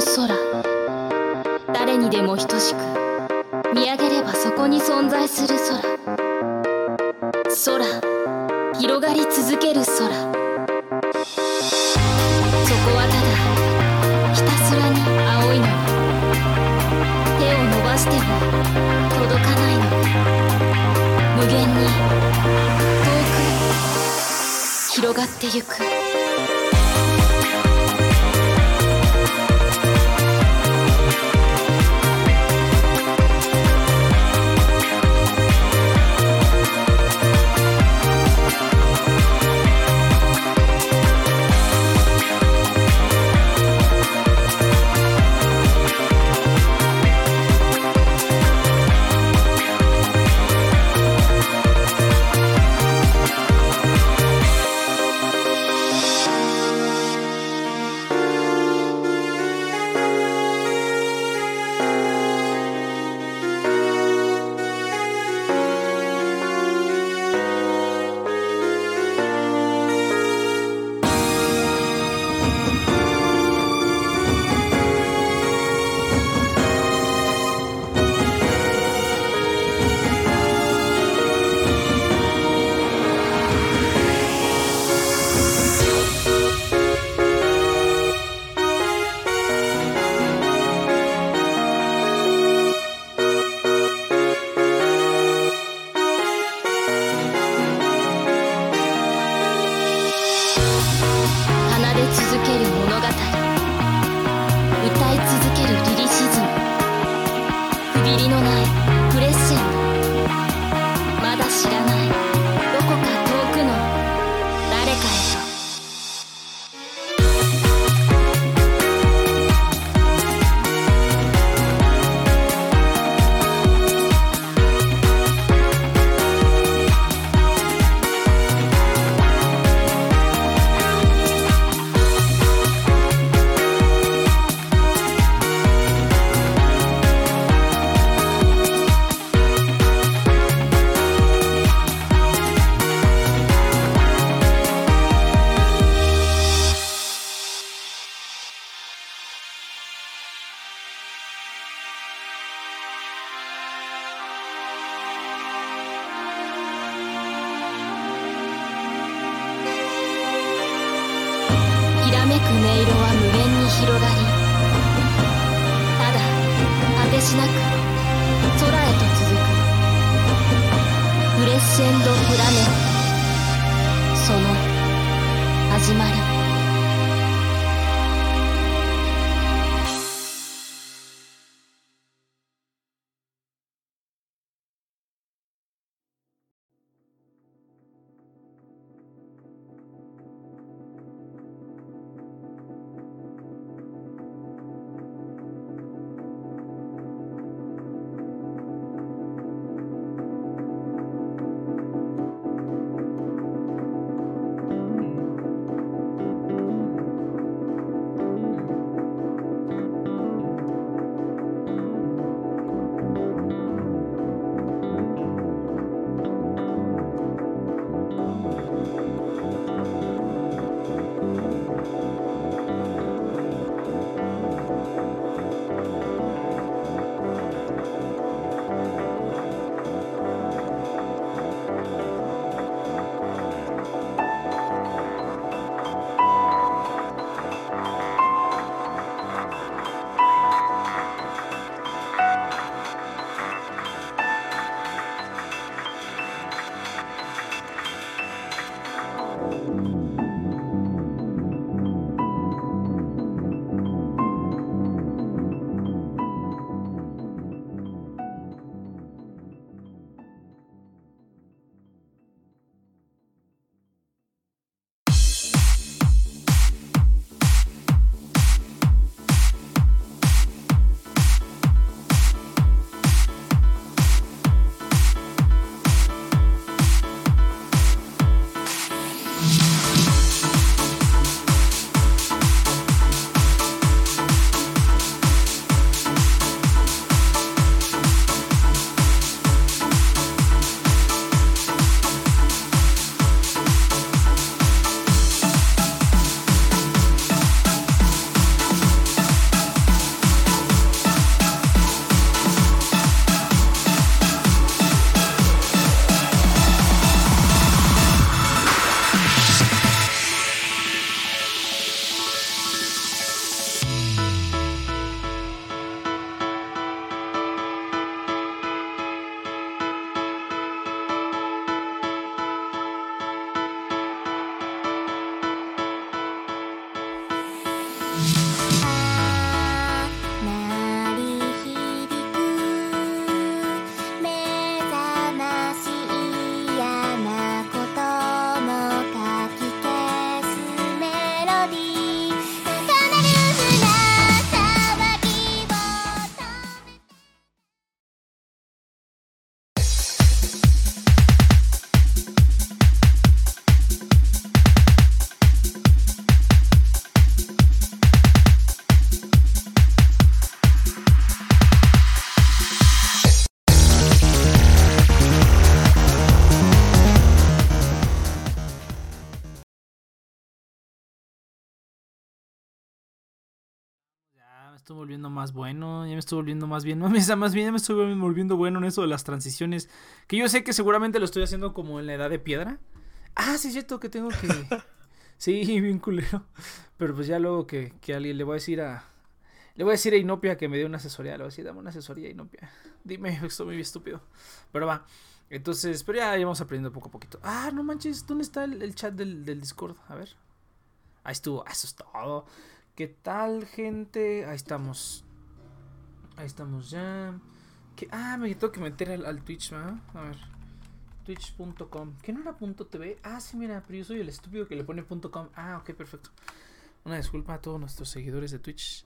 空。誰にでも等しく見上げればそこに存在する空。空。広がり続ける空。そこはただひたすらに青いの。手を伸ばしても届かないの。無限に遠く広がってゆく。Estoy volviendo más bueno, ya me estoy volviendo más bien, no, más bien ya me estoy volviendo bueno en eso de las transiciones, que yo sé que seguramente lo estoy haciendo como en la edad de piedra. Ah, sí es cierto que tengo que... sí, bien culero. Pero pues ya luego que, que alguien le voy a decir a... Le voy a decir a Inopia que me dé una asesoría, le voy a decir, dame una asesoría Inopia. Dime, estoy muy estúpido. Pero va. Entonces, pero ya, vamos aprendiendo poco a poquito. Ah, no manches, ¿dónde está el, chat del, del Discord? A ver. Ahí estuvo, eso es todo. ¿Qué tal, gente? Ahí estamos. Ahí estamos ya. Ah, me tengo que meter al, Twitch, ¿verdad? A ver. Twitch.com. ¿Qué no era .tv? Ah, sí, mira, pero yo soy el estúpido que le pone .com. Ah, ok, perfecto. Una disculpa a todos nuestros seguidores de Twitch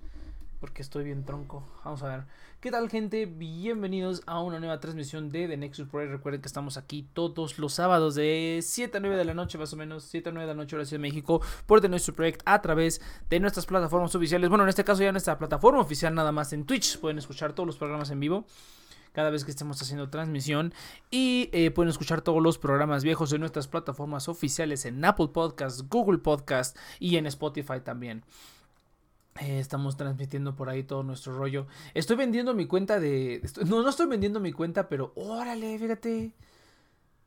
porque estoy bien tronco. Vamos a ver. ¿Qué tal, gente? Bienvenidos a una nueva transmisión de The Nexus Pro. Recuerden que estamos aquí todos los sábados de 7 a 9 de la noche, más o menos. 7 a 9 de la noche, hora de México, por The Nexus Project a través de nuestras plataformas oficiales. Bueno, en este caso ya nuestra plataforma oficial, nada más en Twitch. Pueden escuchar todos los programas en vivo cada vez que estemos haciendo transmisión. Y eh, pueden escuchar todos los programas viejos en nuestras plataformas oficiales en Apple Podcast, Google Podcast y en Spotify también. Eh, estamos transmitiendo por ahí todo nuestro rollo. Estoy vendiendo mi cuenta de. no, no estoy vendiendo mi cuenta, pero órale, fíjate.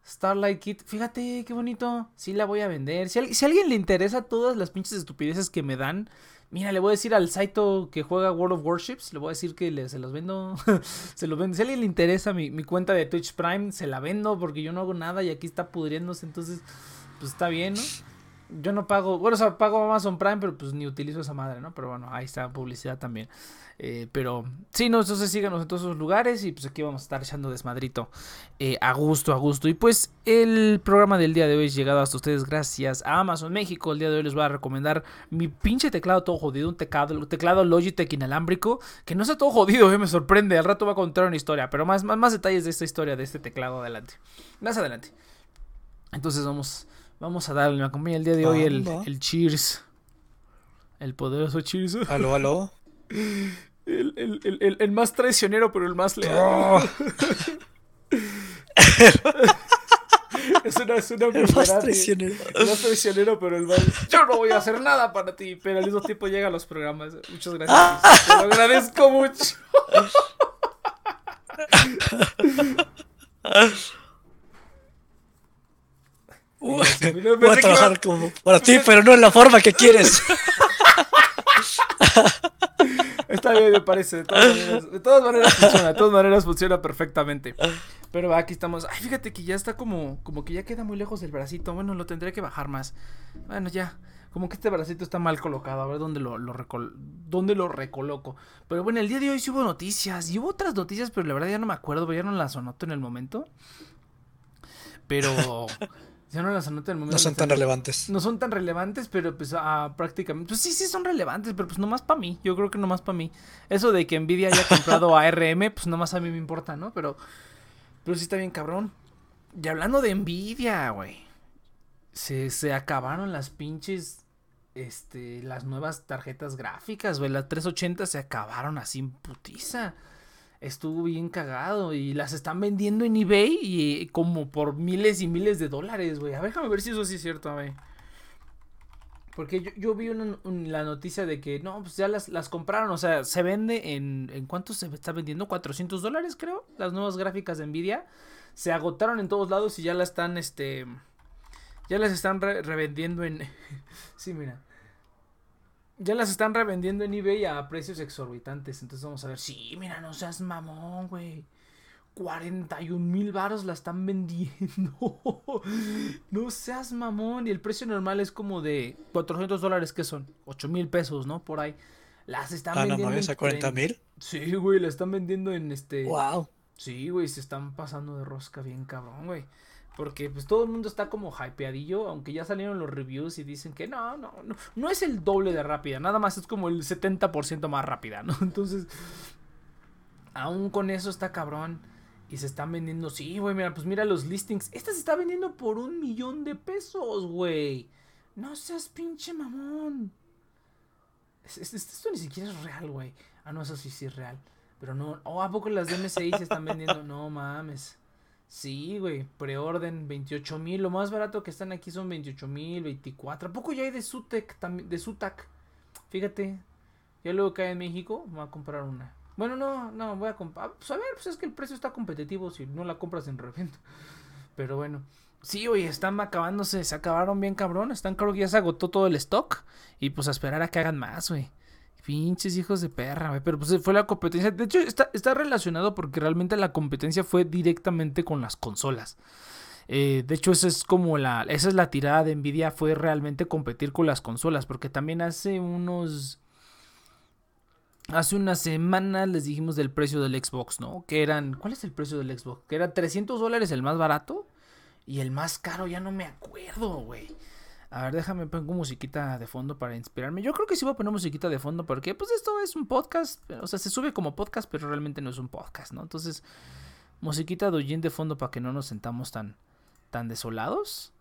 Starlight Kit, fíjate qué bonito. Sí la voy a vender. Si, a alguien le interesa todas las pinches estupideces que me dan, mira, le voy a decir al Saito que juega World of Warships, le voy a decir que se los vendo. se los vendo. Si a alguien le interesa mi, mi, cuenta de Twitch Prime, se la vendo porque yo no hago nada y aquí está pudriéndose. Entonces, pues está bien, ¿no? Yo no pago, bueno, o sea, pago Amazon Prime, pero pues ni utilizo esa madre, ¿no? Pero bueno, ahí está publicidad también. Eh, pero sí, no, entonces síganos en todos esos lugares y pues aquí vamos a estar echando desmadrito eh, a gusto, a gusto. Y pues el programa del día de hoy es llegado hasta ustedes gracias a Amazon México. El día de hoy les voy a recomendar mi pinche teclado todo jodido, un teclado, teclado Logitech inalámbrico, que no está todo jodido, eh, me sorprende. Al rato voy a contar una historia, pero más, más, más detalles de esta historia, de este teclado adelante. Más adelante. Entonces vamos Vamos a darle, me acompaña el día de hoy el, el Cheers. El poderoso Cheers. Aló, aló. El, el, el, el más traicionero, pero el más leal. Oh. es una, es una el más traicionero. El más traicionero, pero el más. Yo no voy a hacer nada para ti, pero al mismo tiempo llega a los programas. Muchas gracias. Te lo agradezco mucho. voy a trabajar como para ti, pero no en la forma que quieres. Está bien, me parece. De todas, maneras, de todas maneras funciona. De todas maneras funciona perfectamente. Pero aquí estamos. Ay, fíjate que ya está como, como que ya queda muy lejos el bracito. Bueno, lo tendré que bajar más. Bueno, ya. Como que este bracito está mal colocado. A ver dónde lo, lo, dónde lo recoloco. Pero bueno, el día de hoy sí hubo noticias. Y hubo otras noticias, pero la verdad ya no me acuerdo. Ya no las anoto en el momento. Pero no las anoto en el momento. No son tan relevantes. No son tan relevantes, pero pues ah, prácticamente. Pues sí, sí son relevantes, pero pues nomás para mí. Yo creo que nomás para mí. Eso de que Nvidia haya comprado ARM, pues nomás a mí me importa, ¿no? Pero. Pero sí está bien cabrón. Y hablando de Nvidia, güey. Se, se acabaron las pinches. Este. Las nuevas tarjetas gráficas, güey. Las 380 se acabaron así en putiza estuvo bien cagado y las están vendiendo en eBay y como por miles y miles de dólares, güey. A ver, déjame ver si eso sí es cierto, ver. Porque yo, vi la noticia de que no, pues ya las, las compraron, o sea, se vende en, ¿en cuánto se está vendiendo? 400 dólares creo, las nuevas gráficas de Nvidia. Se agotaron en todos lados y ya las están, este, ya las están revendiendo en, sí, mira, ya las están revendiendo en eBay a precios exorbitantes. Entonces vamos a ver. Sí, mira, no seas mamón, güey. 41 mil varos la están vendiendo. no seas mamón. Y el precio normal es como de 400 dólares, que son? 8 mil pesos, ¿no? Por ahí. Las están ah, vendiendo. No, a 40 mil? Sí, güey, la están vendiendo en este. Wow. Sí, güey, se están pasando de rosca bien cabrón, güey. Porque pues todo el mundo está como hypeadillo, aunque ya salieron los reviews y dicen que no, no, no, no es el doble de rápida, nada más es como el 70% más rápida, ¿no? Entonces, aún con eso está cabrón. Y se están vendiendo, sí, güey, mira, pues mira los listings. Esta se está vendiendo por un millón de pesos, güey. No seas pinche mamón. Esto ni siquiera es real, güey. Ah, no, eso sí, sí es real. Pero no, oh, ¿a poco las de MSI se están vendiendo? No mames. Sí, güey, preorden 28 mil. Lo más barato que están aquí son 28 mil, 24. ¿A poco ya hay de Sutec también? De Sutac. Fíjate. Ya luego cae en México, voy a comprar una. Bueno, no, no, voy a comprar. Pues a ver, pues es que el precio está competitivo si no la compras en reventa. Pero bueno. Sí, oye, están acabándose, se acabaron bien cabrón. Están creo que ya se agotó todo el stock. Y pues a esperar a que hagan más, güey. Pinches hijos de perra, güey. Pero pues fue la competencia. De hecho, está, está relacionado porque realmente la competencia fue directamente con las consolas. Eh, de hecho, esa es como la. Esa es la tirada de Nvidia. Fue realmente competir con las consolas. Porque también hace unos. Hace unas semanas les dijimos del precio del Xbox, ¿no? Que eran. ¿Cuál es el precio del Xbox? Que era 300 dólares el más barato. Y el más caro, ya no me acuerdo, güey. A ver, déjame pongo musiquita de fondo para inspirarme. Yo creo que sí voy a poner musiquita de fondo porque, pues, esto es un podcast. O sea, se sube como podcast, pero realmente no es un podcast, ¿no? Entonces, musiquita de de fondo para que no nos sentamos tan, tan desolados.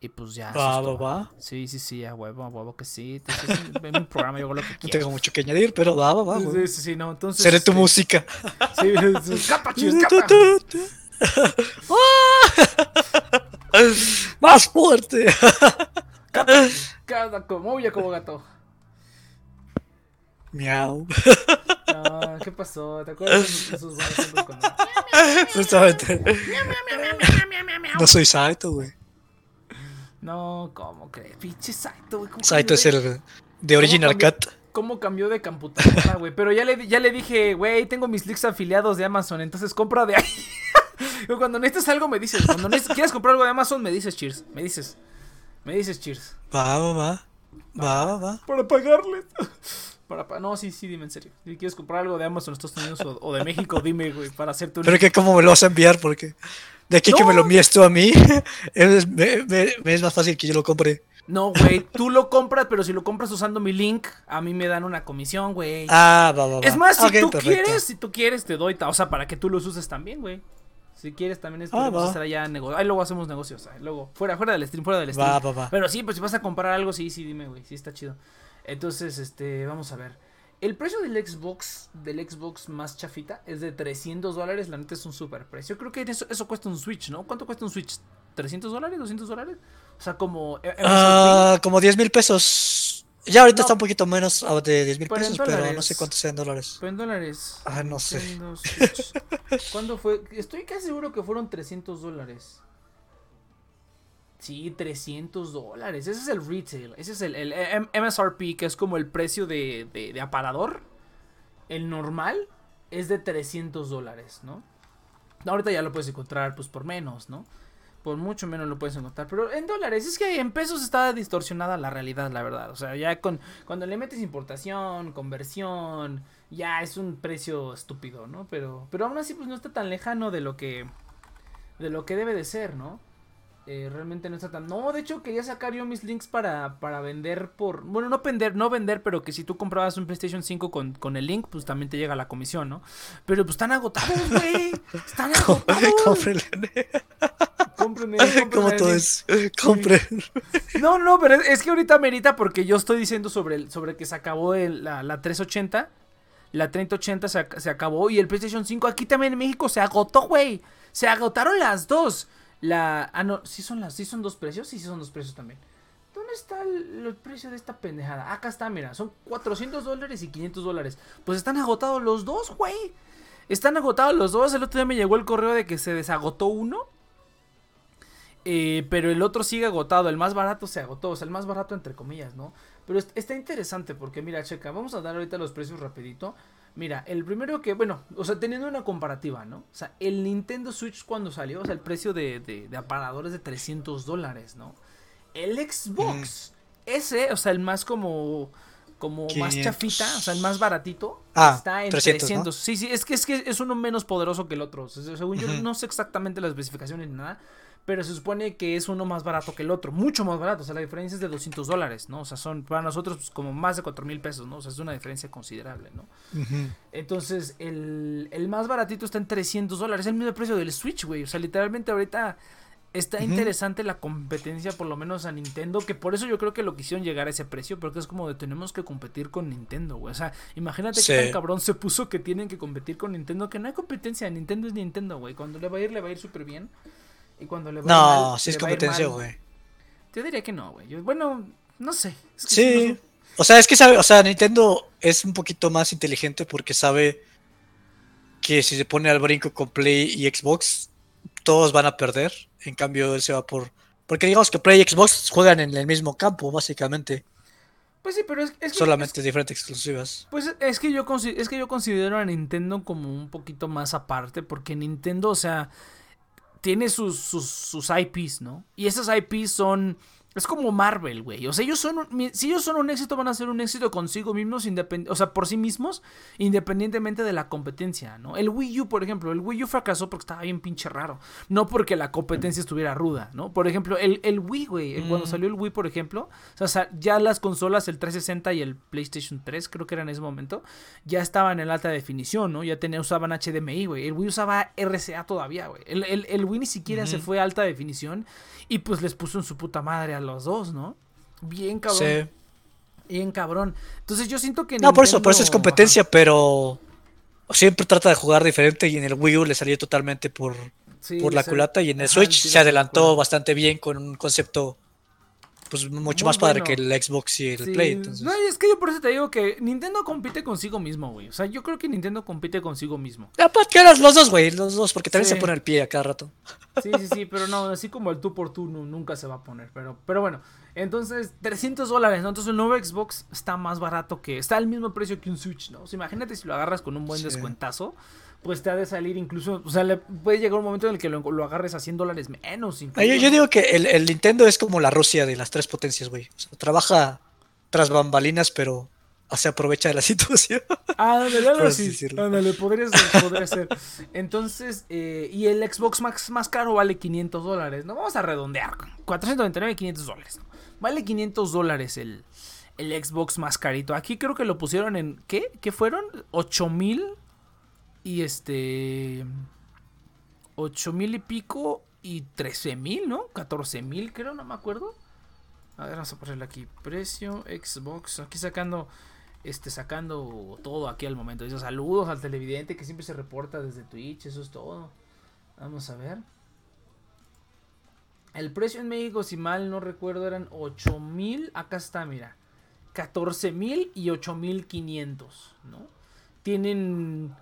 Y pues ya. Va, va, va. Sí, sí, sí, a huevo, a huevo que sí. Entonces, en un programa yo hago lo que quiero. No tengo mucho que añadir, pero va, va, va. Sí, sí, sí, no. Entonces. Seré tu música. Sí, escapa, chido, escapa. Más fuerte. Cada como huye como gato. Miau. No, ¿qué pasó? ¿Te acuerdas de buenos tiempos cuando... Justamente. No soy Saito, güey. No, ¿cómo crees? Pinche Saito, güey. ¿cómo Saito es el de Original? Cut. ¿Cómo cambió de computadora, güey? Pero ya le, ya le dije, güey, tengo mis links afiliados de Amazon, entonces compra de ahí. Cuando necesites algo, me dices. Cuando quieras comprar algo de Amazon, me dices, cheers. Me dices. Me dices, cheers. Va, va, va. Va, va, va. Para pagarles. Para pa- no, sí, sí, dime en serio. Si quieres comprar algo de Amazon, Estados Unidos o, o de México, dime, güey, para hacerte un. Pero que cómo me lo vas a enviar, porque de aquí que me lo envíes tú a mí, es, me, me- me es más fácil que yo lo compre. No, güey, tú lo compras, pero si lo compras usando mi link, a mí me dan una comisión, güey. Ah, va, va, va. es más, si tú perfecto. quieres, si tú quieres, te doy, o sea, para que tú los uses también, güey. Si quieres también es Ah, podemos hacer allá negocio. Ahí luego hacemos negocios, ahí luego fuera fuera del stream, fuera del stream. Va, va, va. Pero sí, pues si vas a comprar algo, sí, sí, dime, güey, sí está chido. Entonces, este, vamos a ver. El precio del Xbox, del Xbox más chafita, es de 300 dólares. La neta es un super precio. Creo que eso, eso cuesta un Switch, ¿no? ¿Cuánto cuesta un Switch? ¿300 dólares? ¿200 dólares? O sea, como... eh, MSRP. Ah, como 10 mil pesos. Ya ahorita No. está un poquito menos ah, de 10 mil en pesos, pero no sé cuántos sean dólares. Pero en dólares. Ah, no sé. Switch. ¿Cuándo fue? Estoy casi seguro que fueron 300 dólares. Sí, 300 dólares. Ese es el retail. Ese es el, el MSRP, que es como el precio de, de, de aparador. El normal es de 300 dólares, ¿no? Ahorita ya lo puedes encontrar pues por menos, ¿no? Por mucho menos lo puedes encontrar. Pero en dólares, es que en pesos está distorsionada la realidad, la verdad. O sea, ya con cuando le metes importación, conversión, ya es un precio estúpido, ¿no? Pero, pero aún así, pues no está tan lejano de lo que. de lo que debe de ser, ¿no? Eh, realmente no está tan. No, de hecho, quería sacar yo mis links para, para vender por. Bueno, no vender, no vender, pero que si tú comprabas un PlayStation 5 con, con el link, pues también te llega la comisión, ¿no? Pero pues están agotados, güey. Están agotados. Cómprenle. Compren, compren Como todo es. Compren. No, no, pero es, que ahorita merita porque yo estoy diciendo sobre, el, sobre que se acabó el- la, la 380. La 3080 se, se acabó y el PlayStation 5 aquí también en México se agotó, güey. Se agotaron las dos. La... Ah, no, sí son las... ¿Sí son dos precios? Sí, sí son dos precios también. ¿Dónde está el, el precio de esta pendejada? Acá está, mira. Son 400 dólares y 500 dólares. Pues están agotados los dos, güey. Están agotados los dos. El otro día me llegó el correo de que se desagotó uno. Eh, pero el otro sigue agotado, el más barato se agotó, o sea, el más barato entre comillas, ¿no? Pero est- está interesante porque, mira, checa, vamos a dar ahorita los precios rapidito. Mira, el primero que, bueno, o sea, teniendo una comparativa, ¿no? O sea, el Nintendo Switch cuando salió, o sea, el precio de, de, de aparadores de 300 dólares, ¿no? El Xbox, ese, o sea, el más como, como más 500. chafita, o sea, el más baratito, Ah, está en 300, 300. ¿no? Sí, sí, es que, es que es uno menos poderoso que el otro. O sea, según yo, no sé exactamente las especificaciones ni nada. Pero se supone que es uno más barato que el otro, mucho más barato. O sea, la diferencia es de 200 dólares, ¿no? O sea, son para nosotros pues, como más de 4 mil pesos, ¿no? O sea, es una diferencia considerable, ¿no? Entonces, el, el más baratito está en 300 dólares, es el mismo precio del Switch, güey. O sea, literalmente ahorita está interesante la competencia, por lo menos a Nintendo, que por eso yo creo que lo quisieron llegar a ese precio, porque es como de tenemos que competir con Nintendo, güey. O sea, imagínate Sí. que tan cabrón se puso que tienen que competir con Nintendo, que no hay competencia, Nintendo es Nintendo, güey. Cuando le va a ir, le va a ir súper bien. Y cuando le va No, mal, sí es competencia, güey. Yo diría que no, güey. Bueno, no sé. Es que Sí. no sé. O sea, es que sabe, o sea, Nintendo es un poquito más inteligente porque sabe que si se pone al brinco con Play y Xbox, todos van a perder. En cambio, él se va por. Porque digamos que Play y Xbox juegan en el mismo campo, básicamente. Pues sí, pero es, es solamente diferentes exclusivas. Pues es que yo es que yo considero a Nintendo como un poquito más aparte porque Nintendo, o sea, tiene sus sus, sus IPs, ¿no? Y esas IPs son es como Marvel, güey. O sea, ellos son si ellos son un éxito, van a ser un éxito consigo mismos, o sea, por sí mismos, independientemente de la competencia, ¿no? El Wii U, por ejemplo, el Wii U fracasó porque estaba bien pinche raro. No porque la competencia estuviera ruda, ¿no? Por ejemplo, el, el Wii, güey. Cuando mm. salió el Wii, por ejemplo, o sea, ya las consolas, el 360 y el PlayStation 3, creo que era en ese momento, ya estaban en alta definición, ¿no? Ya tenía, usaban HDMI, güey. El Wii usaba RCA todavía, güey. El, el, Wii ni siquiera se fue a alta definición y pues les puso en su puta madre a los dos, ¿no? Bien cabrón. Sí. Bien cabrón. Entonces yo siento que... No, por eso, por eso es competencia, pero siempre trata de jugar diferente y en el Wii U le salió totalmente por, por la culata y en el Switch se adelantó bastante bien con un concepto pues mucho más padre que el Xbox y el Play. Entonces. No, es que yo por eso te digo que Nintendo compite consigo mismo, güey. O sea, yo creo que Nintendo compite consigo mismo. ¿qué eras los dos, güey? Los dos, porque también se pone el pie a cada rato. Sí, sí, sí, pero no, así como el tú por tú nunca se va a poner. Pero, pero bueno, entonces 300 dólares, ¿no? Entonces el nuevo Xbox está más barato que. Está al mismo precio que un Switch, ¿no? O sea, imagínate si lo agarras con un buen descuentazo pues te ha de salir incluso, o sea, le puede llegar un momento en el que lo, agarres a 100 dólares menos. yo, yo, digo que el, Nintendo es como la Rusia de las tres potencias, güey. O sea, trabaja tras bambalinas, pero se aprovecha de la situación. Ah, ándale, sí. Ándale, podría ser, podría ser. Entonces, eh, y el Xbox Max más caro vale 500 dólares, ¿no? Vamos a redondear. 499, 500 dólares. Vale 500 dólares el, el Xbox más carito. Aquí creo que lo pusieron en, ¿qué? ¿Qué fueron? 8000 y este. 8 mil y pico y 13 mil, ¿no? 14 mil, creo, no me acuerdo. A ver, vamos a ponerle aquí. Precio Xbox. Aquí sacando. Este, sacando todo aquí al momento. Dice, saludos al televidente que siempre se reporta desde Twitch. Eso es todo. Vamos a ver. El precio en México, si mal no recuerdo, eran 8 mil. Acá está, mira. 14 mil y 8 mil 500, ¿no? Tienen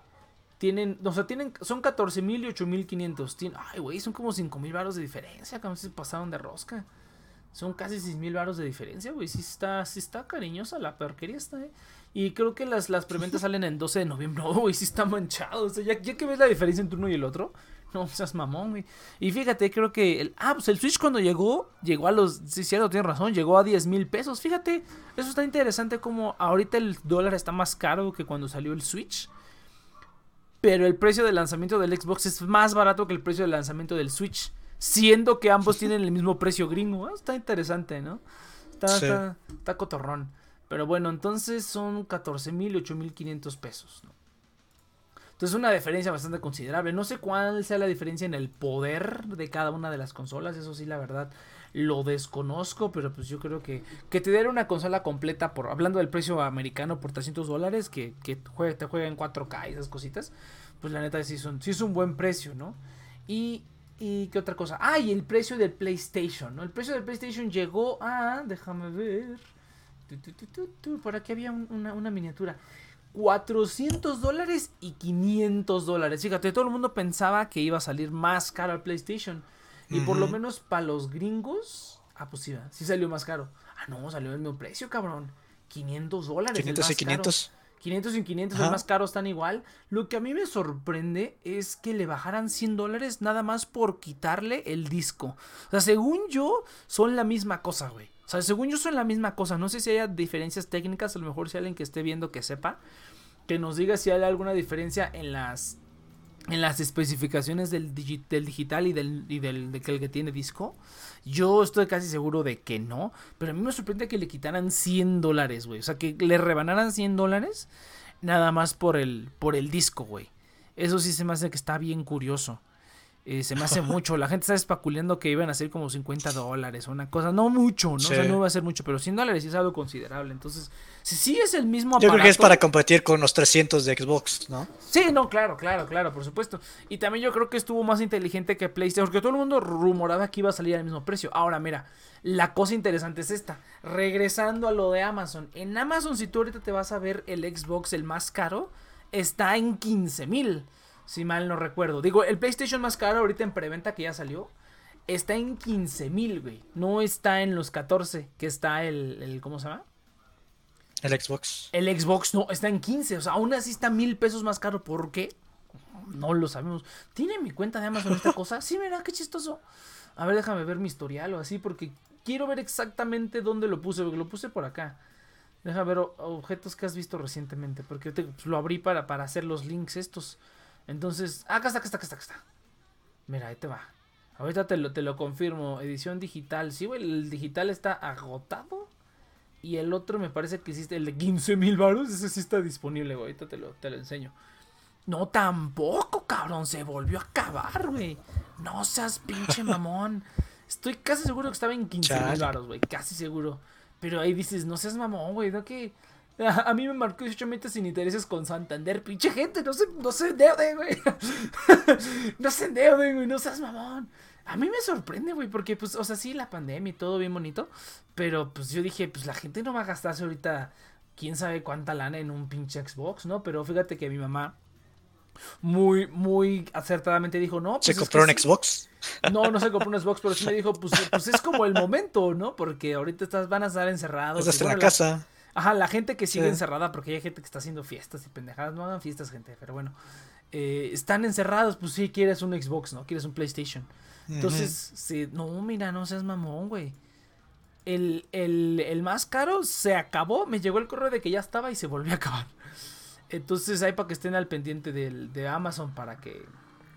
tienen, o sea, tienen, son 14 mil y 8 mil 500. Ay, güey, son como 5 mil baros de diferencia. Como se pasaron de rosca. Son casi 6 mil baros de diferencia, güey. Sí está, sí está cariñosa la porquería esta, eh. Y creo que las, las preventas salen en 12 de noviembre. Oh, güey, sí está manchado. O sea, ya, que ves la diferencia entre uno y el otro. No seas mamón, güey. Y fíjate, creo que. El, ah, pues el Switch cuando llegó, llegó a los. Sí, cierto, tienes razón. Llegó a 10 mil pesos. Fíjate, eso está interesante. Como ahorita el dólar está más caro que cuando salió el Switch pero el precio de lanzamiento del Xbox es más barato que el precio de lanzamiento del Switch, siendo que ambos tienen el mismo precio gringo. Está interesante, ¿no? Está, está, cotorrón. Pero bueno, entonces son 14 mil, 8 mil 500 pesos. ¿no? Entonces una diferencia bastante considerable. No sé cuál sea la diferencia en el poder de cada una de las consolas. Eso sí, la verdad, lo desconozco, pero pues yo creo que, que te diera una consola completa, por hablando del precio americano por 300 dólares, que, que te juega en 4K y esas cositas, pues la neta sí, sí es un buen precio, ¿no? Y, y qué otra cosa. Ah, y el precio del PlayStation, ¿no? El precio del PlayStation llegó a, déjame ver, por aquí había una, una miniatura. 400 dólares y 500 dólares. Fíjate, todo el mundo pensaba que iba a salir más caro el PlayStation. Y por lo menos para los gringos. Ah, pues sí, sí salió más caro. Ah, no, salió el mismo precio, cabrón. 500 dólares. 500 y 500. 500 y 500, el más caro están igual. Lo que a mí me sorprende es que le bajaran 100 dólares nada más por quitarle el disco. O sea, según yo, son la misma cosa, güey. O sea, según yo son la misma cosa. No sé si haya diferencias técnicas. A lo mejor si alguien que esté viendo que sepa. Que nos diga si hay alguna diferencia en las en las especificaciones del, del digital y del, y del de que el que tiene disco. Yo estoy casi seguro de que no. Pero a mí me sorprende que le quitaran 100 dólares, güey. O sea, que le rebanaran 100 dólares nada más por el, por el disco, güey. Eso sí se me hace que está bien curioso. Eh, se me hace mucho. La gente está especulando que iban a ser como 50 dólares o una cosa. No mucho, ¿no? O sea, no va a ser mucho, pero 100 dólares es algo considerable. Entonces, si sí es el mismo aparato... Yo creo que es para competir con los 300 de Xbox, ¿no? Sí, no, claro, claro, claro, por supuesto. Y también yo creo que estuvo más inteligente que PlayStation, porque todo el mundo rumoraba que iba a salir al mismo precio. Ahora, mira, la cosa interesante es esta. Regresando a lo de Amazon. En Amazon, si tú ahorita te vas a ver el Xbox, el más caro, está en 15 mil si mal no recuerdo. Digo, el PlayStation más caro ahorita en preventa que ya salió está en 15 mil, güey. No está en los 14, que está el, el, ¿cómo se llama? El Xbox. El Xbox no, está en 15. O sea, aún así está mil pesos más caro. ¿Por qué? No lo sabemos. ¿Tiene mi cuenta de Amazon esta cosa? Sí, mira, qué chistoso. A ver, déjame ver mi historial o así, porque quiero ver exactamente dónde lo puse, porque lo puse por acá. Déjame ver objetos que has visto recientemente, porque te, lo abrí para, para hacer los links estos. Entonces, acá está, acá está, acá está, acá está. Mira, ahí te va. Ahorita te lo, te lo confirmo. Edición digital. Sí, güey, el digital está agotado. Y el otro me parece que hiciste el de 15 mil baros. Ese sí está disponible, güey. Ahorita te lo, te lo enseño. No, tampoco, cabrón. Se volvió a acabar, güey. No seas pinche mamón. Estoy casi seguro que estaba en 15 mil baros, güey. Casi seguro. Pero ahí dices, no seas mamón, güey. ¿No que a mí me marcó 18 meses sin intereses con Santander. Pinche gente, no se, no se endeuden, güey. no se endeuden, güey. No seas mamón. A mí me sorprende, güey, porque, pues, o sea, sí, la pandemia y todo bien bonito. Pero, pues, yo dije, pues, la gente no va a gastarse ahorita quién sabe cuánta lana en un pinche Xbox, ¿no? Pero fíjate que mi mamá muy, muy acertadamente dijo, no. Pues ¿Se compró un Xbox? No, no se compró un Xbox, pero sí me dijo, pues, pues es como el momento, ¿no? Porque ahorita estás, van a estar encerrados. Estás en la casa. Ajá, la gente que sigue encerrada, porque hay gente que está haciendo fiestas y pendejadas. No hagan fiestas, gente, pero bueno. Eh, están encerrados, pues sí, quieres un Xbox, ¿no? Quieres un PlayStation. Entonces, sí, no, mira, no seas mamón, güey. El, el, el, más caro se acabó, me llegó el correo de que ya estaba y se volvió a acabar. Entonces, ahí para que estén al pendiente del, de Amazon, para que...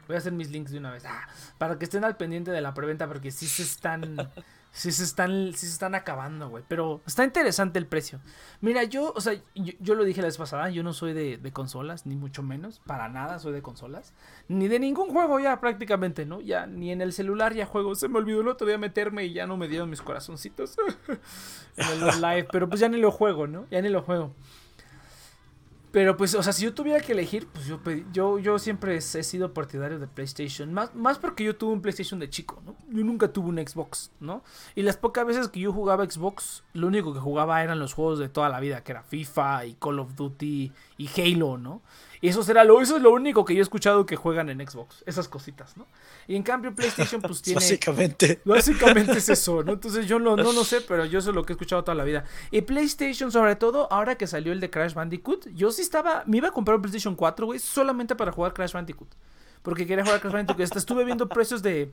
Voy a hacer mis links de una vez. Ah, para que estén al pendiente de la preventa, porque sí se están... Sí se están, se están acabando, güey. Pero está interesante el precio. Mira, yo, o sea, yo, lo dije la vez pasada, yo no soy de, de, consolas, ni mucho menos. Para nada soy de consolas. Ni de ningún juego ya prácticamente, ¿no? Ya ni en el celular ya juego. Se me olvidó el otro día meterme y ya no me dieron mis corazoncitos en el live. Pero pues ya ni lo juego, ¿no? Ya ni lo juego. Pero pues, o sea, si yo tuviera que elegir, pues yo, yo, yo siempre he sido partidario de PlayStation. Más, más porque yo tuve un PlayStation de chico, ¿no? Yo nunca tuve un Xbox, ¿no? Y las pocas veces que yo jugaba Xbox, lo único que jugaba eran los juegos de toda la vida, que era FIFA y Call of Duty y Halo, ¿no? Y eso será lo, eso es lo único que yo he escuchado que juegan en Xbox, esas cositas, ¿no? Y en cambio PlayStation pues tiene... básicamente. Básicamente es eso, ¿no? Entonces yo no, no lo sé, pero yo eso es lo que he escuchado toda la vida. Y PlayStation, sobre todo, ahora que salió el de Crash Bandicoot, yo sí estaba, me iba a comprar un PlayStation 4, güey, solamente para jugar Crash Bandicoot. Porque quería jugar Crash Bandicoot. Hasta estuve viendo precios de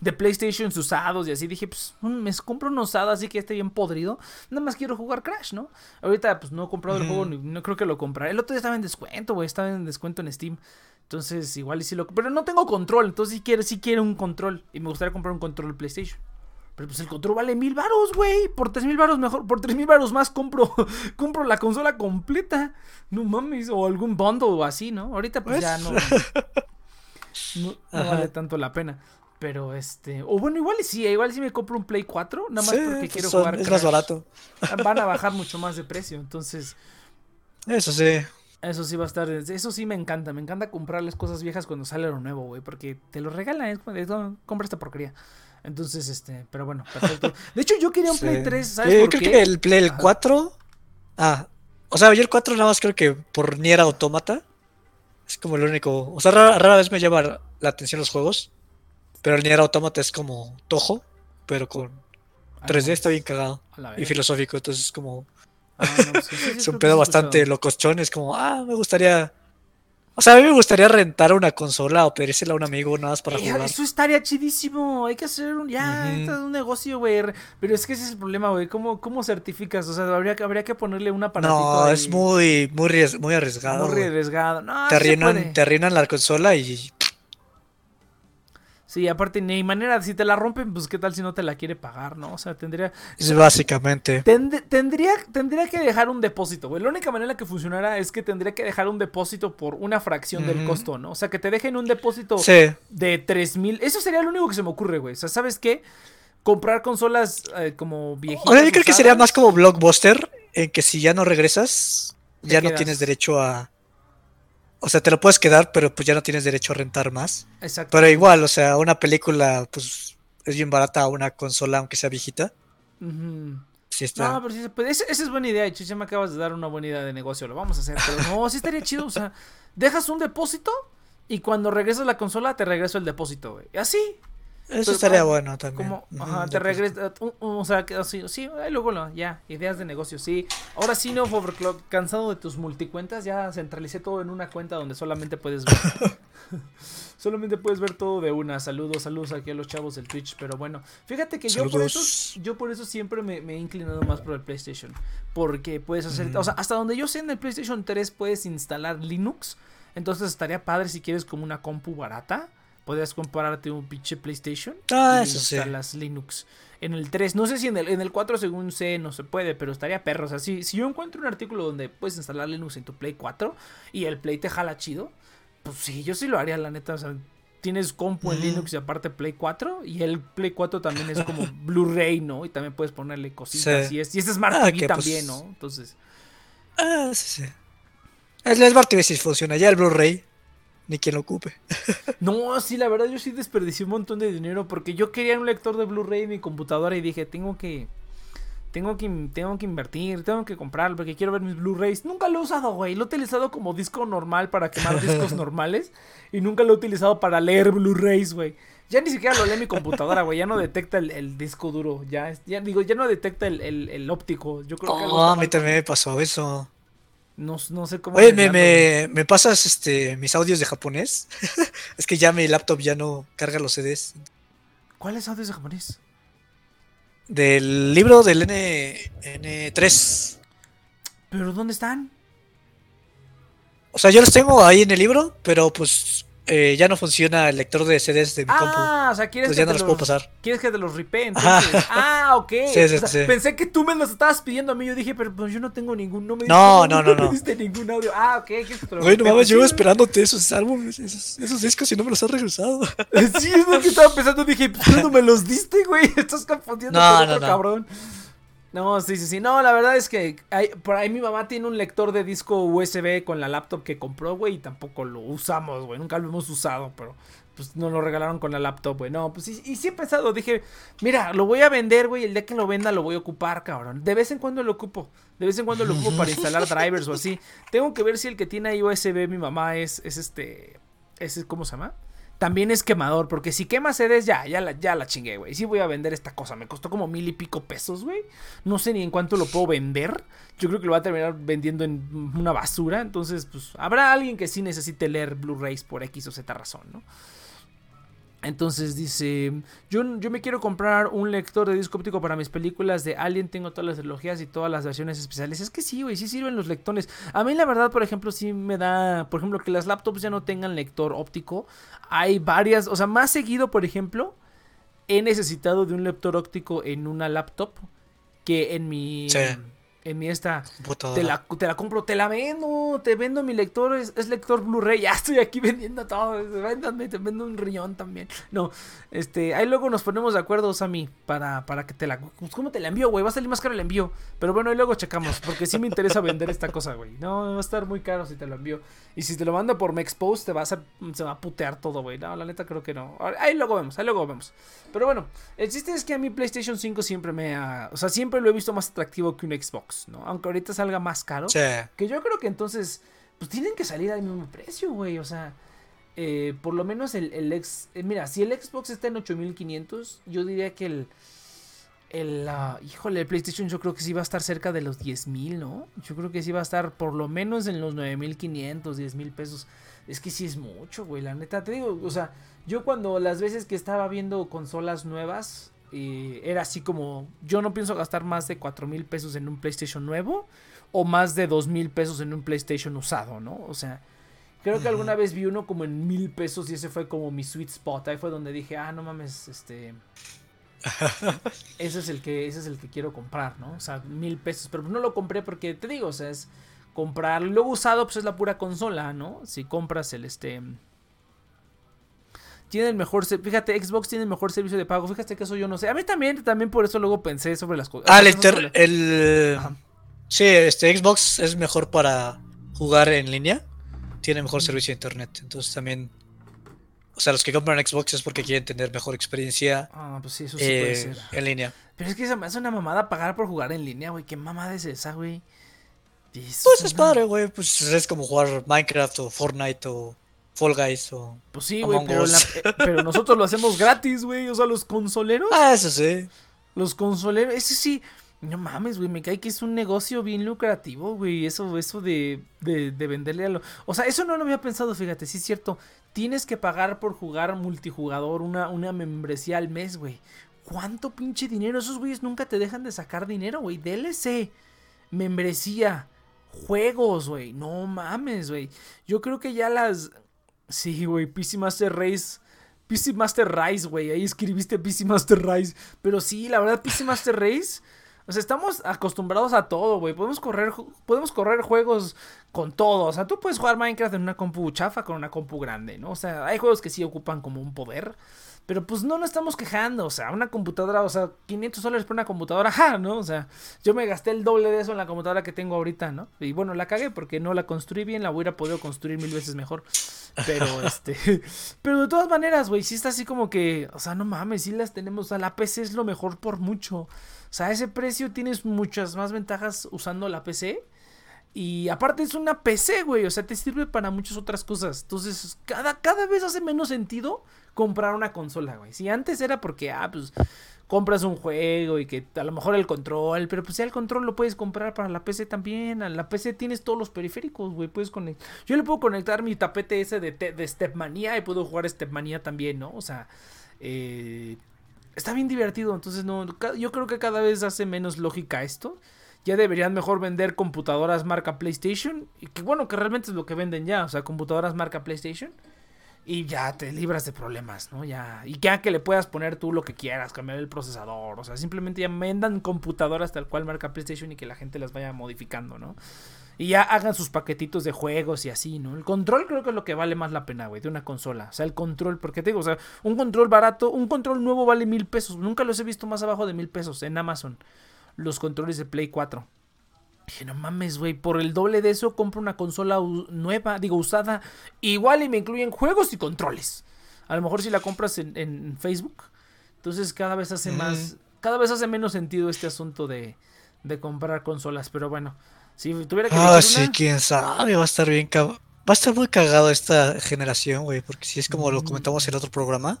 de PlayStation usados y así. Dije, pues mm, me compro un usado así que esté bien podrido. Nada más quiero jugar Crash, ¿no? Ahorita pues no he comprado el juego, no creo que lo compraré. El otro día estaba en descuento, güey, estaba en descuento en Steam. Entonces igual y sí lo... Pero no tengo control, entonces si quiero, si quiero un control. Y me gustaría comprar un control PlayStation. Pero pues el control vale mil varos, güey. Por tres mil varos mejor. Por tres mil varos más compro, compro la consola completa. No mames. O algún bundle o así, ¿no? Ahorita pues, ya no. No, no vale tanto la pena. Pero este. O bueno, igual sí, igual si me compro un Play 4. Nada más porque quiero jugar. Es más barato. Van a bajar mucho más de precio. Entonces. Eso sí. Eso sí va a estar. Eso sí me encanta. Me encanta comprarles cosas viejas cuando sale lo nuevo, güey. Porque te lo regalan. Es, compra esta porquería. Entonces, este. Pero bueno, perfecto. De hecho, yo quería un Play 3. ¿Sabes yo creo que el Play 4. Ah. O sea, yo el 4 nada más creo que por Nier Automata. Es como el único. O sea, rara, rara vez me llama la atención los juegos. Pero el Nier Automata es como Tojo, pero con 3D está bien cagado y filosófico, entonces es como... Ah, es un pedo bastante locochón, es como, ah, me gustaría... O sea, a mí me gustaría rentar una consola o pedírsela a un amigo nada más para jugar. Eso estaría chidísimo. Hay que hacer un, ya, un negocio, güey. Pero es que ese es el problema, güey. ¿Cómo, ¿Cómo certificas? O sea, habría, habría que ponerle un aparatito. No, es muy, muy, muy arriesgado. Muy arriesgado. No, te, arruinan, te arruinan la consola y Sí, aparte, ni manera, si te la rompen, pues qué tal si no te la quiere pagar, ¿no? O sea, tendría... Es básicamente. tendría, tendría que dejar un depósito, güey. La única manera que funcionara es que tendría que dejar un depósito por una fracción del costo, ¿no? O sea, que te dejen un depósito de 3 mil. Eso sería lo único que se me ocurre, güey. O sea, ¿sabes qué? Comprar consolas eh, como viejitas. yo creo que sería más como Blockbuster, en que si ya no regresas, ya no tienes derecho a o sea, te lo puedes quedar, pero pues ya no tienes derecho a rentar más. Exacto. Pero igual, o sea, una película, pues es bien barata a una consola, aunque sea viejita. Sí está. No, pero sí se puede. Esa, es buena idea, Ya me acabas de dar una buena idea de negocio. Lo vamos a hacer. Pero no, sí estaría chido. O sea, dejas un depósito y cuando regresas la consola te regreso el depósito, güey. Así. Eso estaría bueno también. Como, ajá, te regresa, o sea, así, sí, ahí luego lo, ya, ideas de negocio, sí. Ahora sí, no, Overclock, cansado de tus multicuentas, ya centralicé todo en una cuenta donde solamente puedes ver. solamente puedes ver todo de una. Saludos, saludos aquí a los chavos del Twitch, pero bueno, fíjate que yo por eso, yo por eso siempre me, he inclinado más por el PlayStation, porque puedes hacer, o sea, hasta donde yo sé en el PlayStation 3 puedes instalar Linux, entonces estaría padre si quieres como una compu barata podrías compararte un pinche PlayStation ah, y eso las Linux. En el 3, no sé si en el, en el 4 según sé no se puede, pero estaría perro. O sea, si, si yo encuentro un artículo donde puedes instalar Linux en tu Play 4 y el Play te jala chido, pues sí, yo sí lo haría, la neta. O sea, tienes compu en Linux y aparte Play 4 y el Play 4 también es como Blu-ray, ¿no? Y también puedes ponerle cositas y, es, y es Smart ah, TV también, pues ¿no? Entonces... Ah, sí, sí. El Smart TV sí funciona, ya el Blu-ray ni quien lo ocupe. no, sí, la verdad yo sí desperdicié un montón de dinero porque yo quería un lector de Blu-ray en mi computadora y dije, tengo que tengo que tengo que invertir, tengo que comprarlo porque quiero ver mis Blu-rays. Nunca lo he usado, güey. Lo he utilizado como disco normal para quemar discos normales y nunca lo he utilizado para leer Blu-rays, güey. Ya ni siquiera lo lee mi computadora, güey. Ya no detecta el, disco duro. Ya, ya digo, ya no detecta el, óptico. Yo creo que oh, a mí también me pasó eso. No, sé cómo. Oye, me, pasas este mis audios de japonés? es que ya mi laptop ya no carga los CDs. ¿Cuáles audios de japonés? Del libro del N, N3. ¿Pero dónde están? O sea, yo los tengo ahí en el libro, pero pues eh, ya no funciona el lector de CDs de mi compu. Ah, o sea, quieres que ya no los puedo pasar. Quieres que te los ripee, Ah, ok. Pensé que tú me los estabas pidiendo a mí. Yo dije, pero pues yo no tengo ningún. No, me no, no, no, no. diste ningún audio. Ah, ok. ¿quieres que te Bueno, mamá, llevo esperándote esos álbumes, esos, discos y no me los has regresado. sí, es lo que estaba pensando. Dije, pues no me los diste, güey. Estás confundiendo con otro cabrón. No, sí, sí, sí. No, la verdad es que por ahí mi mamá tiene un lector de disco USB con la laptop que compró, güey, y tampoco lo usamos, güey. Nunca lo hemos usado, pero pues nos lo regalaron con la laptop, güey. No, pues y, y sí he pensado, dije, mira, lo voy a vender, güey, el día que lo venda lo voy a ocupar, cabrón. De vez en cuando lo ocupo. De vez en cuando lo ocupo para instalar drivers o así. Tengo que ver si el que tiene ahí USB mi mamá es, es este, es, ¿cómo se llama? También es quemador. Porque si quema CDs, ya, ya la, ya la chingué, güey. Sí voy a vender esta cosa. Me costó como mil y pico pesos, güey. No sé ni en cuánto lo puedo vender. Yo creo que lo voy a terminar vendiendo en una basura. Entonces, pues, habrá alguien que sí necesite leer Blu-rays por X o Z razón, ¿no? Entonces dice, yo, yo me quiero comprar un lector de disco óptico para mis películas de Alien, tengo todas las trilogías y todas las versiones especiales. Es que sí, güey, sí sirven los lectores. A mí la verdad, por ejemplo, sí me da, por ejemplo, que las laptops ya no tengan lector óptico. Hay varias, o sea, más seguido, por ejemplo, he necesitado de un lector óptico en una laptop que en mi en mi esta te la, te la compro, te la vendo, te vendo mi lector, es, lector Blu-ray, ya estoy aquí vendiendo todo, véndame, te vendo un riñón también. No, este, ahí luego nos ponemos de acuerdo, Sammy, para, para que te la, pues, ¿cómo te la envío, güey? Va a salir más caro el envío, pero bueno, ahí luego checamos, porque sí me interesa vender esta cosa, güey. No, va a estar muy caro si te lo envío. Y si te lo mando por Mexpost, te va a hacer, se va a putear todo, güey. No, la neta creo que no. Ahí luego vemos, ahí luego vemos. Pero bueno, el chiste es que a mi PlayStation 5 siempre me ha, o sea, siempre lo he visto más atractivo que un Xbox. ¿no? Aunque ahorita salga más caro. Que yo creo que entonces, pues tienen que salir al mismo precio, güey. O sea, eh, por lo menos el, el ex... Eh, mira, si el Xbox está en 8500, yo diría que el... El, uh, híjole, el PlayStation yo creo que sí va a estar cerca de los 10.000, ¿no? Yo creo que sí va a estar por lo menos en los 9.500, 10.000 pesos. Es que sí es mucho, güey, la neta. Te digo, o sea, yo cuando las veces que estaba viendo consolas nuevas, era así como, yo no pienso gastar más de 4 mil pesos en un PlayStation nuevo o más de 2 mil pesos en un PlayStation usado, ¿no? O sea, Creo que alguna vez vi uno como en mil pesos y ese fue como mi sweet spot. Ahí fue donde dije, ah, no mames, este. ese es el que, ese es el que quiero comprar, ¿no? O sea, mil pesos. Pero no lo compré porque te digo, o sea, es comprar. Luego usado, pues es la pura consola, ¿no? Si compras el este. Tiene el mejor. Fíjate, Xbox tiene el mejor servicio de pago. Fíjate que eso yo no sé. A mí también, también por eso luego pensé sobre las cosas. Ah, el, el... Sí, este Xbox es mejor para jugar en línea. Tiene mejor servicio de internet. Entonces también. O sea, los que compran Xbox es porque quieren tener mejor experiencia. Ah, pues sí, eso sí puede eh, ser. En línea. Pero es que se me hace una mamada pagar por jugar en línea, güey. ¿Qué mamada es esa, güey? Pues es padre, güey. Pues es como jugar Minecraft o Fortnite o Fall Guys o. Pues sí, güey, pero, eh, pero, nosotros lo hacemos gratis, güey. O sea, los consoleros. Ah, eso sí. Los consoleros, ese sí. No mames, güey, me cae que es un negocio bien lucrativo, güey. Eso, eso de, de, de venderle a lo. O sea, eso no lo había pensado, fíjate, sí es cierto. Tienes que pagar por jugar multijugador una, una membresía al mes, güey. ¿Cuánto pinche dinero? Esos güeyes nunca te dejan de sacar dinero, güey. DLC, membresía, juegos, güey. No mames, güey. Yo creo que ya las. Sí, güey, PC Master Race. PC Master Race, güey. Ahí escribiste PC Master Race. Pero sí, la verdad, PC Master Race. O sea, estamos acostumbrados a todo, güey. Podemos correr, podemos correr juegos con todo. O sea, tú puedes jugar Minecraft en una compu chafa con una compu grande, ¿no? O sea, hay juegos que sí ocupan como un poder. Pero pues no nos estamos quejando, o sea, una computadora, o sea, 500 dólares por una computadora, ja, ¿no? O sea, yo me gasté el doble de eso en la computadora que tengo ahorita, ¿no? Y bueno, la cagué porque no la construí bien, la hubiera podido construir mil veces mejor. Pero este, pero de todas maneras, güey, sí está así como que, o sea, no mames, sí las tenemos, o sea, la PC es lo mejor por mucho. O sea, a ese precio tienes muchas más ventajas usando la PC. Y aparte es una PC, güey. O sea, te sirve para muchas otras cosas. Entonces, cada, cada vez hace menos sentido comprar una consola, güey. Si antes era porque, ah, pues compras un juego y que a lo mejor el control, pero pues ya el control lo puedes comprar para la PC también. A la PC tienes todos los periféricos, güey. Puedes conectar. Yo le puedo conectar mi tapete ese de, de Stepmania y puedo jugar Stepmania también, ¿no? O sea, eh, está bien divertido. Entonces, no, yo creo que cada vez hace menos lógica esto ya deberían mejor vender computadoras marca PlayStation. Y que bueno, que realmente es lo que venden ya, o sea, computadoras marca PlayStation. Y ya te libras de problemas, ¿no? Ya. Y ya que le puedas poner tú lo que quieras, cambiar el procesador. O sea, simplemente ya vendan computadoras tal cual marca PlayStation y que la gente las vaya modificando, ¿no? Y ya hagan sus paquetitos de juegos y así, ¿no? El control creo que es lo que vale más la pena, güey, de una consola. O sea, el control, porque te digo, o sea, un control barato, un control nuevo vale mil pesos. Nunca los he visto más abajo de mil pesos en Amazon los controles de Play 4. Dije, no mames, güey, por el doble de eso compro una consola nueva, digo, usada. Igual y me incluyen juegos y controles. A lo mejor si la compras en, Facebook. Entonces cada vez hace más, cada vez hace menos sentido este asunto de, de comprar consolas. Pero bueno, si tuviera que... Ah, sí, quién sabe, va a estar bien... Va a estar muy cagado esta generación, güey, porque si es como lo comentamos en otro programa,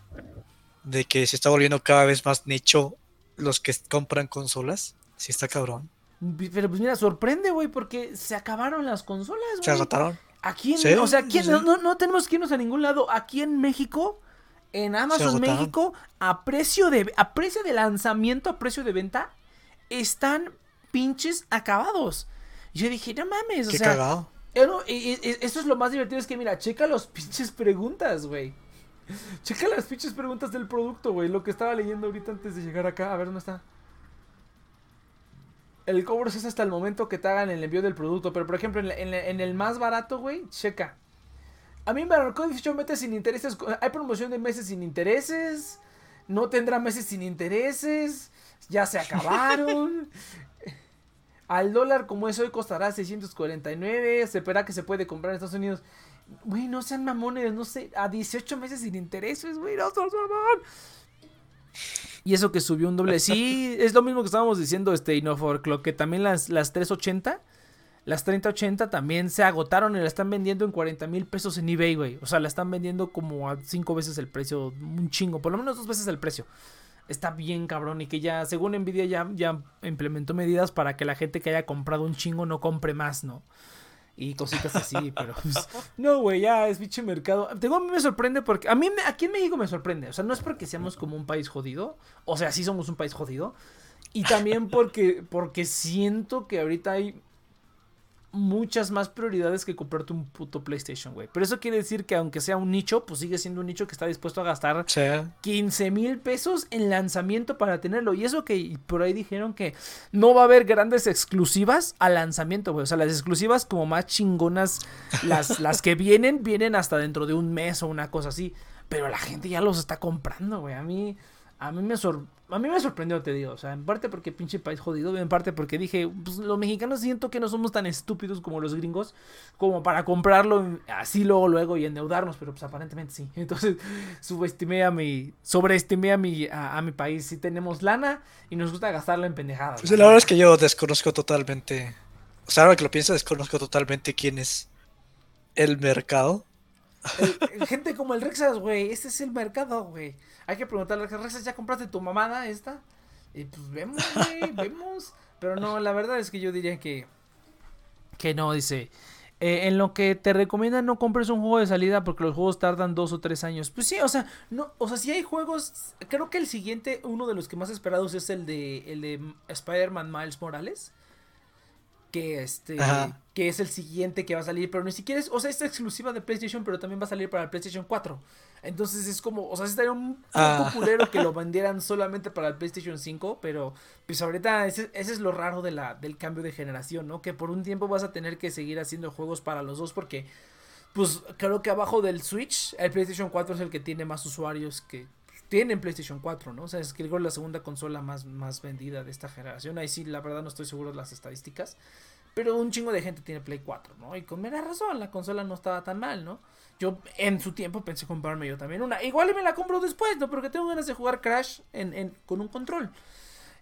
de que se está volviendo cada vez más nicho los que compran consolas. Sí, está cabrón. Pero pues mira, sorprende, güey, porque se acabaron las consolas, güey. Se agotaron. Aquí en, o sea, aquí no, no, tenemos que irnos a ningún lado. Aquí en México, en Amazon México, a precio de a precio de lanzamiento, a precio de venta, están pinches acabados. Yo dije, no mames, o Qué sea, cagado. Esto es lo más divertido, es que mira, checa los pinches preguntas, güey. Checa las pinches preguntas del producto, güey. Lo que estaba leyendo ahorita antes de llegar acá. A ver dónde está el cobro es hasta el momento que te hagan el envío del producto. Pero por ejemplo, en, el más barato, güey, checa. A mí me marcó 18 meses sin intereses. Hay promoción de meses sin intereses. No tendrá meses sin intereses. Ya se acabaron. Al dólar como es hoy costará 649. Se espera que se puede comprar en Estados Unidos. Güey, no sean mamones, no sé. A 18 meses sin intereses, güey, no sean mamón. Y eso que subió un doble. Sí, es lo mismo que estábamos diciendo, este Innova que también las, las 380, las 3080 también se agotaron y la están vendiendo en 40 mil pesos en eBay, güey. O sea, la están vendiendo como a 5 veces el precio, un chingo, por lo menos dos veces el precio. Está bien cabrón y que ya, según Nvidia, ya, ya implementó medidas para que la gente que haya comprado un chingo no compre más, ¿no? Y cositas así, pero pues, no, güey, ya es bicho mercado. Tengo, a mí me sorprende porque a mí aquí en México me sorprende, o sea, no es porque seamos como un país jodido, o sea, sí somos un país jodido, y también porque porque siento que ahorita hay muchas más prioridades que comprarte un puto PlayStation, güey. Pero eso quiere decir que aunque sea un nicho, pues sigue siendo un nicho que está dispuesto a gastar 15 mil pesos en lanzamiento para tenerlo. Y eso que por ahí dijeron que no va a haber grandes exclusivas al lanzamiento, güey. O sea, las exclusivas como más chingonas, las, las que vienen, vienen hasta dentro de un mes o una cosa así. Pero la gente ya los está comprando, güey. A mí, a mí me sorprende a mí me sorprendió, te digo. O sea, en parte porque pinche país jodido, en parte porque dije, pues los mexicanos siento que no somos tan estúpidos como los gringos, como para comprarlo así luego, luego y endeudarnos, pero pues aparentemente sí. Entonces, subestimé a mi, sobreestimé a mi, a, mi país. Sí tenemos lana y nos gusta gastarla en pendejadas. Pues la verdad es que yo desconozco totalmente, o sea, ahora que lo pienso, desconozco totalmente quién es el mercado. Gente como el Rexas, güey, este es el mercado, güey. Hay que preguntarle, Rexas, ¿ya compraste tu mamada esta? Y pues vemos, güey, vemos. Pero no, la verdad es que yo diría que. Que no, dice. Eh, en lo que te recomiendan no compres un juego de salida porque los juegos tardan dos o tres años. Pues sí, o sea, no, o sea, si hay juegos. Creo que el siguiente, uno de los que más esperados es el de el de Spider-Man Miles Morales que este que es el siguiente que va a salir, pero ni siquiera es, o sea, es exclusiva de PlayStation, pero también va a salir para el PlayStation 4. Entonces es como, o sea, estaría un ah. poco que lo vendieran solamente para el PlayStation 5, pero pues ahorita ese, es lo raro de la, del cambio de generación, ¿no? Que por un tiempo vas a tener que seguir haciendo juegos para los dos porque pues creo que abajo del Switch el PlayStation 4 es el que tiene más usuarios que tienen PlayStation 4, ¿no? O sea, es que la segunda consola más, más vendida de esta generación. Ahí sí, la verdad no estoy seguro de las estadísticas. Pero un chingo de gente tiene Play 4, ¿no? Y con mera razón, la consola no estaba tan mal, ¿no? Yo en su tiempo pensé comprarme yo también una. Igual me la compro después, ¿no? Porque tengo ganas de jugar Crash en, con un control.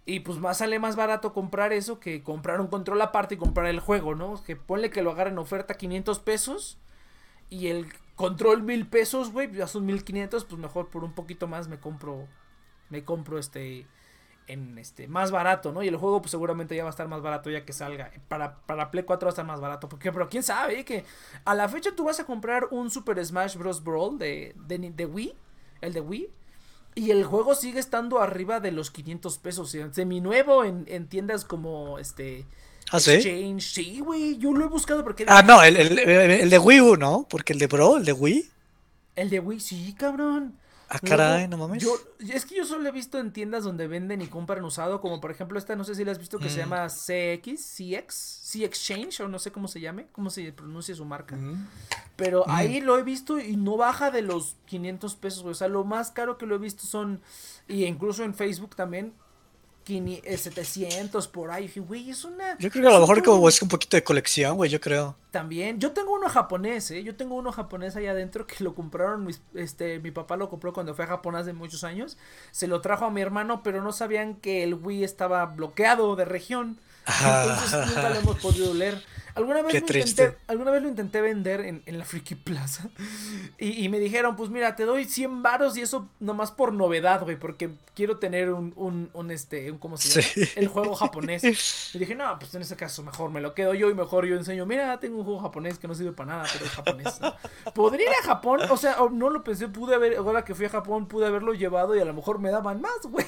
Y pues más sale más barato comprar eso que comprar un control aparte y comprar el juego, ¿no? Que ponle que lo agarren oferta 500 pesos y el control mil pesos, güey, ya son 1500, pues mejor por un poquito más me compro, me compro este, en este, más barato, ¿no? Y el juego pues seguramente ya va a estar más barato ya que salga. Para, para Play 4 va a estar más barato, porque, pero quién sabe, ¿eh? que a la fecha tú vas a comprar un Super Smash Bros. Brawl de, de, de Wii, el de Wii, y el juego sigue estando arriba de los 500 pesos, semi nuevo en, en tiendas como este ¿Ah, sí? Sí, güey, yo lo he buscado porque... Ah, no, el, el, de Wii U, ¿no? Porque el de Pro, el de Wii. El de Wii, sí, cabrón. Ah, caray, no mames. Yo, es que yo solo he visto en tiendas donde venden y compran usado, como por ejemplo esta, no sé si la has visto, que se mm. llama CX, CX, C Exchange, o no sé cómo se llame, cómo se pronuncia su marca. Mm. Pero mm. ahí lo he visto y no baja de los 500 pesos, güey. O sea, lo más caro que lo he visto son, y incluso en Facebook también, 700 por ahí. Güey, es una. Yo creo que a lo mejor como es un poquito de colección, güey, yo creo. También. Yo tengo uno japonés, ¿eh? Yo tengo uno japonés allá adentro que lo compraron. este, mi papá lo compró cuando fue a Japón hace muchos años. Se lo trajo a mi hermano, pero no sabían que el Wii estaba bloqueado de región. Entonces nunca lo hemos podido leer. Alguna vez, lo intenté, alguna vez lo intenté vender en, en la Friki Plaza. Y, y, me dijeron, pues mira, te doy 100 varos y eso nomás por novedad, güey. Porque quiero tener un, un, un este, un, ¿cómo se llama? El juego japonés. Y dije, no, pues en ese caso mejor me lo quedo yo y mejor yo enseño. Mira, tengo un juego japonés que no sirve para nada, pero es japonés. Podría ir a Japón, o sea, no lo pensé, pude haber, ahora que fui a Japón, pude haberlo llevado y a lo mejor me daban más, güey.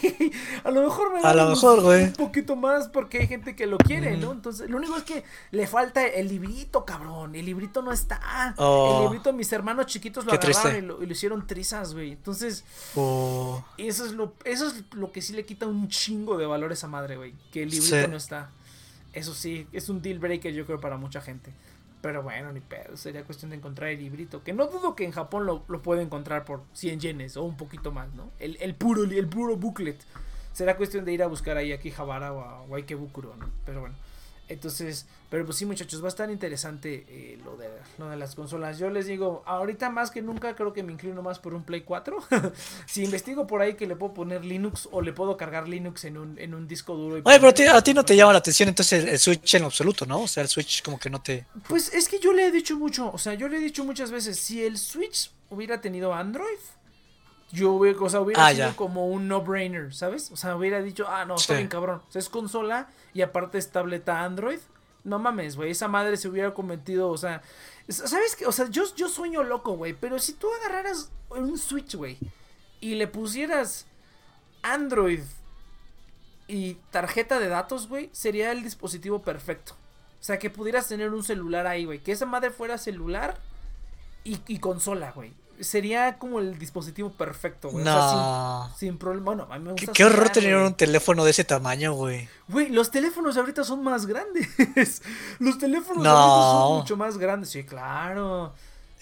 A lo mejor me daban un, poquito más porque hay gente que lo quiere, ¿no? Entonces, lo único es que le falta el librito, cabrón. El librito no está. El oh. librito, mis hermanos chiquitos lo agarraron y lo, hicieron trizas, güey. Entonces, oh. eso es lo, eso es lo que sí le quita un chingo de valor a esa madre, güey. Que el librito no está. Eso sí, es un deal breaker, yo creo, para mucha gente. Pero bueno, ni pedo. Sería cuestión de encontrar el librito. Que no dudo que en Japón lo, lo pueda encontrar por 100 yenes o un poquito más, ¿no? El, el, puro, el puro booklet. Será cuestión de ir a buscar ahí a Kijabara o a, o a Ikebukuro, ¿no? Pero bueno. Entonces, pero pues sí, muchachos, va a estar interesante eh, lo, de, lo de las consolas. Yo les digo, ahorita más que nunca creo que me inclino más por un Play 4. si investigo por ahí que le puedo poner Linux o le puedo cargar Linux en un, en un disco duro. Oye, pero a ti, no te llama la atención entonces el Switch en absoluto, ¿no? O sea, el Switch como que no te... Pues es que yo le he dicho mucho, o sea, yo le he dicho muchas veces, si el Switch hubiera tenido Android, yo hubiera, o sea, hubiera ah, sido como un no-brainer, ¿sabes? O sea, hubiera dicho, ah, no, está bien cabrón. O sea, es consola y aparte es tableta Android. No mames, güey, esa madre se hubiera cometido, o sea, ¿sabes qué? O sea, yo, yo sueño loco, güey, pero si tú agarraras un Switch, güey, y le pusieras Android y tarjeta de datos, güey, sería el dispositivo perfecto. O sea, que pudieras tener un celular ahí, güey. Que esa madre fuera celular y, y consola, güey. Sería como el dispositivo perfecto, güey. No. O sea, sin, sin problema. Bueno, a mí me Qué, gusta qué horror tener güey. un teléfono de ese tamaño, güey. Güey, los teléfonos ahorita son más grandes. los teléfonos No. ahorita son mucho más grandes. Sí, claro.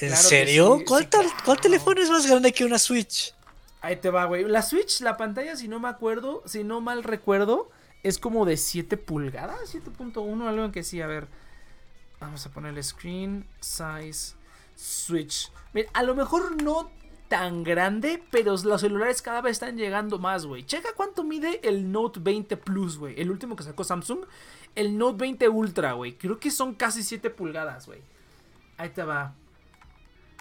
¿En Claro serio? sí, ¿Cuál, sí, tal- claro. ¿Cuál teléfono es más grande que una Switch? Ahí te va, güey. La Switch, la pantalla, si no me acuerdo, si no mal recuerdo, es como de 7 pulgadas, 7.1, algo en que sí, a ver. Vamos a ponerle screen size Switch. A lo mejor no tan grande, pero los celulares cada vez están llegando más, güey. Checa cuánto mide el Note 20 Plus, güey. El último que sacó Samsung. El Note 20 Ultra, güey. Creo que son casi 7 pulgadas, güey. Ahí te va.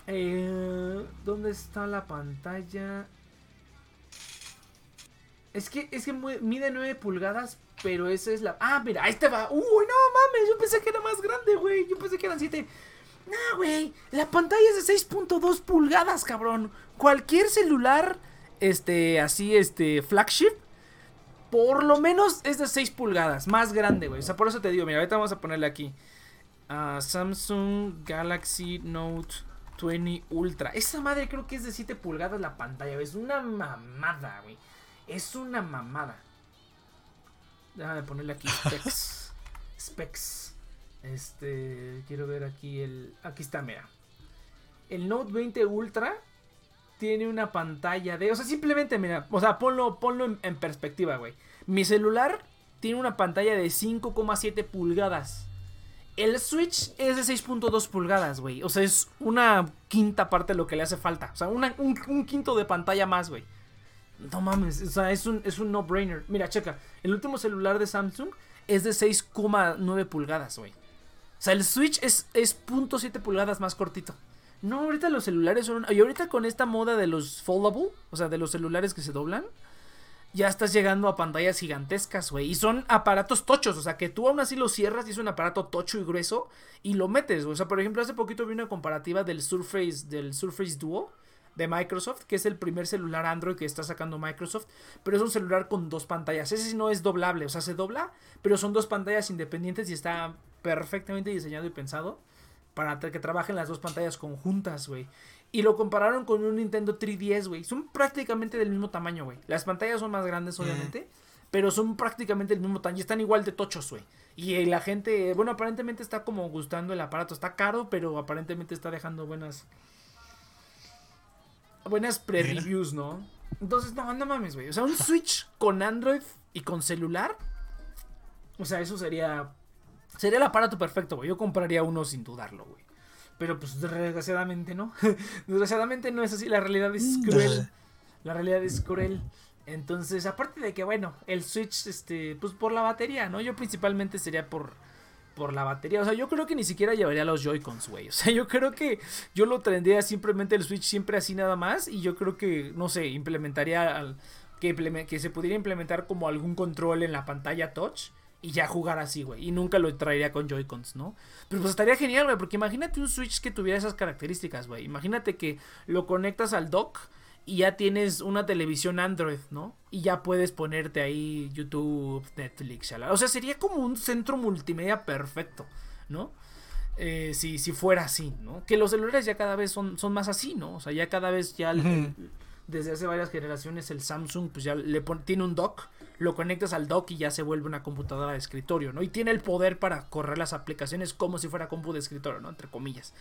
Eh, ¿Dónde está la pantalla? Es que, es que mide 9 pulgadas, pero esa es la... Ah, mira, ahí te va. Uy, no mames, yo pensé que era más grande, güey. Yo pensé que eran 7. No, güey, la pantalla es de 6.2 pulgadas, cabrón. Cualquier celular, este, así, este, flagship, por lo menos es de 6 pulgadas, más grande, güey. O sea, por eso te digo, mira, ahorita vamos a ponerle aquí. Ah, Samsung Galaxy Note 20 Ultra. Esa madre creo que es de 7 pulgadas la pantalla, güey. Es una mamada, güey. Es una mamada. Déjame ponerle aquí specs. specs. Este, quiero ver aquí el... Aquí está, mira. El Note 20 Ultra tiene una pantalla de... O sea, simplemente, mira, o sea, ponlo, ponlo en, perspectiva, güey. Mi celular tiene una pantalla de 5,7 pulgadas. El Switch es de 6.2 pulgadas, güey. O sea, es una quinta parte de lo que le hace falta. O sea, un, un quinto de pantalla más, güey. No mames, o sea, es un, es un no-brainer. Mira, checa, el último celular de Samsung es de 6,9 pulgadas, güey. O sea, el Switch es, es 0.7 pulgadas más cortito. No, ahorita los celulares son... Y ahorita con esta moda de los foldable, o sea, de los celulares que se doblan, ya estás llegando a pantallas gigantescas, güey. Y son aparatos tochos, o sea, que tú aún así lo cierras y es un aparato tocho y grueso y lo metes. O sea, por ejemplo, hace poquito vi una comparativa del Surface, del Surface Duo de Microsoft, que es el primer celular Android que está sacando Microsoft, pero es un celular con dos pantallas. Ese no es doblable, o sea, se dobla, pero son dos pantallas independientes y está perfectamente diseñado y pensado para que trabajen las dos pantallas conjuntas, güey. Y lo compararon con un Nintendo 3DS, güey. Son prácticamente del mismo tamaño, güey. Las pantallas son más grandes, obviamente. Pero son prácticamente del mismo tamaño. y Están igual de tochos, güey. Y eh, la gente, bueno, aparentemente está como gustando el aparato. Está caro, pero aparentemente está dejando buenas. Buenas pre-reviews, ¿no? Entonces, no, no mames, güey. O sea, un Switch con Android y con celular. O sea, eso sería. Sería el aparato perfecto, güey. Yo compraría uno sin dudarlo, güey. Pero pues desgraciadamente no. desgraciadamente no es así. La realidad es cruel. La realidad es cruel. Entonces, aparte de que, bueno, el Switch, este, pues por la batería, ¿no? Yo principalmente sería por, por la batería. O sea, yo creo que ni siquiera llevaría los Joy-Cons, güey. O sea, yo creo que yo lo tendría simplemente el Switch siempre así nada más. Y yo creo que, no sé, implementaría al, que, implemen- que se pudiera implementar como algún control en la pantalla touch. Y ya jugar así, güey. Y nunca lo traería con Joy-Cons, ¿no? Pero pues estaría genial, güey. Porque imagínate un Switch que tuviera esas características, güey. Imagínate que lo conectas al dock y ya tienes una televisión Android, ¿no? Y ya puedes ponerte ahí YouTube, Netflix, shala. o sea, sería como un centro multimedia perfecto, ¿no? Eh, si, si fuera así, ¿no? Que los celulares ya cada vez son, son más así, ¿no? O sea, ya cada vez ya el- desde hace varias generaciones el Samsung pues ya le tiene un dock, lo conectas al dock y ya se vuelve una computadora de escritorio, ¿no? Y tiene el poder para correr las aplicaciones como si fuera compu de escritorio, ¿no? Entre comillas.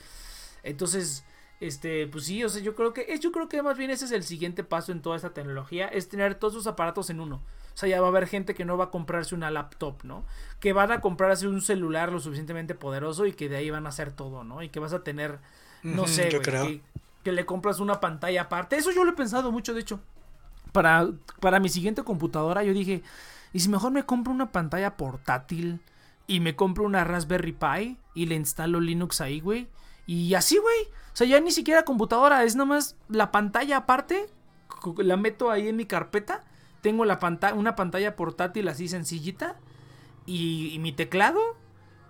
Entonces, este, pues sí, o sea, yo creo que, yo creo que más bien ese es el siguiente paso en toda esta tecnología, es tener todos sus aparatos en uno. O sea, ya va a haber gente que no va a comprarse una laptop, ¿no? Que van a comprarse un celular lo suficientemente poderoso y que de ahí van a hacer todo, ¿no? Y que vas a tener, no sé, que, que le compras una pantalla aparte. Eso yo lo he pensado mucho, de hecho. Para, para mi siguiente computadora yo dije, ¿y si mejor me compro una pantalla portátil y me compro una Raspberry Pi y le instalo Linux ahí, güey? Y así, güey. O sea, ya ni siquiera computadora, es nomás la pantalla aparte, la meto ahí en mi carpeta. Tengo la una pantalla portátil así sencillita y mi teclado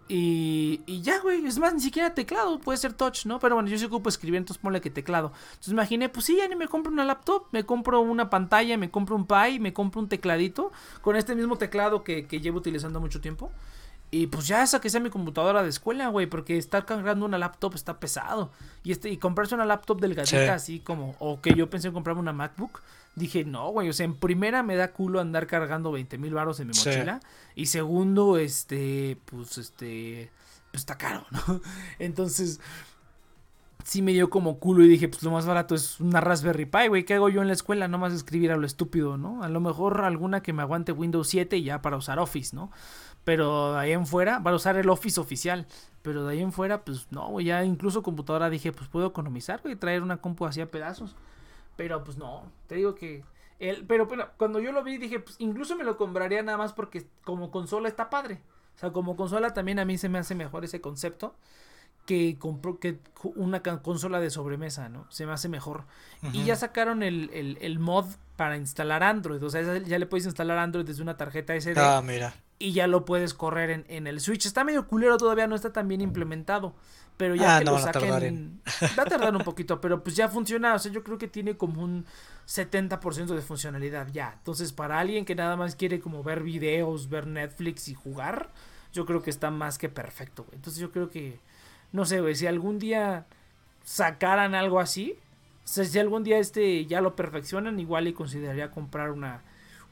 y, y ya, güey. Es más, ni siquiera teclado, puede ser touch, ¿no? Pero bueno, yo sí ocupo escribir, entonces ponle que teclado. Entonces imaginé, pues sí, ya ni me compro una laptop, me compro una pantalla, me compro un Pi, me compro un tecladito con este mismo teclado que, que llevo utilizando mucho tiempo. Y pues ya esa que sea mi computadora de escuela, güey, porque estar cargando una laptop está pesado. Y este y comprarse una laptop delgadita así como o que yo pensé en comprarme una MacBook, dije, "No, güey, o sea, en primera me da culo andar cargando 20 mil baros en mi mochila y segundo, este, pues este, pues está caro, ¿no? Entonces, sí me dio como culo y dije, pues lo más barato es una Raspberry Pi, güey. ¿Qué hago yo en la escuela? No más escribir a lo estúpido, ¿no? A lo mejor alguna que me aguante Windows 7 ya para usar Office, ¿no? Pero de ahí en fuera, para usar el Office oficial. Pero de ahí en fuera, pues no, güey. Ya incluso computadora dije, pues puedo economizar, güey, traer una compu así a pedazos. Pero pues no, te digo que. El, pero, pero cuando yo lo vi dije, pues incluso me lo compraría nada más porque como consola está padre. O sea, como consola también a mí se me hace mejor ese concepto que compró que una consola de sobremesa, ¿no? Se me hace mejor. Y ya sacaron el, mod para instalar Android. O sea, ya le puedes instalar Android desde una tarjeta SD. Ah, mira. Y ya lo puedes correr en, el Switch. Está medio culero todavía, no está tan bien implementado. Pero ya ah, que lo saquen. Va a tardar un poquito, pero pues ya funciona. O sea, yo creo que tiene como un 70% de funcionalidad ya. Entonces, para alguien que nada más quiere como ver videos, ver Netflix y jugar, yo creo que está más que perfecto, Entonces, yo creo que no sé, güey, si algún día sacaran algo así, o sea, si algún día este ya lo perfeccionan, igual y consideraría comprar una,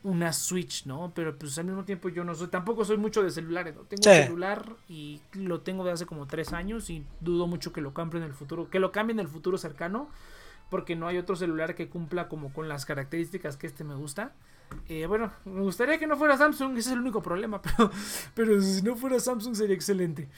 una Switch, ¿no? Pero pues al mismo tiempo yo no soy, tampoco soy mucho de celulares, ¿no? Tengo un celular y lo tengo de hace como tres años y dudo mucho que lo cambie en el futuro, que lo cambie en el futuro cercano, porque no hay otro celular que cumpla como con las características que este me gusta. Eh, bueno, me gustaría que no fuera Samsung, ese es el único problema, pero, pero si no fuera Samsung sería excelente.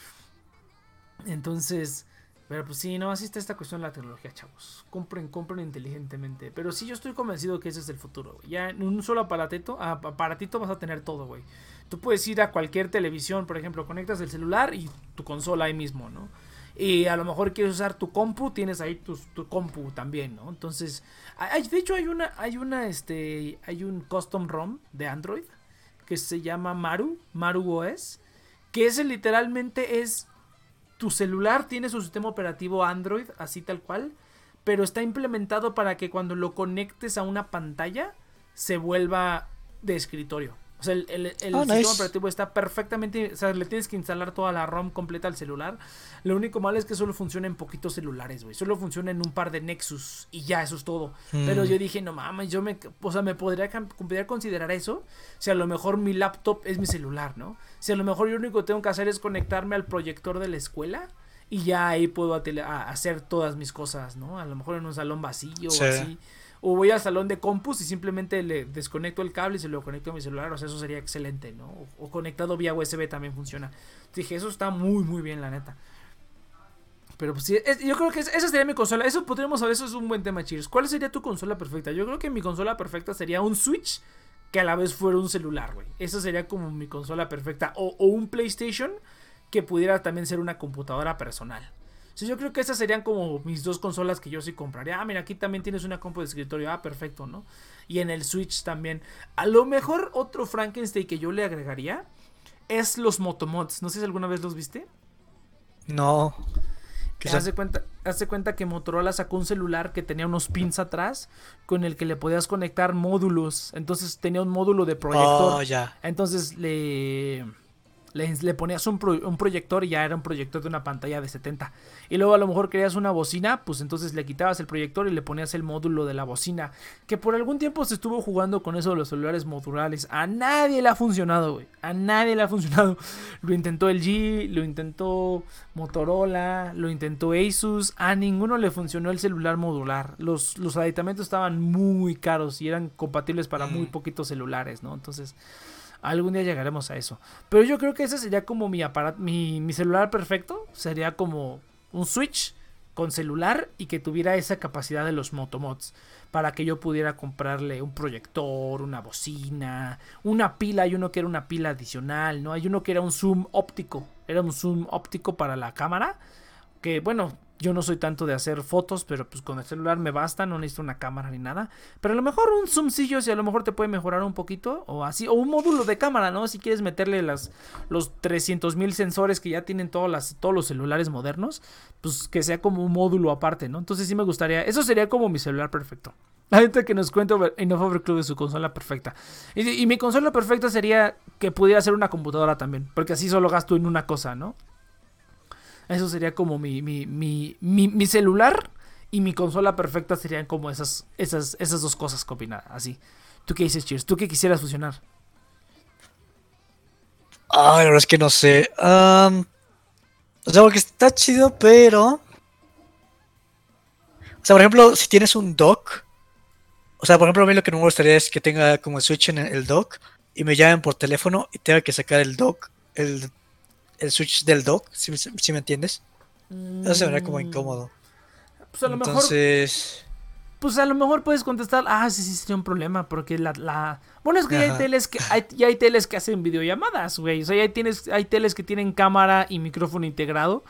Entonces, pero pues sí, no, así está esta cuestión de la tecnología, chavos. Compren, compren inteligentemente. Pero sí, yo estoy convencido que ese es el futuro, güey. Ya en un solo aparatito, aparatito vas a tener todo, güey. Tú puedes ir a cualquier televisión, por ejemplo, conectas el celular y tu consola ahí mismo, ¿no? Y a lo mejor quieres usar tu compu, tienes ahí tu, tu compu también, ¿no? Entonces, hay, de hecho hay una, hay una, este, hay un custom ROM de Android que se llama Maru, Maru OS, que ese literalmente es tu celular tiene su sistema operativo Android, así tal cual, pero está implementado para que cuando lo conectes a una pantalla se vuelva de escritorio. O sea, el, el, ah, sistema operativo está perfectamente. O sea, le tienes que instalar toda la ROM completa al celular. Lo único malo es que solo funciona en poquitos celulares, güey. Solo funciona en un par de Nexus y ya, eso es todo. Pero mm. yo dije, no mames, yo me. O sea, me podría, podría considerar eso. Si a lo mejor mi laptop es mi celular, ¿no? Si a lo mejor yo lo único que tengo que hacer es conectarme al proyector de la escuela y ya ahí puedo hacer todas mis cosas, ¿no? A lo mejor en un salón vacío o así o voy al salón de compus y simplemente le desconecto el cable y se lo conecto a mi celular, o sea, eso sería excelente, ¿no? O, conectado vía USB también funciona. Dije, eso está muy, muy bien, la neta. Pero pues sí, yo creo que esa sería mi consola. Eso podríamos saber, eso es un buen tema, Cheers. ¿Cuál sería tu consola perfecta? Yo creo que mi consola perfecta sería un Switch que a la vez fuera un celular, güey. Esa sería como mi consola perfecta. O, o un PlayStation que pudiera también ser una computadora personal yo creo que esas serían como mis dos consolas que yo sí compraría. Ah, mira, aquí también tienes una compu de escritorio. Ah, perfecto, ¿no? Y en el Switch también. A lo mejor otro Frankenstein que yo le agregaría es los Motomods. No sé si alguna vez los viste. No. Hace cuenta, hace cuenta que Motorola sacó un celular que tenía unos pins atrás con el que le podías conectar módulos. Entonces tenía un módulo de proyector. Oh, ya. Entonces le le, ponías un, un, proyector y ya era un proyector de una pantalla de 70. Y luego a lo mejor querías una bocina, pues entonces le quitabas el proyector y le ponías el módulo de la bocina. Que por algún tiempo se estuvo jugando con eso de los celulares modulares. A nadie le ha funcionado, güey. A nadie le ha funcionado. Lo intentó el G, lo intentó Motorola, lo intentó Asus. A ninguno le funcionó el celular modular. Los, los aditamentos estaban muy caros y eran compatibles para muy mm. poquitos celulares, ¿no? Entonces... Algún día llegaremos a eso. Pero yo creo que ese sería como mi aparato, mi, mi celular perfecto. Sería como un Switch con celular y que tuviera esa capacidad de los motomods para que yo pudiera comprarle un proyector, una bocina, una pila, hay uno que era una pila adicional, ¿no? Hay uno que era un zoom óptico, era un zoom óptico para la cámara, que bueno, yo no soy tanto de hacer fotos, pero pues con el celular me basta, no necesito una cámara ni nada. Pero a lo mejor un zoomcillo si a lo mejor te puede mejorar un poquito o así, o un módulo de cámara, ¿no? Si quieres meterle las, los 300 mil sensores que ya tienen todos, las, todos los celulares modernos, pues que sea como un módulo aparte, ¿no? Entonces sí me gustaría, eso sería como mi celular perfecto. La gente que nos cuenta Enough Overclock de su consola perfecta. Y, mi consola perfecta sería que pudiera ser una computadora también. Porque así solo gasto en una cosa, ¿no? Eso sería como mi, mi, mi, mi, celular y mi consola perfecta serían como esas, esas, esas dos cosas combinadas. Así. ¿Tú qué dices, Cheers? ¿Tú qué quisieras fusionar? Ay, la verdad es que no sé. o sea, porque está chido, pero. O sea, por ejemplo, si tienes un dock o sea, por ejemplo, a mí lo que no me gustaría es que tenga como switch en el dock y me llamen por teléfono y tenga que sacar el dock, el, switch del dock, si, me entiendes. Eso se vería como incómodo. Pues a lo Entonces... Pues a lo mejor puedes contestar, ah, sí, sí, sería un problema, porque la... la... Bueno, es que ya hay teles que, hay, ya hay teles que hacen videollamadas, güey. O sea, ya tienes, hay teles que tienen cámara y micrófono integrado.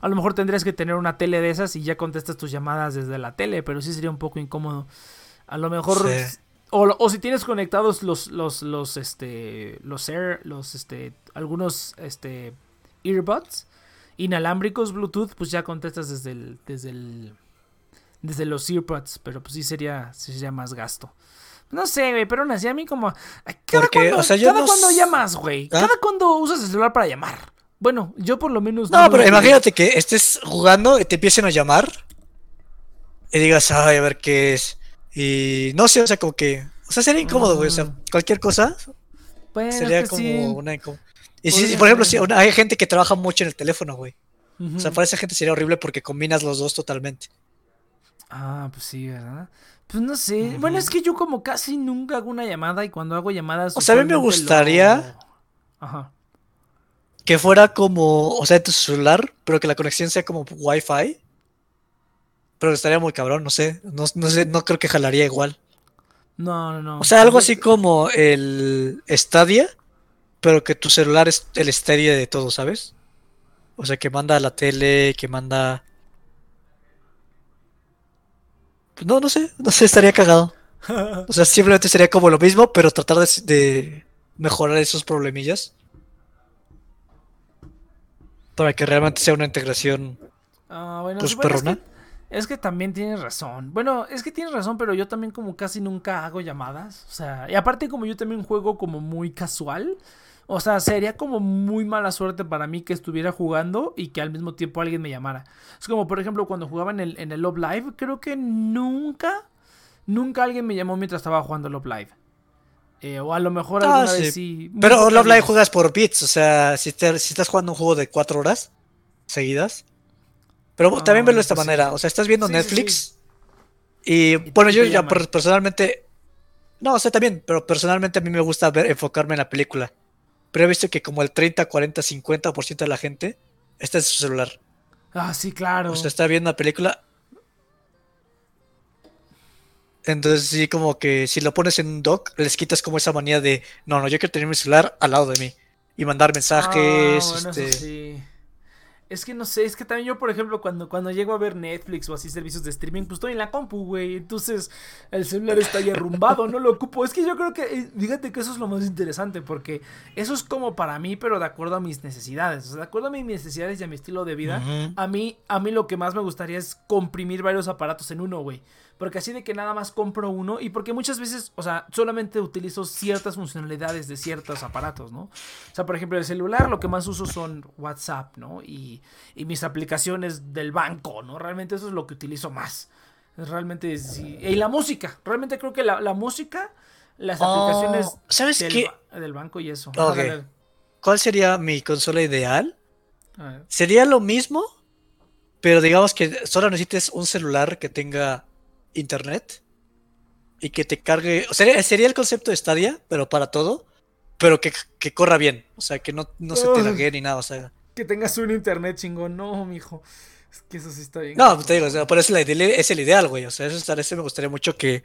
A lo mejor tendrías que tener una tele de esas y ya contestas tus llamadas desde la tele, pero sí sería un poco incómodo. A lo mejor. O, si tienes conectados los, los, los, este, los Air, los, este, algunos, este, earbuds inalámbricos Bluetooth, pues ya contestas desde el, desde el, desde los earbuds, pero pues sí sería, sería más gasto. No sé, güey, pero aún así a mí como... Cada cuando, o sea, cada cuando llamas, güey. ¿Ah? Cada cuando usas el celular para llamar. Bueno, yo por lo menos... No, pero imagínate que estés jugando y te empiecen a llamar y digas, ay, a ver qué es. Y no sé, o sea, como que. O sea, sería incómodo, güey. O sea, cualquier cosa. sería como una Y si, por ejemplo, si hay gente que trabaja mucho en el teléfono, güey. O sea, para esa gente sería horrible porque combinas los dos totalmente. Ah, pues sí, ¿verdad? Pues no sé. Bueno, es que yo como casi nunca hago una llamada y cuando hago llamadas. O sea, a mí me gustaría. Ajá. Que fuera como. O sea, en tu celular, pero que la conexión sea como Wi-Fi. Pero estaría muy cabrón, no sé. No, sé, no creo que jalaría igual. No, no, no. O sea, algo así como el Stadia, pero que tu celular es el Stadia de todo, ¿sabes? O sea, que manda a la tele, que manda. Pues no, no sé, no sé, estaría cagado. O sea, simplemente sería como lo mismo, pero tratar de, mejorar esos problemillas. Para que realmente sea una integración. Ah, bueno, pues perrona. Es que también tienes razón. Bueno, es que tienes razón, pero yo también como casi nunca hago llamadas. O sea, y aparte como yo también juego como muy casual. O sea, sería como muy mala suerte para mí que estuviera jugando y que al mismo tiempo alguien me llamara. Es como, por ejemplo, cuando jugaba en el, en el Love Live, creo que nunca, nunca alguien me llamó mientras estaba jugando Love Live. Eh, o a lo mejor ah, alguna vez sí. Pero Love Live juegas por bits, o sea, si, si estás jugando un juego de cuatro horas seguidas, pero también verlo de esta manera. O sea, estás viendo Netflix. Y, bueno, yo ya personalmente. No, o sea, también, pero personalmente a mí me gusta ver, enfocarme en la película. Pero he visto que como el 30, 40, 50% de la gente está en su celular. Ah, sí, claro. O sea, está viendo la película. Entonces, sí, como que si lo pones en un dock, les quitas como esa manía de, no, no, yo quiero tener mi celular al lado de mí. Y mandar mensajes. Ah, este... sí. Es que no sé, es que también yo, por ejemplo, cuando, cuando llego a ver Netflix o así servicios de streaming, pues estoy en la compu, güey. Entonces el celular está ahí arrumbado, no lo ocupo. Es que yo creo que, eh, fíjate que eso es lo más interesante, porque eso es como para mí, pero de acuerdo a mis necesidades. O sea, de acuerdo a mis necesidades y a mi estilo de vida, a, mí, a mí lo que más me gustaría es comprimir varios aparatos en uno, güey. Porque así de que nada más compro uno y porque muchas veces, o sea, solamente utilizo ciertas funcionalidades de ciertos aparatos, ¿no? O sea, por ejemplo, el celular lo que más uso son WhatsApp, ¿no? Y, mis aplicaciones del banco, ¿no? Realmente eso es lo que utilizo más. Realmente, sí. Y la música, realmente creo que la, música, las oh, aplicaciones ¿sabes del, qué? del banco y eso. ¿Cuál sería mi consola ideal? Sería lo mismo, pero digamos que solo necesites un celular que tenga internet y que te cargue. O sea, sería el concepto de Stadia, pero para todo, pero que, corra bien. O sea, que no, no se te lague ni nada. O sea, que tengas un internet chingón. No, mijo. Es que eso sí está bien. No, te digo, por eso es el ideal, güey. O sea, eso, eso me gustaría mucho que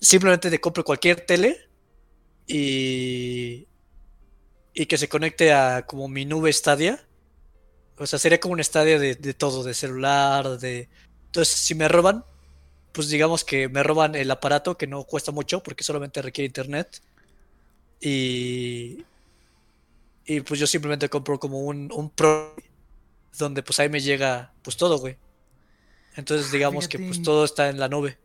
simplemente te compre cualquier tele y. y que se conecte a como mi nube Stadia. O sea, sería como un Stadia de, de todo, de celular, de. Entonces, si me roban, pues digamos que me roban el aparato que no cuesta mucho porque solamente requiere internet. Y, y pues yo simplemente compro como un, un Pro donde pues ahí me llega pues todo, güey. Entonces ah, digamos que pues todo está en la nube.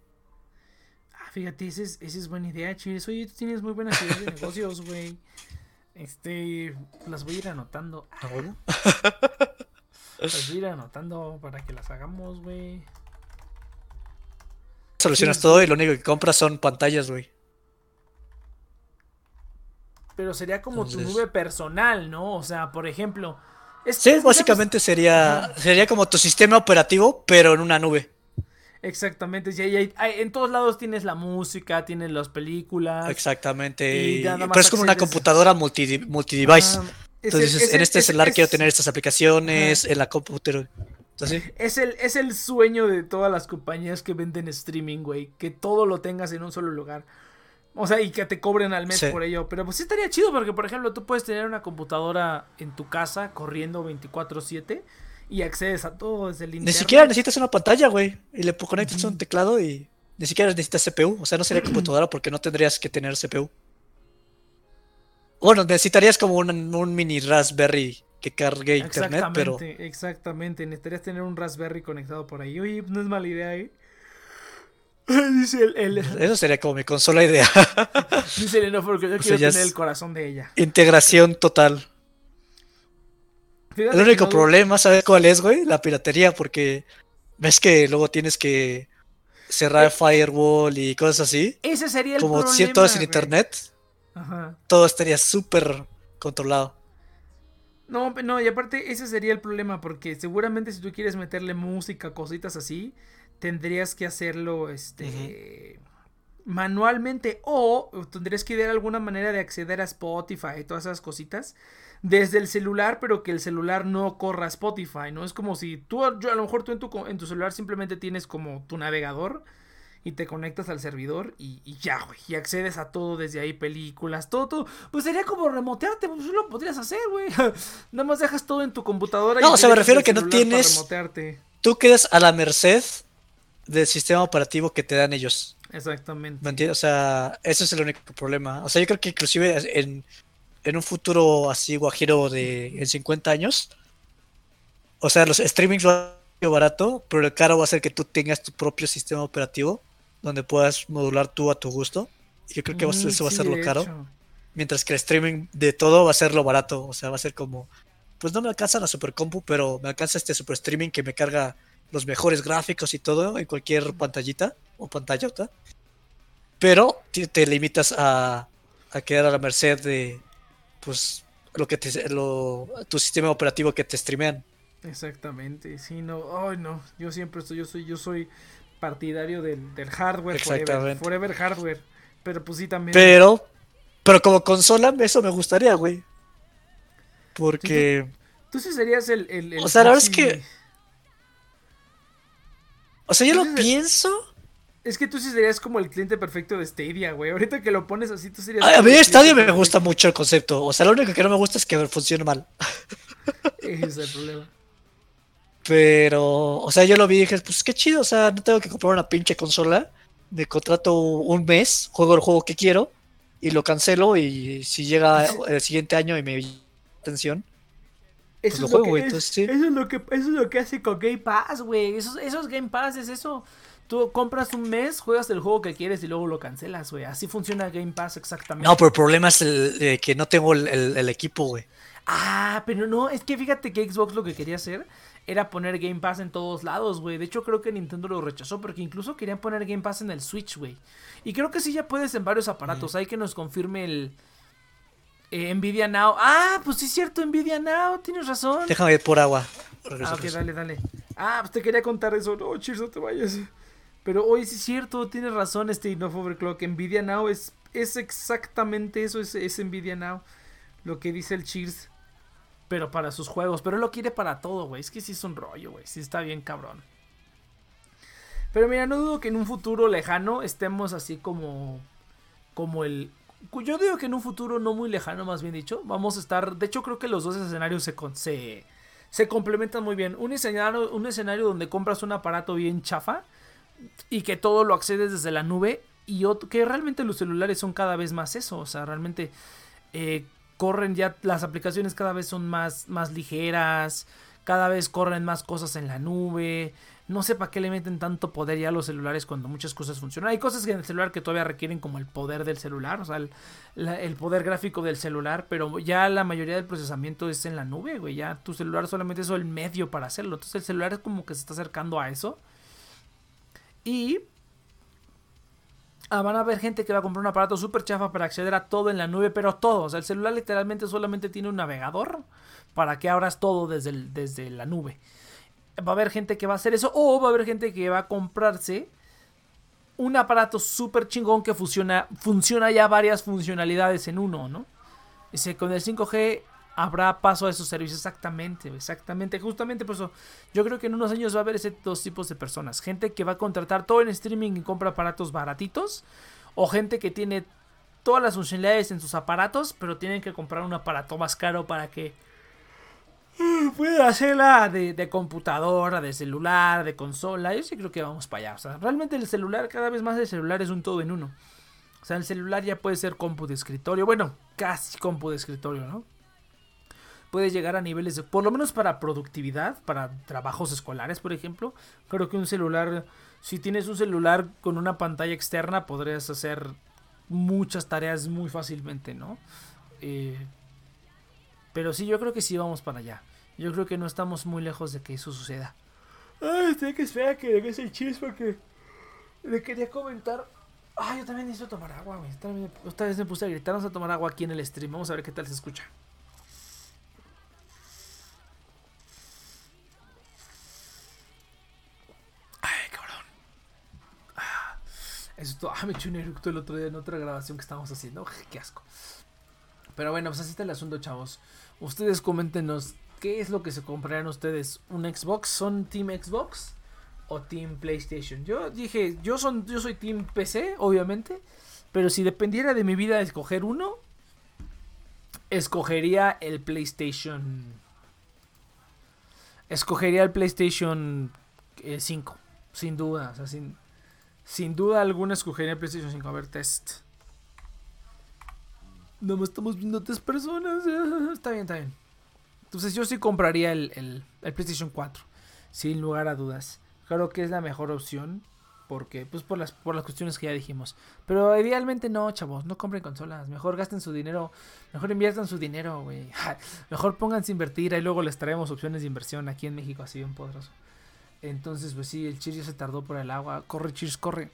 fíjate, esa es, esa es buena idea, Chiris. Oye, tú tienes muy buenas ideas de negocios, güey. Este, las voy a ir anotando. las voy a ir anotando para que las hagamos, güey. Solucionas todo y lo único que compras son pantallas, güey. Pero sería como tu nube personal, ¿no? O sea, por ejemplo. sí, básicamente sería, sería como tu sistema operativo, pero en una nube. Exactamente, sí, hay, en todos lados tienes la música, tienes las películas. Exactamente, pero es como una computadora multi, multidevice. Entonces, en este celular quiero tener estas aplicaciones, en la computadora. Es el, es el sueño de todas las compañías que venden streaming, güey. Que todo lo tengas en un solo lugar. O sea, y que te cobren al mes por ello. Pero pues sí estaría chido porque, por ejemplo, tú puedes tener una computadora en tu casa corriendo 24/7 y accedes a todo desde el internet. Ni siquiera necesitas una pantalla, güey. Y le conectas un teclado y ni siquiera necesitas CPU. O sea, no sería computadora porque no tendrías que tener CPU. Bueno, necesitarías como un, un mini Raspberry que cargue internet, pero. Exactamente, necesitarías tener un Raspberry conectado por ahí. Oye, no es mala idea, ¿eh? Dice el, Eso sería como mi consola idea. Dice el porque yo quiero tener el corazón de ella. Integración total el único problema, ¿sabes cuál es, güey? La piratería, porque ves que luego tienes que cerrar el eh, firewall y cosas así. Ese sería el Como problema. todo es en internet, todo estaría súper controlado. No, no, y aparte ese sería el problema, porque seguramente si tú quieres meterle música, cositas así, tendrías que hacerlo, este... manualmente o tendrías que ver alguna manera de acceder a Spotify y todas esas cositas desde el celular, pero que el celular no corra Spotify, ¿no? Es como si tú, yo, a lo mejor tú en tu, en tu celular simplemente tienes como tu navegador y te conectas al servidor y, ya, güey, y accedes a todo desde ahí, películas, todo, todo. Pues sería como remotearte, pues lo podrías hacer, güey. Nada más dejas todo en tu computadora. No, o sea, me refiero a que no tienes... Tú quedas a la merced del sistema operativo que te dan ellos. Exactamente. ¿Me entiendes? O sea, ese es el único problema. O sea, yo creo que inclusive en en un futuro así guajiro de en 50 años, o sea, los streamings lo barato, pero el caro va a ser que tú tengas tu propio sistema operativo donde puedas modular tú a tu gusto. Yo creo que mm, eso va a ser lo caro. Mientras que el streaming de todo va a ser lo barato. O sea, va a ser como, pues no me alcanza la super compu, pero me alcanza este super streaming que me carga los mejores gráficos y todo en cualquier pantallita o pantallota. Pero te, limitas a, a quedar a la merced de, pues lo que te lo, tu sistema operativo que te streamean. Exactamente, sí, no, ay no, yo siempre estoy, yo soy, yo soy partidario del, hardware Exactamente. Forever, hardware, pero pues sí también. Pero, pero como consola, eso me gustaría, güey. Porque. Tú, sí serías el, el, O sea, la verdad es que. O sea, yo lo pienso. Es que tú sí serías como el cliente perfecto de Stadia, güey. Ahorita que lo pones así, tú serías. a mí Stadia me gusta mucho el concepto. O sea, lo único que no me gusta es que funcione mal. Ese es el problema. Pero, o sea, yo lo vi y dije, pues qué chido. O sea, no tengo que comprar una pinche consola. Me contrato un mes, juego el juego que quiero y lo cancelo. Y si llega el siguiente año y me atención, pues eso, lo juego, es, entonces, sí. eso, es lo que, eso es lo que hace con Game Pass, güey. Esos, esos Game Pass es eso. Tú compras un mes, juegas el juego que quieres y luego lo cancelas, güey. Así funciona Game Pass exactamente. No, pero el problema es el, que no tengo el, equipo, güey. Ah, pero no, es que fíjate que Xbox lo que quería hacer era poner Game Pass en todos lados, güey. De hecho, creo que Nintendo lo rechazó porque incluso querían poner Game Pass en el Switch, güey. Y creo que sí ya puedes en varios aparatos. Hay que nos confirme el eh, Nvidia Now. Ah, pues sí es cierto, Nvidia Now, tienes razón. Déjame ir por agua. Ah, ok, dale, dale. Ah, pues te quería contar eso. No, cheers, no te vayas. Pero hoy sí es cierto, tienes razón este Enough Overclock. Nvidia Now es, es exactamente eso, es, es Nvidia Now. Lo que dice el Cheers. Pero para sus juegos. Pero lo quiere para todo, güey. Es que sí es un rollo, güey. Sí está bien cabrón. Pero mira, no dudo que en un futuro lejano estemos así como. Como el. Yo digo que en un futuro no muy lejano, más bien dicho. Vamos a estar. De hecho, creo que los dos escenarios se, se, se complementan muy bien. Un escenario, un escenario donde compras un aparato bien chafa y que todo lo accedes desde la nube y que realmente los celulares son cada vez más eso, o sea, realmente eh, corren ya, las aplicaciones cada vez son más, más ligeras, cada vez corren más cosas en la nube. No sé para qué le meten tanto poder ya a los celulares cuando muchas cosas funcionan. Hay cosas en el celular que todavía requieren como el poder del celular, o sea, el, poder gráfico del celular, pero ya la mayoría del procesamiento es en la nube, güey. Ya tu celular solamente es el medio para hacerlo. Entonces el celular es como que se está acercando a eso. Y Ah, van a haber gente que va a comprar un aparato súper chafa para acceder a todo en la nube, pero todo. O sea, el celular literalmente solamente tiene un navegador para que abras todo desde, desde la nube. Va a haber gente que va a hacer eso o va a haber gente que va a comprarse un aparato súper chingón que funciona, funciona ya varias funcionalidades en uno, ¿no? Dice, con el 5G habrá paso a esos servicios. Exactamente, exactamente. Justamente por eso, yo creo que en unos años va a haber ese dos tipos de personas. Gente que va a contratar todo en streaming y compra aparatos baratitos. O gente que tiene todas las funcionalidades en sus aparatos, pero tienen que comprar un aparato más caro para que pueda hacerla de, de, computadora, de celular, de consola. Yo sí creo que vamos para allá. O sea, realmente el celular, cada vez más el celular es un todo en uno. O sea, el celular ya puede ser compu de escritorio. Bueno, casi compu de escritorio, ¿no? puedes llegar a niveles de, por lo menos para productividad, para trabajos escolares, por ejemplo. Creo que un celular, si tienes un celular con una pantalla externa, podrías hacer muchas tareas muy fácilmente, ¿no? Eh, pero sí, yo creo que sí vamos para allá. Yo creo que no estamos muy lejos de que eso suceda. Ay, tengo que esperar que dejes el chis porque le quería comentar. Ay, yo también necesito tomar agua, güey. Esta vez me puse a gritar, vamos a tomar agua aquí en el stream. Vamos a ver qué tal se escucha. Eso ah, me eché un eructo el otro día en otra grabación que estábamos haciendo. Qué asco. Pero bueno, pues así está el asunto, chavos. Ustedes coméntenos qué es lo que se comprarían ustedes. ¿Un Xbox? ¿Son Team Xbox? ¿O Team PlayStation? Yo dije, yo, son, yo soy Team PC, obviamente. Pero si dependiera de mi vida escoger uno, escogería el PlayStation. Escogería el PlayStation 5, eh, sin duda. Sin, sin duda alguna escogería PlayStation 5. A ver, test. No estamos viendo tres personas. Está bien, está bien. Entonces yo sí compraría el, el, PlayStation 4. Sin lugar a dudas. Creo que es la mejor opción. Porque, pues por las, por las cuestiones que ya dijimos. Pero idealmente no, chavos. No compren consolas. Mejor gasten su dinero. Mejor inviertan su dinero, güey. Mejor pónganse a invertir. Ahí luego les traemos opciones de inversión aquí en México. Así bien poderoso. Entonces, pues sí, el Cheers ya se tardó por el agua. Corre, Cheers, corre.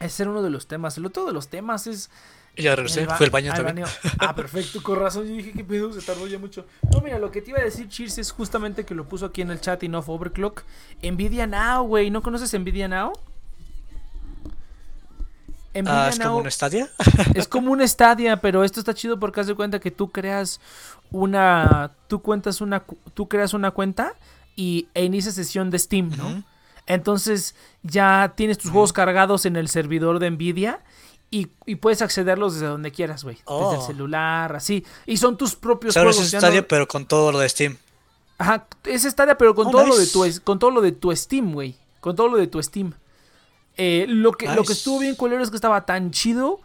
Ese era uno de los temas. El otro de los temas es. Ya regresé, fue el baño también. Ah, perfecto, con razón. Yo dije que pedo, se tardó ya mucho. No, mira, lo que te iba a decir, Cheers, es justamente que lo puso aquí en el chat y no fue Overclock. Nvidia Now, güey. ¿No conoces Nvidia Now? ah, ¿Es como un Stadia? es como un Stadia, pero esto está chido porque haz de cuenta que tú creas una. Tú cuentas una. Tú creas una cuenta y, e inicia sesión de Steam, ¿no? Entonces ya tienes tus juegos cargados en el servidor de Nvidia y, puedes accederlos desde donde quieras, güey. Desde el oh. celular, así. Y son tus propios juegos. Es Stadia, pero con todo lo de Steam. Ajá, es Stadia, pero con, oh, todo, lo de tu, con todo lo de tu Steam, güey. Con todo lo de tu Steam. Eh, lo, que, lo que estuvo bien culero es que estaba tan chido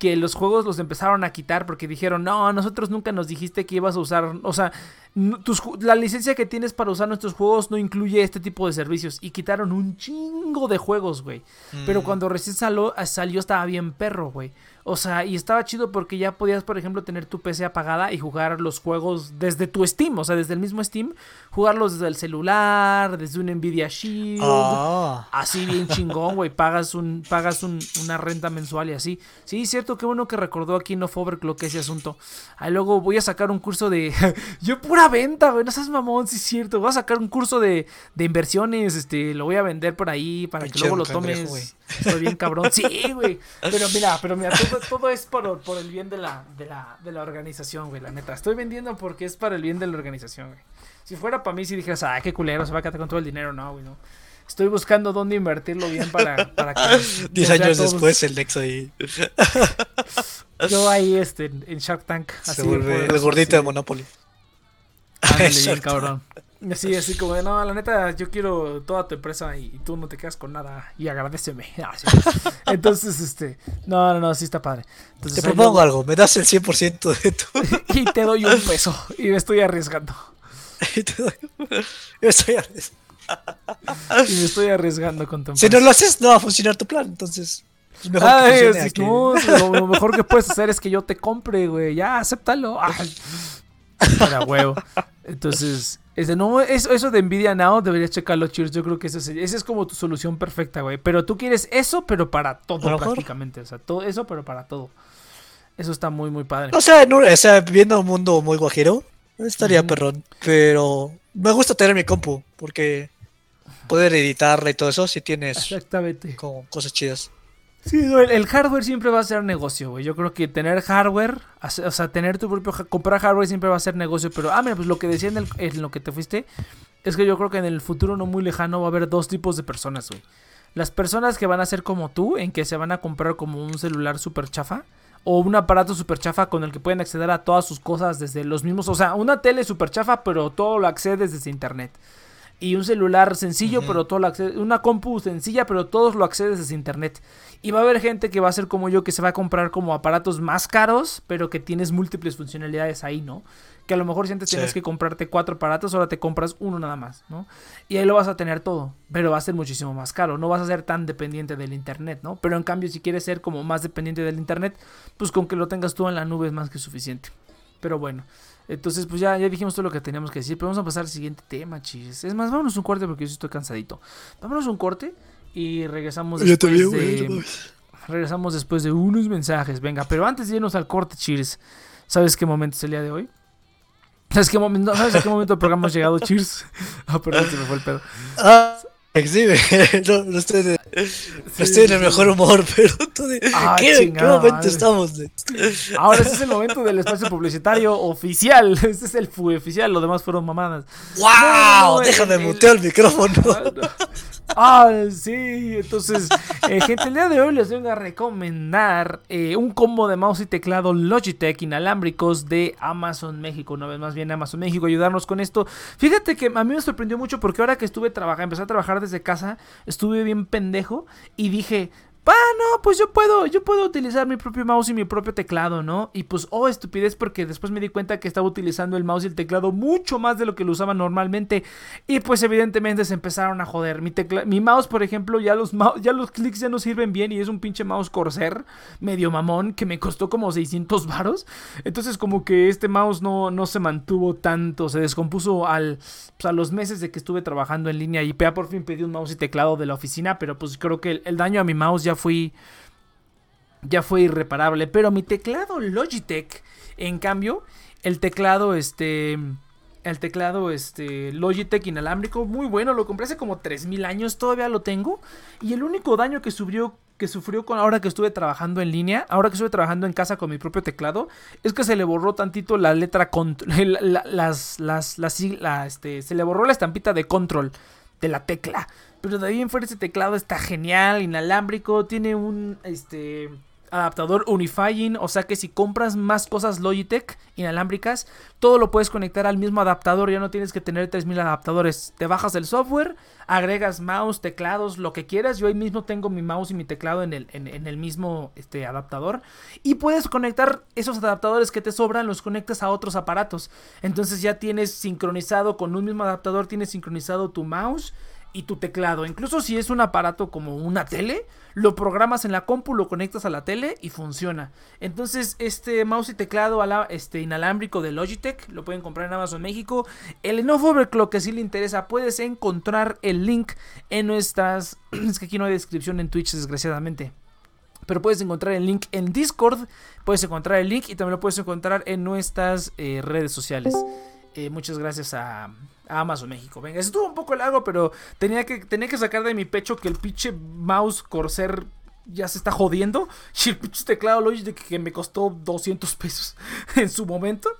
que los juegos los empezaron a quitar porque dijeron, no, nosotros nunca nos dijiste que ibas a usar, o sea, la licencia que tienes para usar nuestros juegos no incluye este tipo de servicios. Y quitaron un chingo de juegos, güey. Pero mm. cuando recién salió, salió estaba bien perro, güey. O sea, y estaba chido porque ya podías, por ejemplo, tener tu PC apagada y jugar los juegos desde tu Steam, o sea, desde el mismo Steam, jugarlos desde el celular, desde un Nvidia Shield. Ah. Así bien chingón, güey. Pagas un pagas una renta mensual y así. Sí, cierto, qué bueno que recordó aquí no Overclock ese asunto. Ahí luego voy a sacar un curso de yo pura venta, güey, no seas mamón, sí es cierto. Voy a sacar un curso de, de inversiones, este, lo voy a vender por ahí para que luego lo tomes. Estoy bien cabrón. Sí, güey. Pero mira, pero mira, todo, es por, por, el bien de la, de, la, de la organización, güey, la neta. Estoy vendiendo porque es para el bien de la organización, güey. Si fuera para mí, si dijeras, ah, qué culero, se va a quedar con todo el dinero, no, güey, no. Estoy buscando dónde invertirlo bien para, para que. Diez años después el Nexo ahí. Yo ahí, este, en Shark Tank. Así se vuelve el gordito de Monopoly. bien, cabrón. Así, así como de, no, la neta, yo quiero toda tu empresa y, tú no te quedas con nada y agradeceme. Ah, Entonces, este, no, no, no, sí está padre. te propongo algo, me das el 100% de tu... y te doy un peso y me estoy arriesgando. me estoy y me estoy arriesgando con tu Si no lo haces, no va a funcionar tu plan, entonces. Pues mejor Ay, que no, lo, mejor que puedes hacer es que yo te compre, güey. Ya, acéptalo. Para huevo. Entonces, ese, no, eso, eso de Nvidia Now deberías checarlo, Cheers. Yo creo que esa es como tu solución perfecta, güey. Pero tú quieres eso, pero para todo prácticamente. O sea, todo eso, pero para todo. Eso está muy, muy padre. O sea, o sea viendo un mundo muy guajero, estaría perrón. Pero me gusta tener mi compu, porque poder editarla y todo eso, si tienes Exactamente. Como cosas chidas. Sí, el, hardware siempre va a ser negocio, güey. Yo creo que tener hardware, o sea, tener tu propio, comprar hardware siempre va a ser negocio. Pero, ah, mira, pues lo que decía en, en lo que te fuiste, es que yo creo que en el futuro no muy lejano va a haber dos tipos de personas, güey. Las personas que van a ser como tú, en que se van a comprar como un celular super chafa o un aparato super chafa con el que pueden acceder a todas sus cosas desde los mismos, o sea, una tele super chafa, pero todo lo accedes desde internet. Y un celular sencillo, pero todo lo accedes, una compu sencilla, pero todos lo accedes desde internet. Y va a haber gente que va a ser como yo, que se va a comprar como aparatos más caros, pero que tienes múltiples funcionalidades ahí, ¿no? Que a lo mejor si antes tienes que comprarte cuatro aparatos, ahora te compras uno nada más, ¿no? Y ahí lo vas a tener todo, pero va a ser muchísimo más caro, no vas a ser tan dependiente del internet, ¿no? Pero en cambio, si quieres ser como más dependiente del internet, pues con que lo tengas tú en la nube es más que suficiente. Pero bueno, entonces pues ya, ya dijimos todo lo que teníamos que decir, pero vamos a pasar al siguiente tema, chis. Es más, vámonos un corte porque yo estoy cansadito. Vámonos un corte y regresamos después de... Regresamos después de unos mensajes, venga, pero antes de irnos al corte, Cheers, ¿sabes qué momento es el día de hoy? ¿Sabes qué momento, ¿sabes a qué momento del programa hemos llegado? Cheers. Ah, perdón, se me fue el pedo. Ah, exhibe. No, no estoy, de, no estoy en el mejor humor, pero tú de, ah, ¿qué, ¿qué momento estamos? De? Ahora ese es el momento del espacio publicitario oficial. Este es el FUE oficial, lo demás fueron mamadas. ¡Wow! Déjame mutear el micrófono. Ah, sí, entonces, eh, gente, el día de hoy les vengo a recomendar eh, un combo de mouse y teclado Logitech inalámbricos de Amazon México. Una vez más bien Amazon México, ayudarnos con esto. Fíjate que a mí me sorprendió mucho porque ahora que estuve trabajando, empecé a trabajar desde casa, estuve bien pendejo y dije, Ah, no, pues yo puedo, yo puedo utilizar mi propio mouse y mi propio teclado, ¿no? Y pues, oh, estupidez, porque después me di cuenta que estaba utilizando el mouse y el teclado mucho más de lo que lo usaba normalmente. Y pues evidentemente se empezaron a joder. Mi, mi mouse, por ejemplo, ya los, ya los clics ya no sirven bien y es un pinche mouse Corsair medio mamón que me costó como 600 varos. Entonces como que este mouse no, no se mantuvo tanto, se descompuso al, pues, a los meses de que estuve trabajando en línea y ya por fin pedí un mouse y teclado de la oficina, pero pues creo que el, el daño a mi mouse ya fui ya fue irreparable, pero mi teclado Logitech, en cambio, el teclado este el teclado este Logitech inalámbrico, muy bueno, lo compré hace como 3000 años, todavía lo tengo y el único daño que sufrió que sufrió con ahora que estuve trabajando en línea, ahora que estuve trabajando en casa con mi propio teclado, es que se le borró tantito la letra las, las, la, este, se le borró la estampita de control de la tecla. Pero de ahí en fuera ese teclado está genial, inalámbrico, tiene un este adaptador unifying, o sea que si compras más cosas Logitech inalámbricas, todo lo puedes conectar al mismo adaptador, ya no tienes que tener 3000 adaptadores. Te bajas el software, agregas mouse, teclados, lo que quieras. Yo ahí mismo tengo mi mouse y mi teclado en el, en, el mismo este, adaptador. Y puedes conectar esos adaptadores que te sobran, los conectas a otros aparatos. Entonces ya tienes sincronizado con un mismo adaptador, tienes sincronizado tu mouse y tu teclado. Incluso si es un aparato como una tele, lo programas en la compu, lo conectas a la tele y funciona. Entonces, este mouse y teclado este, inalámbrico de Logitech lo pueden comprar en Amazon México. El Lenovo Overclock que si le interesa, puedes encontrar el link en nuestras. Es que aquí no hay descripción en Twitch, desgraciadamente. Pero puedes encontrar el link en Discord, puedes encontrar el link y también lo puedes encontrar en nuestras eh, redes sociales. Eh, muchas gracias a, Amazon México. Venga, estuvo un poco largo, pero tenía que, tenía que sacar de mi pecho que el pinche mouse Corsair ya se está jodiendo. Y el pinche teclado Logitech que me costó 200 pesos en su momento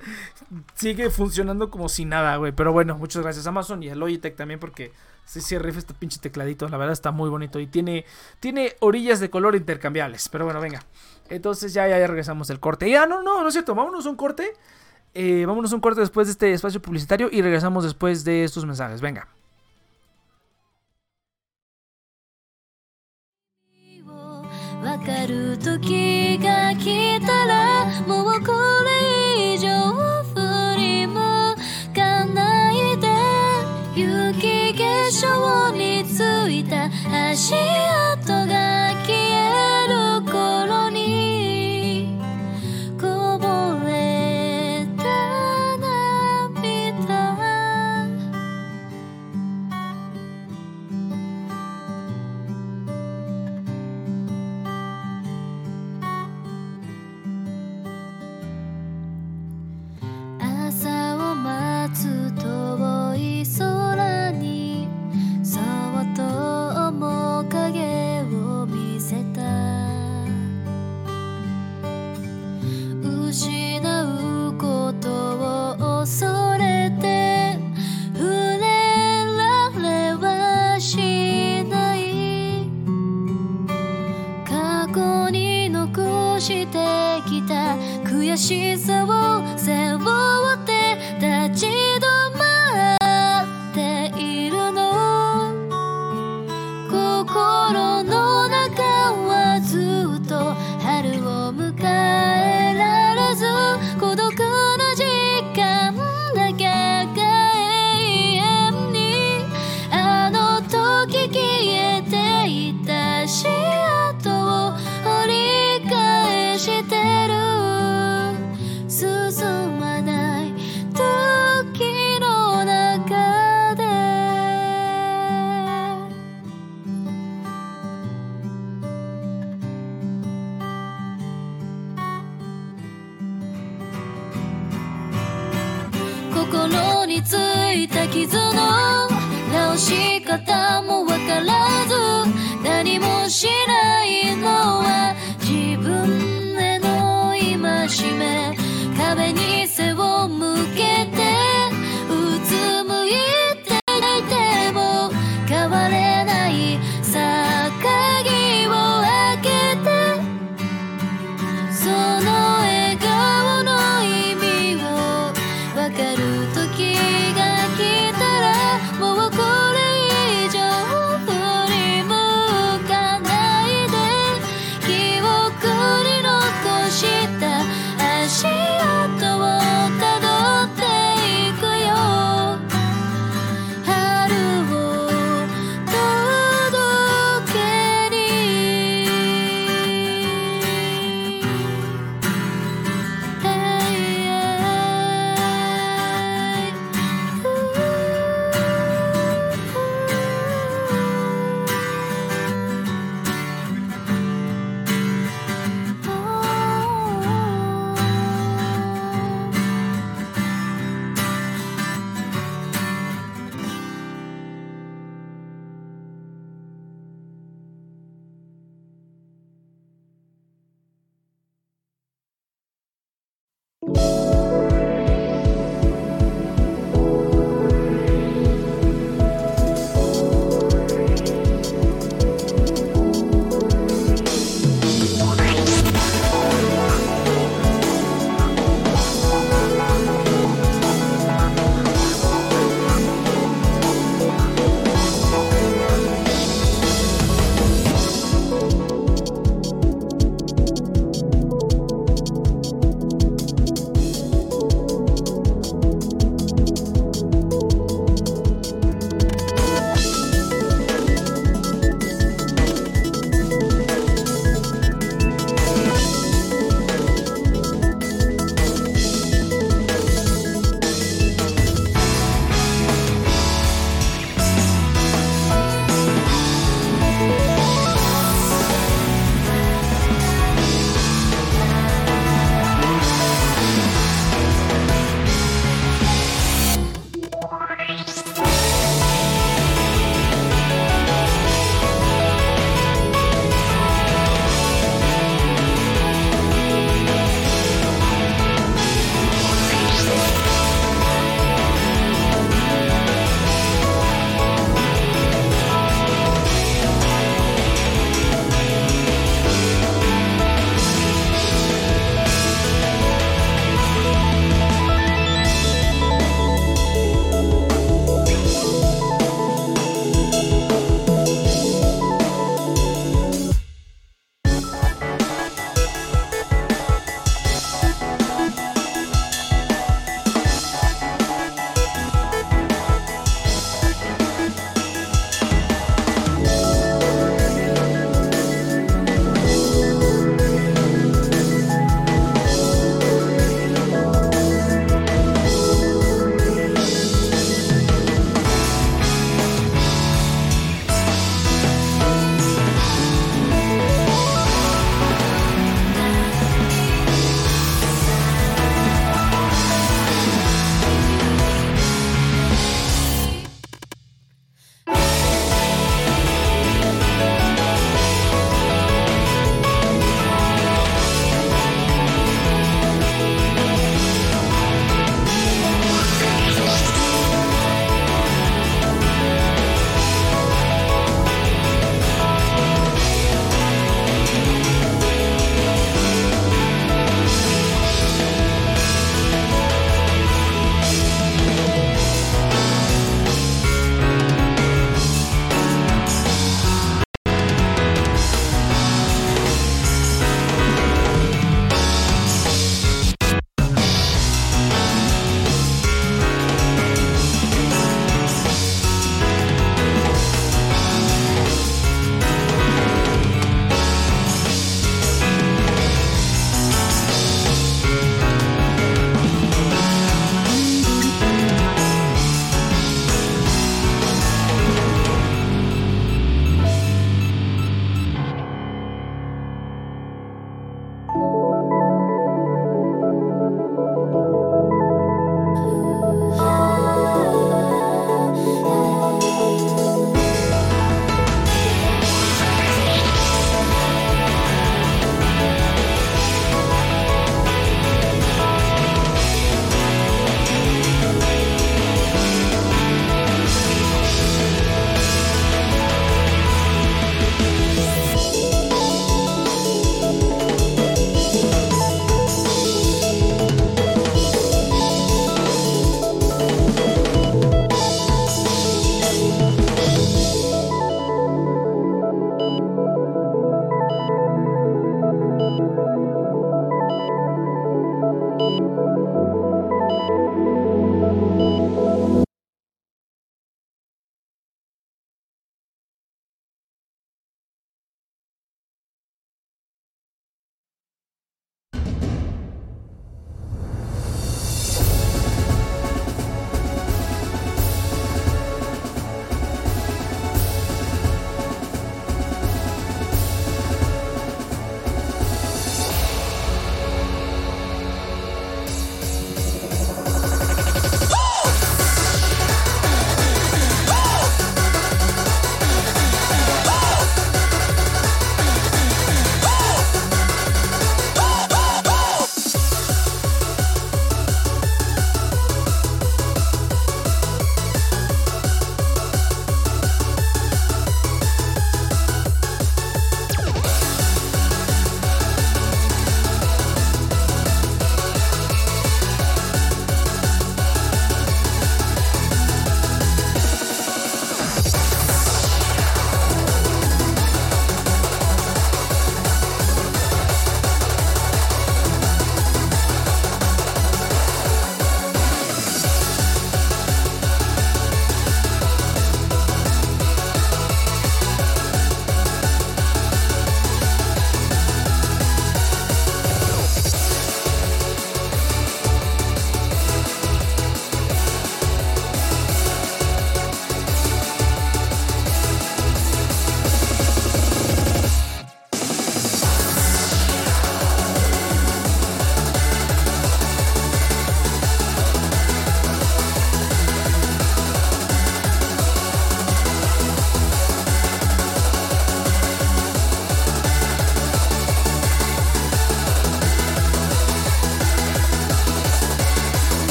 sigue funcionando como si nada, güey. Pero bueno, muchas gracias a Amazon y a Logitech también porque sí, sí, rifa este pinche tecladito. La verdad está muy bonito y tiene, tiene orillas de color intercambiables. Pero bueno, venga. Entonces ya, ya, ya regresamos del corte. Ya, no, no, no es cierto. Vámonos a un corte. Eh, vámonos un corte después de este espacio publicitario y regresamos después de estos mensajes. Venga.「足音が消え love.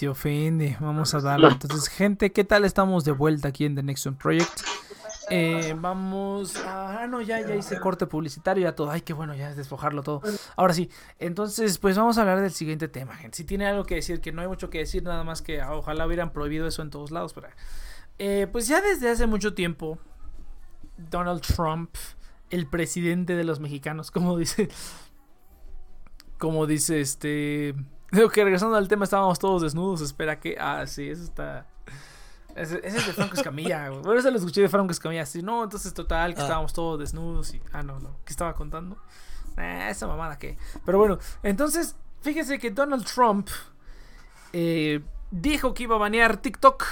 Se ofende, vamos a darle. Entonces, gente, ¿qué tal? Estamos de vuelta aquí en The Next Project. Eh, vamos a... Ah, no, ya, ya hice corte publicitario, ya todo. Ay, qué bueno, ya es despojarlo todo. Ahora sí, entonces, pues vamos a hablar del siguiente tema, gente. Si tiene algo que decir, que no hay mucho que decir, nada más que ah, ojalá hubieran prohibido eso en todos lados. Pero, eh, pues ya desde hace mucho tiempo, Donald Trump, el presidente de los mexicanos, como dice... Como dice este... Creo que regresando al tema, estábamos todos desnudos. Espera que... Ah, sí, eso está... Ese, es de Franco Escamilla, güey. Por eso lo escuché de Franco Escamilla. Así, no, entonces total, que ah. estábamos todos desnudos y. Ah, no, no. ¿Qué estaba contando? Eh, esa mamada que. Pero bueno, entonces, fíjese que Donald Trump eh, dijo que iba a banear TikTok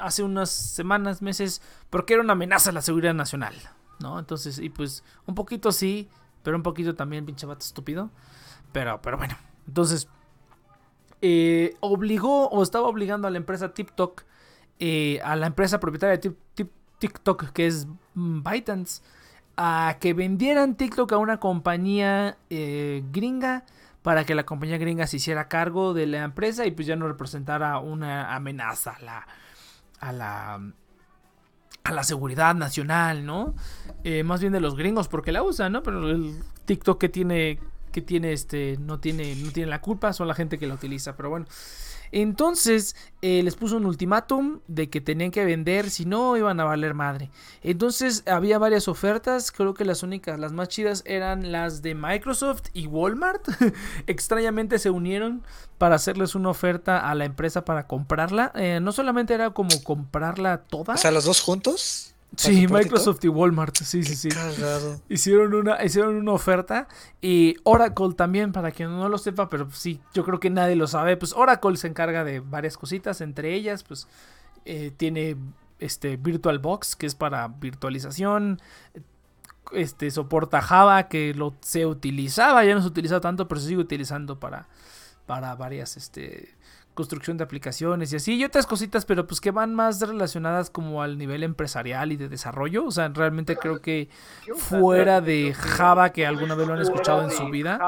hace unas semanas, meses, porque era una amenaza a la seguridad nacional. ¿No? Entonces, y pues, un poquito sí, pero un poquito también, pinche vato estúpido. Pero, pero bueno. Entonces, eh, obligó o estaba obligando a la empresa TikTok eh, a la empresa propietaria de TikTok, que es ByteDance, a que vendieran TikTok a una compañía eh, gringa para que la compañía gringa se hiciera cargo de la empresa y pues ya no representara una amenaza a la, a la, a la seguridad nacional, ¿no? Más bien de los gringos porque la usan, ¿no? Pero el TikTok que tiene que tiene este no tiene no tiene la culpa, son la gente que la utiliza, pero bueno. Entonces eh, les puso un ultimátum de que tenían que vender, si no iban a valer madre. Entonces había varias ofertas, creo que las únicas, las más chidas eran las de Microsoft y Walmart. Extrañamente se unieron para hacerles una oferta a la empresa para comprarla. Eh, no solamente era como comprarla toda. O sea, los dos juntos. Sí, Microsoft y Walmart, sí, sí, sí. Hicieron una, hicieron una oferta y Oracle también, para quien no lo sepa, pero sí, yo creo que nadie lo sabe. Pues Oracle se encarga de varias cositas, entre ellas, pues eh, tiene este VirtualBox, que es para virtualización. Este soporta Java, que lo se utilizaba, ya no se utiliza tanto, pero se sigue utilizando para, para varias este, construcción de aplicaciones y así, y otras cositas, pero pues que van más relacionadas como al nivel empresarial y de desarrollo. O sea, realmente creo que fuera de Java, que alguna vez lo han escuchado en su vida.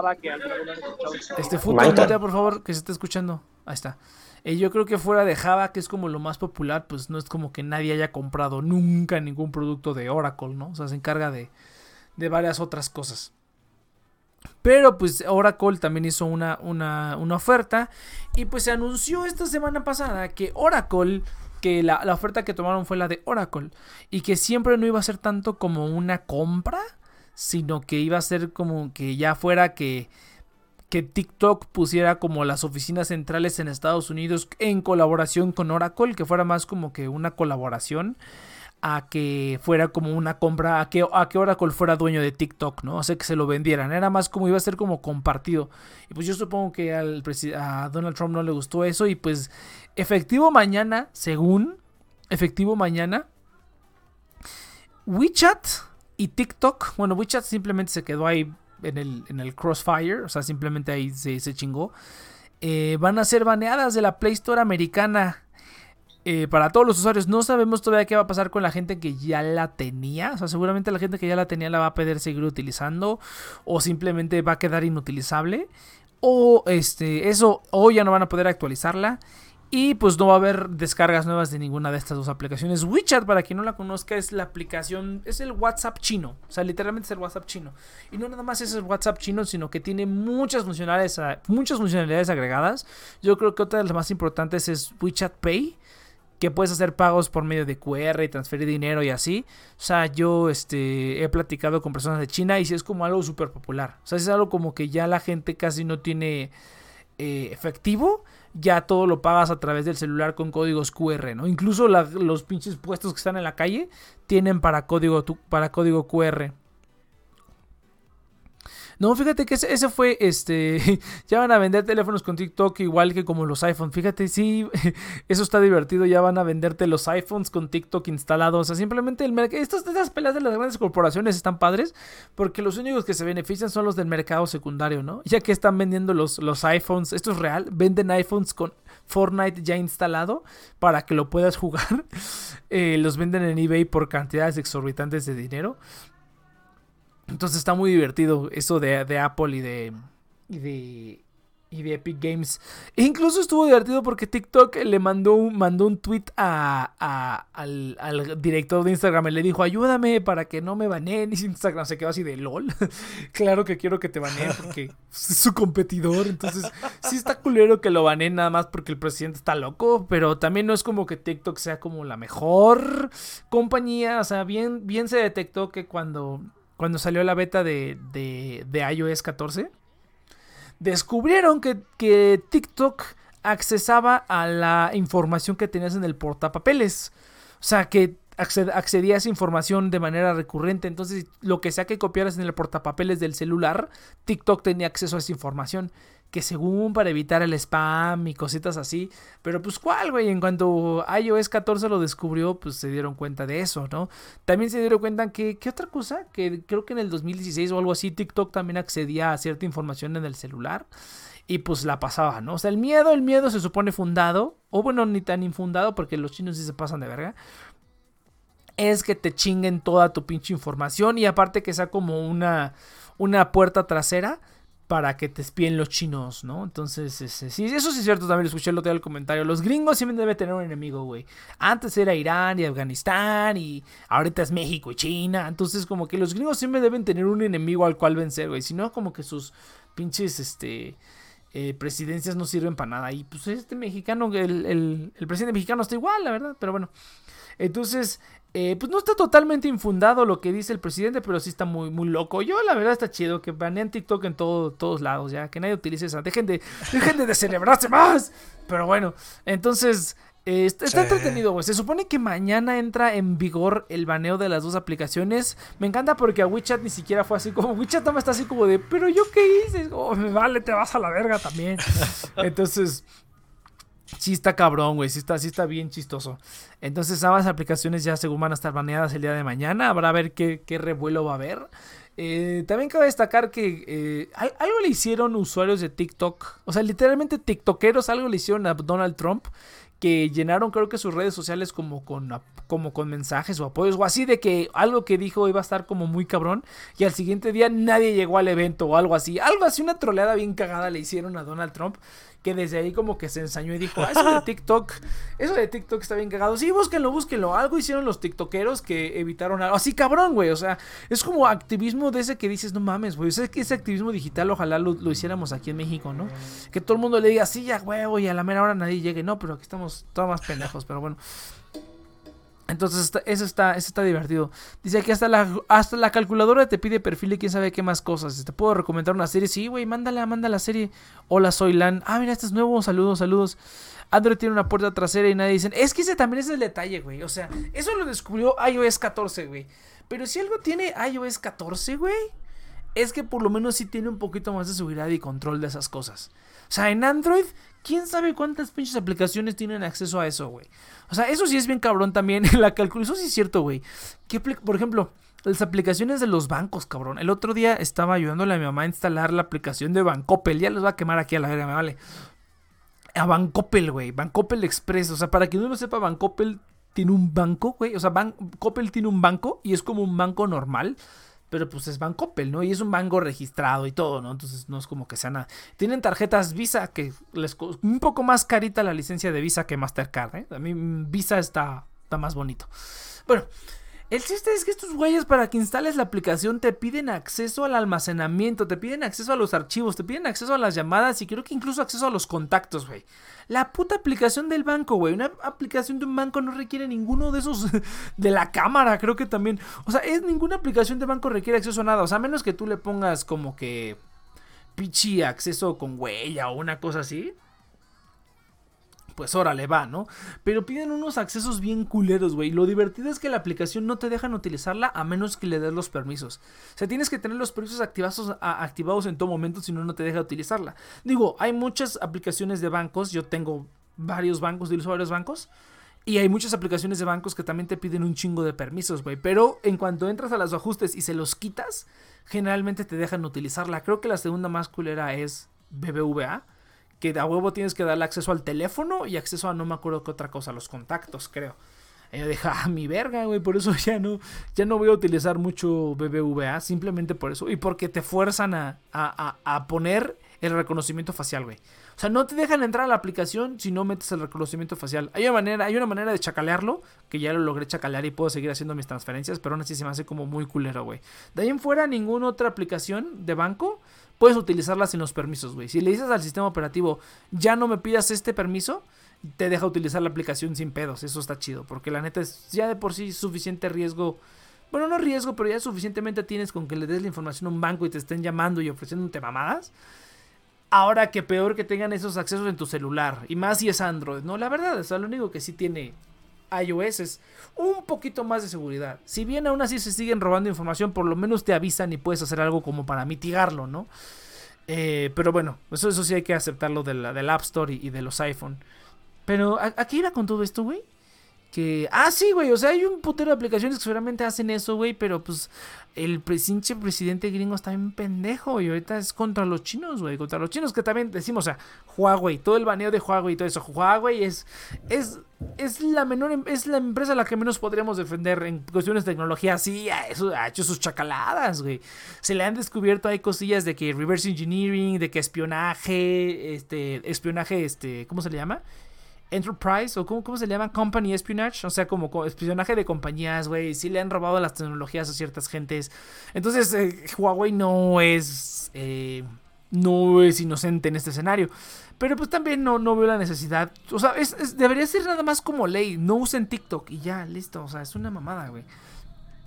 Este fútbol, por favor, que se esté escuchando. Ahí está. Eh, yo creo que fuera de Java, que es como lo más popular, pues no es como que nadie haya comprado nunca ningún producto de Oracle, ¿no? O sea, se encarga de, de varias otras cosas. Pero pues Oracle también hizo una, una, oferta. Y pues se anunció esta semana pasada que Oracle, que la, oferta que tomaron fue la de Oracle. Y que siempre no iba a ser tanto como una compra, sino que iba a ser como que ya fuera que, que TikTok pusiera como las oficinas centrales en Estados Unidos en colaboración con Oracle, que fuera más como que una colaboración a que fuera como una compra, a que, a que Oracle fuera dueño de TikTok, ¿no? O sea, que se lo vendieran. Era más como iba a ser como compartido. Y pues yo supongo que al a Donald Trump no le gustó eso. Y pues efectivo mañana, según efectivo mañana, WeChat y TikTok, bueno, WeChat simplemente se quedó ahí en el, en el crossfire, o sea, simplemente ahí se, chingó. Eh, van a ser baneadas de la Play Store americana. Eh, para todos los usuarios. No sabemos todavía qué va a pasar con la gente que ya la tenía. O sea, seguramente la gente que ya la tenía la va a poder seguir utilizando. O simplemente va a quedar inutilizable. O este. Eso. O ya no van a poder actualizarla. Y pues no va a haber descargas nuevas de ninguna de estas dos aplicaciones. WeChat, para quien no la conozca, es la aplicación, es el WhatsApp chino. O sea, literalmente es el WhatsApp chino. Y no nada más es el WhatsApp chino, sino que tiene muchas funcionalidades, muchas funcionalidades agregadas. Yo creo que otra de las más importantes es WeChat Pay que puedes hacer pagos por medio de QR y transferir dinero y así. O sea, yo este, he platicado con personas de China y si es como algo súper popular. O sea, es algo como que ya la gente casi no tiene eh, efectivo. Ya todo lo pagas a través del celular con códigos QR, ¿no? Incluso los pinches puestos que están en la calle tienen para código, para código QR. No, fíjate que ese, fue, este, ya van a vender teléfonos con TikTok igual que como los iPhones. Fíjate, sí, eso está divertido, ya van a venderte los iPhones con TikTok instalados. O sea, simplemente el mercado, estas, estas peleas de las grandes corporaciones están padres porque los únicos que se benefician son los del mercado secundario, ¿no? Ya que están vendiendo los, los iPhones, esto es real, venden iPhones con Fortnite ya instalado para que lo puedas jugar. Eh, los venden en eBay por cantidades exorbitantes de dinero. Entonces está muy divertido eso de, Apple y de, y de, y de Epic Games. E incluso estuvo divertido porque TikTok le mandó un, mandó un tweet a, al, director de Instagram y le dijo, ayúdame para que no me baneen. Y Instagram se quedó así de LOL. claro que quiero que te baneen porque es su competidor. Entonces, sí está culero que lo baneen nada más porque el presidente está loco. Pero también no es como que TikTok sea como la mejor compañía. O sea, bien, bien se detectó que cuando, cuando salió la beta de, de, de iOS 14 descubrieron que, TikTok accesaba a la información que tenías en el portapapeles. O sea, que accedía a esa información de manera recurrente. Entonces, lo que sea que copiaras en el portapapeles del celular, TikTok tenía acceso a esa información que según para evitar el spam y cositas así. Pero pues cuál, güey, en cuanto iOS 14 lo descubrió, pues se dieron cuenta de eso, ¿no? También se dieron cuenta que, ¿qué otra cosa? Que creo que en el 2016 o algo así, TikTok también accedía a cierta información en el celular. Y pues la pasaba, ¿no? O sea, el miedo, el miedo se supone fundado. O bueno, ni tan infundado porque los chinos sí se pasan de verga es que te chinguen toda tu pinche información y aparte que sea como una, una puerta trasera para que te espíen los chinos, ¿no? Entonces, sí, eso sí es cierto, también lo escuché el otro día el comentario. Los gringos siempre deben tener un enemigo, güey. Antes era Irán y Afganistán y ahorita es México y China. Entonces, como que los gringos siempre deben tener un enemigo al cual vencer, güey. Si no, como que sus pinches, este... Eh, presidencias no sirven para nada. Y pues este mexicano, el, el, presidente mexicano está igual, la verdad, pero bueno. Entonces, eh, pues no está totalmente infundado lo que dice el presidente, pero sí está muy, muy loco. Yo, la verdad, está chido que banean TikTok en todos lados, ya. Que nadie utilice esa. Dejen de, dejen de celebrarse más. Pero bueno, entonces. Eh, está, entretenido, güey. Se supone que mañana entra en vigor el baneo de las dos aplicaciones. Me encanta porque a WeChat ni siquiera fue así como. WeChat no está así como de, pero yo qué hice. Oh, me vale, te vas a la verga también. Entonces, Sí cabrón, güey. Sí está, sí está bien chistoso. Entonces, ambas aplicaciones ya según van a estar baneadas el día de mañana. Habrá a ver qué, qué revuelo va a haber. Eh, también cabe destacar que eh, algo le hicieron usuarios de TikTok. O sea, literalmente TikTokeros algo le hicieron a Donald Trump. Que llenaron creo que sus redes sociales como con, como con mensajes o apoyos. O así de que algo que dijo iba a estar como muy cabrón. Y al siguiente día nadie llegó al evento o algo así. Algo así, una troleada bien cagada le hicieron a Donald Trump que desde ahí como que se ensañó y dijo, ah, eso de TikTok, eso de TikTok está bien cagado. Sí, búsquenlo, búsquenlo. Algo hicieron los TikTokeros que evitaron algo. Así cabrón, güey. O sea, es como activismo de ese que dices, no mames, güey. O sea, que ese activismo digital ojalá lo, hiciéramos aquí en México, ¿no? Que todo el mundo le diga, sí, ya, huevo, y a la mera hora nadie llegue. No, pero aquí estamos todos más pendejos, pero bueno. Entonces, eso está, eso está divertido. Dice que hasta la, hasta la calculadora te pide perfil y quién sabe qué más cosas. ¿Te puedo recomendar una serie? Sí, güey, mándala, manda la serie. Hola, soy Lan. Ah, mira, este es nuevo. Saludos, saludos. Android tiene una puerta trasera y nadie dice. Es que ese también es el detalle, güey. O sea, eso lo descubrió iOS 14, güey. Pero si algo tiene iOS 14, güey, es que por lo menos sí tiene un poquito más de seguridad y control de esas cosas. O sea, en Android, quién sabe cuántas pinches aplicaciones tienen acceso a eso, güey. O sea, eso sí es bien cabrón también. La calculación sí es cierto, güey. Por ejemplo, las aplicaciones de los bancos, cabrón. El otro día estaba ayudándole a mi mamá a instalar la aplicación de Bancopel. Ya les va a quemar aquí a la verga, me vale. A Bancopel, güey. Bancopel Express. O sea, para que uno sepa, Bancopel tiene un banco, güey. O sea, Bancopel tiene un banco y es como un banco normal pero pues es Bancoppel, ¿no? Y es un banco registrado y todo, ¿no? Entonces no es como que sea nada. Tienen tarjetas Visa que les un poco más carita la licencia de Visa que Mastercard, ¿eh? A mí Visa está, está más bonito. Bueno, el chiste es que estos güeyes para que instales la aplicación te piden acceso al almacenamiento, te piden acceso a los archivos, te piden acceso a las llamadas y creo que incluso acceso a los contactos, güey. La puta aplicación del banco, güey. Una aplicación de un banco no requiere ninguno de esos de la cámara, creo que también. O sea, es ninguna aplicación de banco requiere acceso a nada. O sea, a menos que tú le pongas como que pichi acceso con huella o una cosa así pues órale, va, ¿no? Pero piden unos accesos bien culeros, güey. Lo divertido es que la aplicación no te dejan utilizarla a menos que le des los permisos. O sea, tienes que tener los permisos activados, en todo momento, si no, no te deja utilizarla. Digo, hay muchas aplicaciones de bancos. Yo tengo varios bancos, de varios bancos. Y hay muchas aplicaciones de bancos que también te piden un chingo de permisos, güey. Pero en cuanto entras a los ajustes y se los quitas, generalmente te dejan utilizarla. Creo que la segunda más culera es BBVA que a huevo tienes que darle acceso al teléfono y acceso a no me acuerdo qué otra cosa, los contactos, creo. yo dije, ah, mi verga, güey, por eso ya no, ya no voy a utilizar mucho BBVA, simplemente por eso. Y porque te fuerzan a, a, a poner el reconocimiento facial, güey. O sea, no te dejan entrar a la aplicación si no metes el reconocimiento facial. Hay una manera, hay una manera de chacalearlo, que ya lo logré chacalear y puedo seguir haciendo mis transferencias, pero aún así se me hace como muy culero, güey. De ahí en fuera, ninguna otra aplicación de banco puedes utilizarla sin los permisos, güey. Si le dices al sistema operativo, ya no me pidas este permiso, te deja utilizar la aplicación sin pedos. Eso está chido, porque la neta es ya de por sí suficiente riesgo. Bueno, no riesgo, pero ya suficientemente tienes con que le des la información a un banco y te estén llamando y ofreciéndote mamadas Ahora que peor que tengan esos accesos en tu celular. Y más si es Android. No, la verdad, o sea, lo único que sí tiene iOS un poquito más de seguridad. Si bien aún así se siguen robando información, por lo menos te avisan y puedes hacer algo como para mitigarlo, ¿no? Eh, pero bueno, eso, eso sí hay que aceptarlo de del App Store y, de los iPhone. Pero, ¿a, ¿a qué iba con todo esto, güey? Que. Ah, sí, güey. O sea, hay un putero de aplicaciones que seguramente hacen eso, güey. Pero pues. El pinche presidente gringo está bien pendejo. Y ahorita es contra los chinos, güey. Contra los chinos. Que también decimos, o sea, Huawei. Todo el baneo de Huawei y todo eso. Huawei es. Es. Es la menor. Em, es la empresa la que menos podríamos defender en cuestiones de tecnología. Sí, ha hecho sus chacaladas, güey. Se le han descubierto. Hay cosillas de que reverse engineering. De que espionaje. Este. Espionaje, este. ¿Cómo se le llama? Enterprise, o cómo, cómo se llama, Company Espionage, o sea, como, espionaje de compañías, güey, sí le han robado las tecnologías a ciertas gentes. Entonces, eh, Huawei no es, eh, no es inocente en este escenario. Pero pues también no, no veo la necesidad. O sea, debería ser nada más como ley. No usen TikTok y ya, listo. O sea, es una mamada, güey.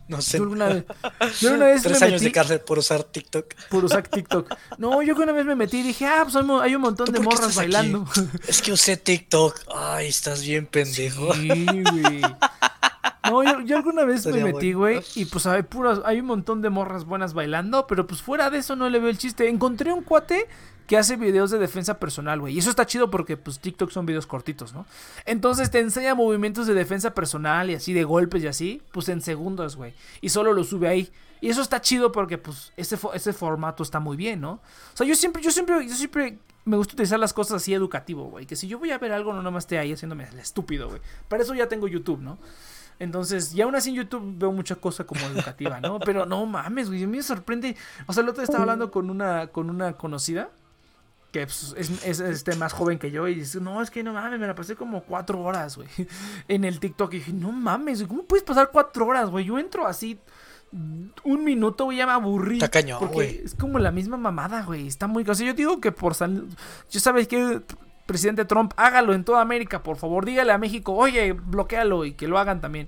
No sé. Yo una vez, Tres años de cárcel por usar TikTok. Por usar TikTok. No, yo una vez me metí y dije, ah, pues hay un montón de morras bailando. Es que usé TikTok. Ay, estás bien pendejo. Sí, güey. No, yo, alguna vez me metí, güey, y pues hay puras, hay un montón de morras buenas bailando, pero pues fuera de eso no le veo el chiste. Encontré un cuate que hace videos de defensa personal, güey. Y eso está chido porque pues TikTok son videos cortitos, ¿no? Entonces te enseña movimientos de defensa personal y así de golpes y así, pues en segundos, güey. Y solo lo sube ahí. Y eso está chido porque pues ese, ese formato está muy bien, ¿no? O sea, yo siempre, yo siempre, yo siempre me gusta utilizar las cosas así educativo, güey. Que si yo voy a ver algo, no nomás esté ahí haciéndome el estúpido, güey. Para eso ya tengo YouTube, ¿no? Entonces, y aún así en YouTube veo mucha cosa como educativa, ¿no? Pero no mames, güey, a mí me sorprende. O sea, el otro día estaba hablando con una, con una conocida que pues, es, este, más joven que yo y dice, no, es que no mames, me la pasé como cuatro horas, güey, en el TikTok. Y dije, no mames, ¿cómo puedes pasar cuatro horas, güey? Yo entro así un minuto, güey, ya me aburrí. Está cañón, porque es como la misma mamada, güey. Está muy... O sea, yo digo que por salir... Yo sabes que presidente Trump, hágalo en toda América, por favor. Dígale a México, oye, bloquealo y que lo hagan también.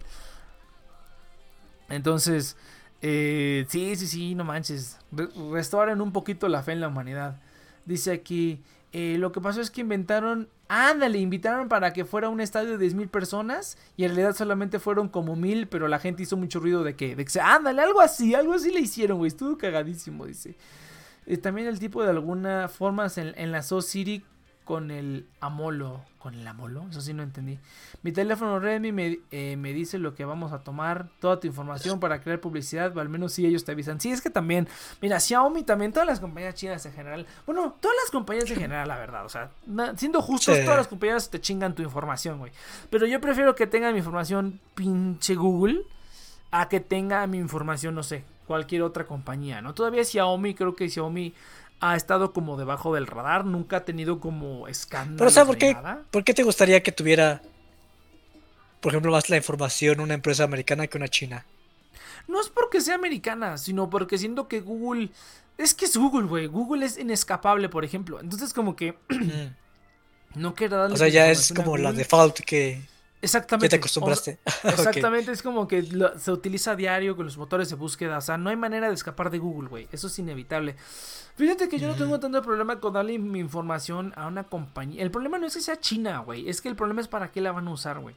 Entonces, eh, sí, sí, sí, no manches. restauren un poquito la fe en la humanidad. Dice aquí, eh, lo que pasó es que inventaron, ándale, invitaron para que fuera un estadio de 10.000 personas y en realidad solamente fueron como mil, pero la gente hizo mucho ruido de que, de que ándale, algo así, algo así le hicieron, güey, estuvo cagadísimo, dice. Eh, también el tipo de alguna forma en, la So City con el Amolo. ¿Con el Amolo? Eso sí no entendí. Mi teléfono Redmi me, eh, me, dice lo que vamos a tomar, toda tu información para crear publicidad, o al menos si ellos te avisan. Sí, es que también, mira, Xiaomi también, todas las compañías chinas en general, bueno, todas las compañías en general, la verdad, o sea, siendo justos, todas las compañías te chingan tu información, güey. Pero yo prefiero que tenga mi información pinche Google a que tenga mi información, no sé, cualquier otra compañía, ¿no? Todavía Xiaomi, creo que Xiaomi ha estado como debajo del radar, nunca ha tenido como escándalo. Pero, o sea, ¿por qué, ¿por qué te gustaría que tuviera, por ejemplo, más la información una empresa americana que una china? No es porque sea americana, sino porque siento que Google. Es que es Google, güey. Google es inescapable, por ejemplo. Entonces, como que. no quiero darle. O sea, ya es como la default que. Exactamente. Ya te acostumbraste. exactamente, es como que se utiliza a diario con los motores de búsqueda. O sea, no hay manera de escapar de Google, güey. Eso es inevitable. Fíjate que yo no tengo tanto problema con darle mi información a una compañía. El problema no es que sea China, güey. Es que el problema es para qué la van a usar, güey.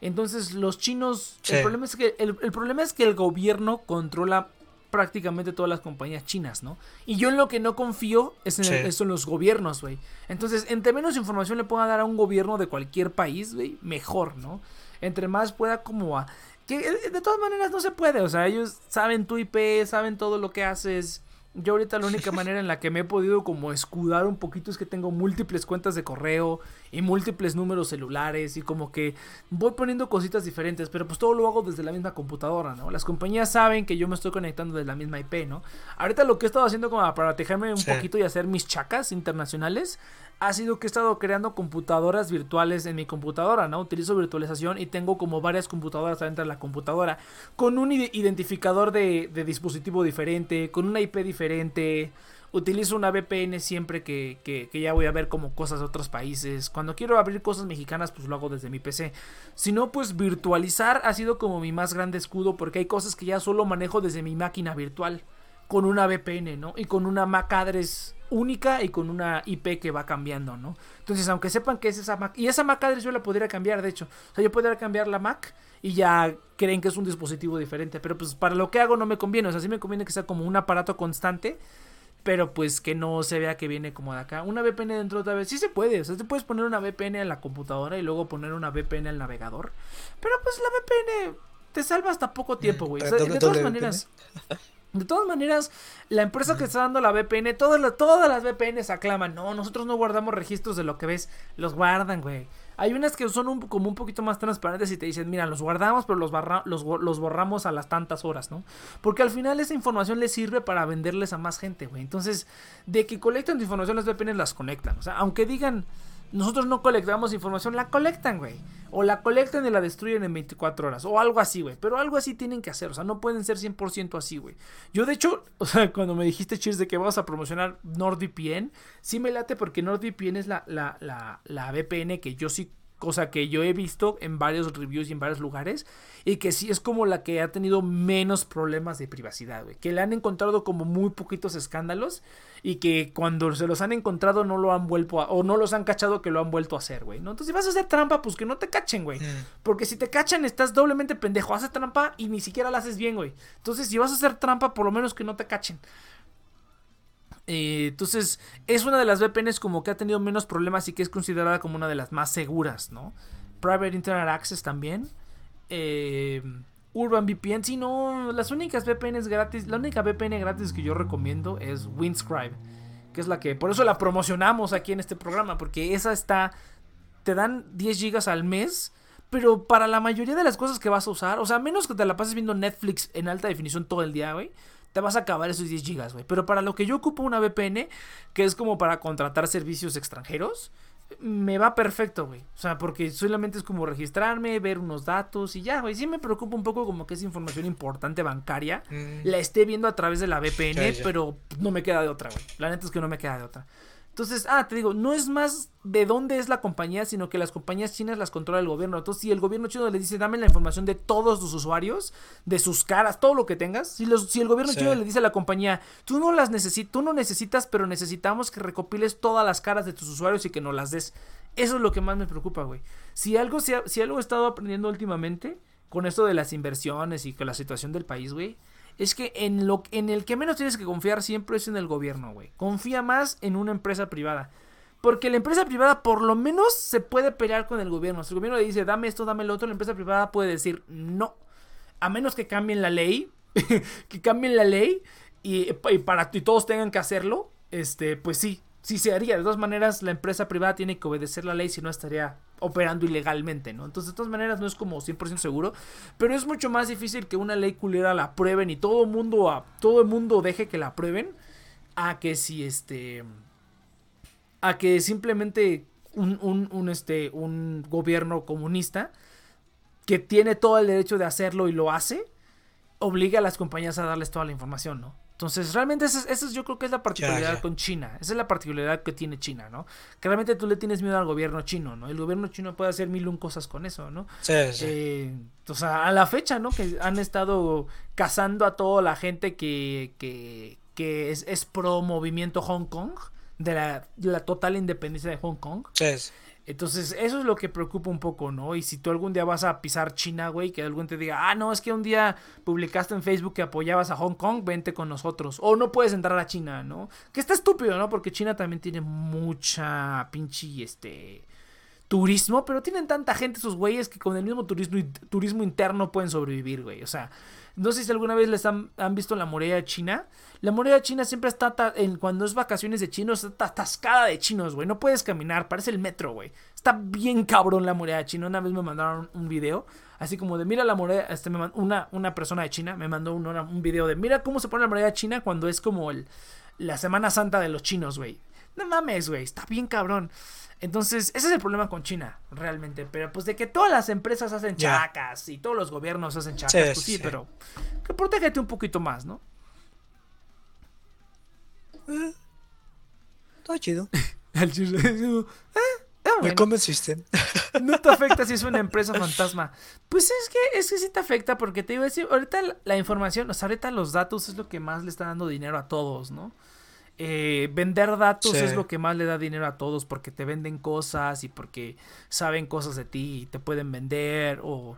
Entonces, los chinos. El, problema es que, el, problema es que el gobierno controla prácticamente todas las compañías chinas, ¿no? Y yo en lo que no confío es en, en los gobiernos, güey. Entonces, entre menos información le pueda dar a un gobierno de cualquier país, güey, mejor, ¿no? Entre más pueda como a... Que de todas maneras no se puede, o sea, ellos saben tu IP, saben todo lo que haces Yo ahorita la única manera en la que me he podido como escudar un poquito es que tengo múltiples cuentas de correo y múltiples números celulares y como que voy poniendo cositas diferentes, pero pues todo lo hago desde la misma computadora, ¿no? Las compañías saben que yo me estoy conectando desde la misma IP, ¿no? Ahorita lo que he estado haciendo como para protegerme un poquito y hacer mis chacas internacionales ha sido que he estado creando computadoras virtuales en mi computadora, ¿no? Utilizo virtualización y tengo como varias computadoras dentro de la computadora con un identificador de, dispositivo diferente, con una IP diferente. Utilizo una VPN siempre que, que, ya voy a ver como cosas de otros países. Cuando quiero abrir cosas mexicanas, pues lo hago desde mi PC. Si no, pues virtualizar ha sido como mi más grande escudo porque hay cosas que ya solo manejo desde mi máquina virtual con una VPN, ¿no? Y con una MAC address única y con una IP que va cambiando, ¿no? Entonces, aunque sepan que es esa Mac, y esa Mac address yo la podría cambiar, de hecho. O sea, yo podría cambiar la Mac y ya creen que es un dispositivo diferente. Pero pues para lo que hago no me conviene. O sea, sí me conviene que sea como un aparato constante. Pero pues que no se vea que viene como de acá. Una VPN dentro de otra vez. Sí se puede. O sea, te puedes poner una VPN en la computadora y luego poner una VPN al navegador. Pero pues la VPN te salva hasta poco tiempo, güey. O sea, de todas maneras. De todas maneras, la empresa que está dando la VPN, todas las, todas las VPNs aclaman, no, nosotros no guardamos registros de lo que ves, los guardan, güey. Hay unas que son como un poquito más transparentes y te dicen, mira, los guardamos, pero los, los, borramos a las tantas horas, ¿no? Porque al final esa información les sirve para venderles a más gente, güey. Entonces, de que colectan información, las VPNs las conectan. O sea, aunque digan, nosotros no colectamos información, la colectan, güey. O la colectan y la destruyen en 24 horas. O algo así, güey. Pero algo así tienen que hacer. O sea, no pueden ser 100% así, güey. Yo, de hecho, o sea, cuando me dijiste, Cheers, de que vas a promocionar NordVPN, sí me late porque NordVPN es la, la, la, la VPN que yo sí cosa que yo he visto en varios reviews y en varios lugares y que sí es como la que ha tenido menos problemas de privacidad, güey, que le han encontrado como muy poquitos escándalos y que cuando se los han encontrado no lo han vuelto a, o no los han cachado que lo han vuelto a hacer, güey, ¿no? Entonces si vas a hacer trampa, pues que no te cachen, güey, porque si te cachan estás doblemente pendejo, haces trampa y ni siquiera la haces bien, güey. Entonces si vas a hacer trampa, por lo menos que no te cachen. Eh, entonces, es una de las VPNs como que ha tenido menos problemas y que es considerada como una de las más seguras, ¿no? Private Internet Access también. Eh, Urban VPN, si no, las únicas VPNs gratis, la única VPN gratis que yo recomiendo es Windscribe, que es la que, por eso la promocionamos aquí en este programa, porque esa está, te dan 10 gigas al mes, pero para la mayoría de las cosas que vas a usar, o sea, menos que te la pases viendo Netflix en alta definición todo el día, güey te vas a acabar esos 10 gigas, güey. Pero para lo que yo ocupo una VPN, que es como para contratar servicios extranjeros, me va perfecto, güey. O sea, porque solamente es como registrarme, ver unos datos y ya, güey. Sí me preocupa un poco como que es información importante bancaria. Mm. La esté viendo a través de la VPN, pero no me queda de otra, güey. La neta es que no me queda de otra. Entonces, ah, te digo, no es más de dónde es la compañía, sino que las compañías chinas las controla el gobierno. Entonces, si el gobierno chino le dice, dame la información de todos tus usuarios, de sus caras, todo lo que tengas, si, los, si el gobierno chino le dice a la compañía, tú no las necesitas, tú no necesitas, pero necesitamos que recopiles todas las caras de tus usuarios y que nos las des. Eso es lo que más me preocupa, güey. Si algo, si, si algo he estado aprendiendo últimamente con esto de las inversiones y con la situación del país, güey, es que en, lo, en el que menos tienes que confiar siempre es en el gobierno, güey. Confía más en una empresa privada. Porque la empresa privada por lo menos se puede pelear con el gobierno. Si el gobierno le dice, dame esto, dame lo otro, la empresa privada puede decir, no. A menos que cambien la ley, que cambien la ley y, para y todos tengan que hacerlo, este, pues sí, sí se haría. De todas maneras, la empresa privada tiene que obedecer la ley, si no estaría operando ilegalmente, ¿no? Entonces, de todas maneras, no es como 100% seguro, pero es mucho más difícil que una ley culera la aprueben y todo mundo, a, todo el mundo deje que la aprueben, a que si este, a que simplemente un, un, un, este, un gobierno comunista que tiene todo el derecho de hacerlo y lo hace, obliga a las compañías a darles toda la información, ¿no? Entonces, realmente eso, es, yo creo que es la particularidad con China. Esa es la particularidad que tiene China, ¿no? Que realmente tú le tienes miedo al gobierno chino, ¿no? El gobierno chino puede hacer mil un cosas con eso, ¿no? Sí, sí. Eh, o sea, a la fecha, ¿no? Que han estado cazando a toda la gente que, que, que es, es pro movimiento Hong Kong, de la, la total independencia de Hong Kong. Sí. Entonces, eso es lo que preocupa un poco, ¿no? Y si tú algún día vas a pisar China, güey, que algún te diga, ah, no, es que un día publicaste en Facebook que apoyabas a Hong Kong, vente con nosotros. O no puedes entrar a China, ¿no? Que está estúpido, ¿no? Porque China también tiene mucha pinche, este... turismo, pero tienen tanta gente esos güeyes que con el mismo turismo, turismo interno pueden sobrevivir, güey. O sea, no sé si alguna vez les han, visto la muralla china. La muralla china siempre está, en, cuando es vacaciones de chinos, está atascada de chinos, güey. No puedes caminar, parece el metro, güey. Está bien cabrón la muralla china. Una vez me mandaron un video, así como de, mira la muralla, este, una, una persona de China me mandó un, un video de, mira cómo se pone la muralla china cuando es como el, la Semana Santa de los chinos, güey. No mames, güey, está bien cabrón. Entonces, ese es el problema con China, realmente. Pero pues de que todas las empresas hacen chacas y todos los gobiernos hacen chacas, pues sí, pero que protégete un poquito más, ¿no? Eh, está chido. el chido. Eh, ah, Me convenciste. no te afecta si es una empresa fantasma. Pues es que, es que sí te afecta porque te iba a decir, ahorita la información, o sea, ahorita los datos es lo que más le está dando dinero a todos, ¿no? Eh, vender datos es lo que más le da dinero a todos porque te venden cosas y porque saben cosas de ti y te pueden vender o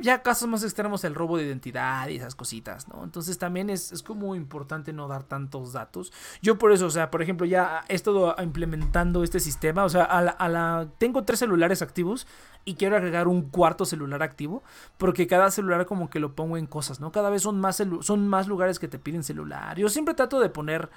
ya casos más extremos el robo de identidad y esas cositas, ¿no? Entonces también es, es, como importante no dar tantos datos. Yo por eso, o sea, por ejemplo, ya he estado implementando este sistema, o sea, a la, a la, tengo tres celulares activos y quiero agregar un cuarto celular activo porque cada celular como que lo pongo en cosas, ¿no? Cada vez son más, son más lugares que te piden celular. Yo siempre trato de poner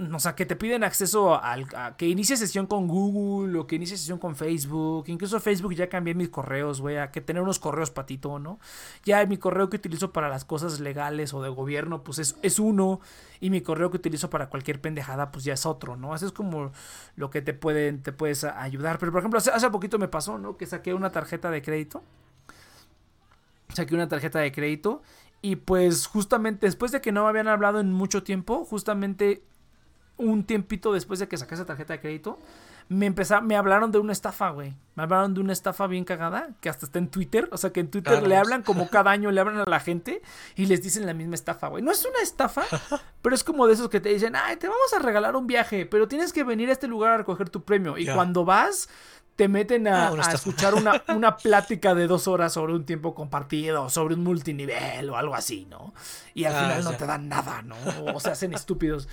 o sea, que te piden acceso al, a que inicie sesión con Google o que inicie sesión con Facebook. Incluso Facebook ya cambié mis correos, güey, a que tener unos correos patito, ¿no? Ya mi correo que utilizo para las cosas legales o de gobierno, pues es, es uno. Y mi correo que utilizo para cualquier pendejada, pues ya es otro, ¿no? Así es como lo que te pueden, te puedes ayudar. Pero por ejemplo, hace, hace poquito me pasó, ¿no? Que saqué una tarjeta de crédito. Saqué una tarjeta de crédito. Y pues justamente después de que no me habían hablado en mucho tiempo, justamente un tiempito después de que saqué esa tarjeta de crédito, me empezaron, me hablaron de una estafa, güey. Me hablaron de una estafa bien cagada, que hasta está en Twitter. O sea, que en Twitter le hablan como cada año, le hablan a la gente y les dicen la misma estafa, güey. No es una estafa, pero es como de esos que te dicen, ay, te vamos a regalar un viaje, pero tienes que venir a este lugar a recoger tu premio. Y cuando vas, te meten a, ah, escuchar una, una, plática de dos horas sobre un tiempo compartido, sobre un multinivel o algo así, ¿no? Y al ah, final no te dan nada, ¿no? O se hacen estúpidos.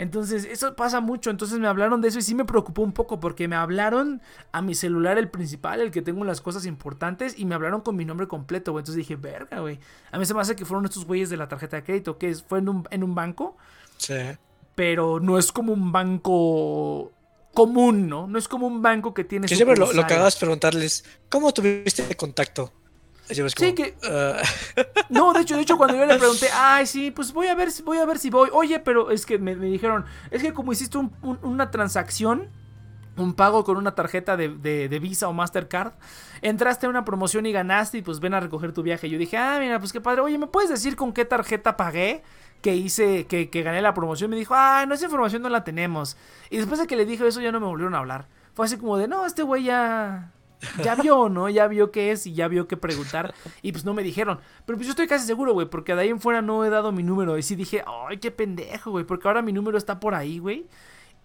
Entonces, eso pasa mucho. Entonces me hablaron de eso y sí me preocupó un poco porque me hablaron a mi celular, el principal, el que tengo las cosas importantes, y me hablaron con mi nombre completo, güey. Entonces dije, verga, güey. A mí se me hace que fueron estos güeyes de la tarjeta de crédito, que fue en un, en un banco. Sí. Pero no es como un banco común, ¿no? No es como un banco que tiene... Que siempre lo, lo que hagas preguntarles, ¿cómo tuviste contacto? Sí, que. Ah". No, de hecho, de hecho, cuando yo le pregunté, ay, sí, pues voy a ver, voy a ver si voy. Oye, pero es que me, dijeron, es que como hiciste una transacción, un pago con una tarjeta de, Visa o Mastercard, entraste a una promoción y ganaste y pues ven a recoger tu viaje. Yo dije, ah, mira, pues qué padre. Oye, ¿me puedes decir con qué tarjeta pagué? Que hice, que, que gané la promoción. Me dijo, ah, no, esa información no la tenemos. Y después de que le dije eso, ya no me volvieron a hablar. Fue así como de, no, este güey ya, ya vio, ¿no? Ya vio qué es y ya vio qué preguntar. Y pues no me dijeron. Pero pues yo estoy casi seguro, güey, porque de ahí en fuera no he dado mi número. Y sí dije, ay, qué pendejo, güey, porque ahora mi número está por ahí, güey.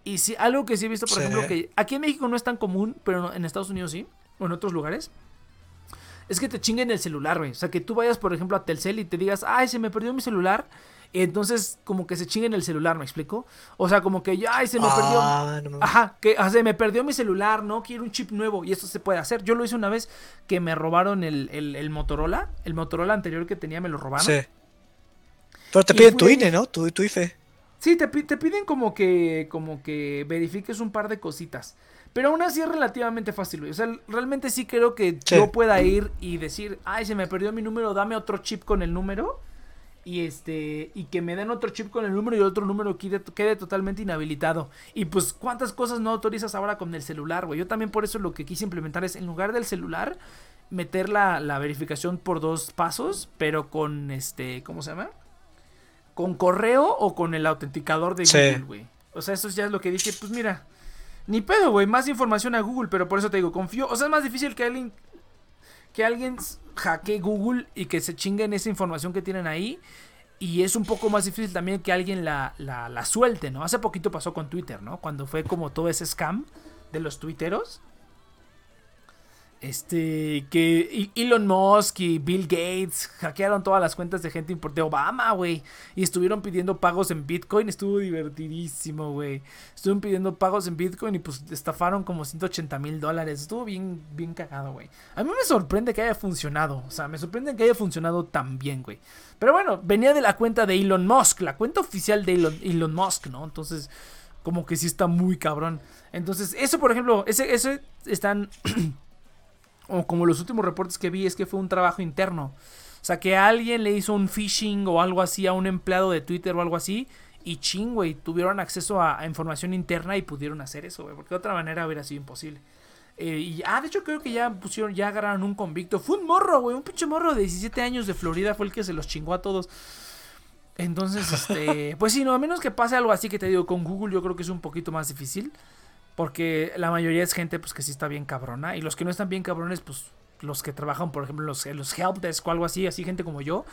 Y sí, algo que sí he visto, por ejemplo, que aquí en México no es tan común, pero en Estados Unidos sí, o en otros lugares. Es que te chinguen el celular, güey. O sea, que tú vayas, por ejemplo, a Telcel y te digas, ay, se me perdió mi celular entonces, como que se chinguen el celular, ¿me explico? O sea, como que, ay, se me perdió. Ah, Ajá, que o sea, me perdió mi celular, ¿no? Quiero un chip nuevo. Y eso se puede hacer. Yo lo hice una vez que me robaron el, el, Motorola. El Motorola anterior que tenía me lo robaron. Sí. Pero te piden tu INE, ¿no? Tu, tu IFE. Sí, te, te, piden como que, como que verifiques un par de cositas. Pero aún así es relativamente fácil, O sea, realmente sí creo que yo pueda ir y decir, ay, se me perdió mi número, dame otro chip con el número y este y que me den otro chip con el número y otro número quede, quede totalmente inhabilitado. Y pues cuántas cosas no autorizas ahora con el celular, güey. Yo también por eso lo que quise implementar es en lugar del celular meter la, verificación por dos pasos, pero con este, ¿cómo se llama? Con correo o con el autenticador de Google, güey. O sea, eso ya es lo que dije, pues mira, ni pedo, güey, más información a Google, pero por eso te digo, confío, o sea, es más difícil que alguien que alguien hackee Google y que se chinguen esa información que tienen ahí. Y es un poco más difícil también que alguien la, la, suelte, ¿no? Hace poquito pasó con Twitter, ¿no? Cuando fue como todo ese scam de los tuiteros. Este, que Elon Musk y Bill Gates hackearon todas las cuentas de gente de Obama, güey. Y estuvieron pidiendo pagos en Bitcoin. Estuvo divertidísimo, güey. Estuvieron pidiendo pagos en Bitcoin y pues estafaron como 180 mil dólares. Estuvo bien, bien cagado, güey. A mí me sorprende que haya funcionado. O sea, me sorprende que haya funcionado tan bien, güey. Pero bueno, venía de la cuenta de Elon Musk, la cuenta oficial de Elon, Elon Musk, ¿no? Entonces, como que sí está muy cabrón. Entonces, eso, por ejemplo, ese, ese están... o como los últimos reportes que vi, es que fue un trabajo interno. O sea, que alguien le hizo un phishing o algo así a un empleado de Twitter o algo así. Y ching, güey, tuvieron acceso a, información interna y pudieron hacer eso, güey. Porque de otra manera hubiera sido imposible. Eh, y, ah, de hecho creo que ya pusieron, ya agarraron un convicto. Fue un morro, güey. Un pinche morro de 17 años de Florida fue el que se los chingó a todos. Entonces, este, pues sí, no, a menos que pase algo así que te digo, con Google yo creo que es un poquito más difícil. Porque la mayoría es gente pues que sí está bien cabrona. Y los que no están bien cabrones, pues los que trabajan, por ejemplo, los, los helpdesk o algo así, así gente como yo,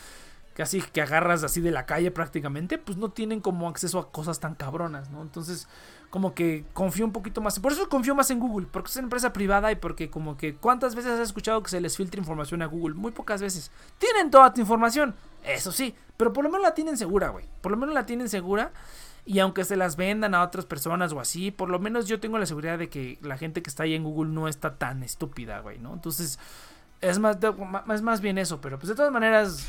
que así que agarras así de la calle prácticamente, pues no tienen como acceso a cosas tan cabronas, ¿no? Entonces, como que confío un poquito más. Por eso confío más en Google, porque es una empresa privada y porque como que ¿cuántas veces has escuchado que se les filtre información a Google? Muy pocas veces. Tienen toda tu información, eso sí, pero por lo menos la tienen segura, güey. Por lo menos la tienen segura. Y aunque se las vendan a otras personas o así, por lo menos yo tengo la seguridad de que la gente que está ahí en Google no está tan estúpida, güey, ¿no? Entonces, es más, es más bien eso, pero pues de todas maneras,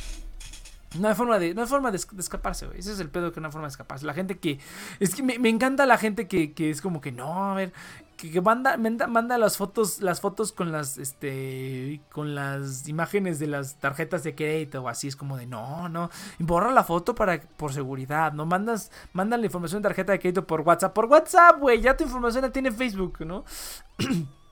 no hay forma de, no hay forma de, escaparse, güey. Ese es el pedo que no hay forma de escaparse. La gente que. Es que me, me encanta la gente que, que, es como que no, a ver que, manda, manda, las fotos, las fotos con las, este, con las imágenes de las tarjetas de crédito o así, es como de no, no, borra la foto para, por seguridad, no mandas, manda la información de tarjeta de crédito por WhatsApp, por WhatsApp, güey, ya tu información la tiene Facebook, ¿no?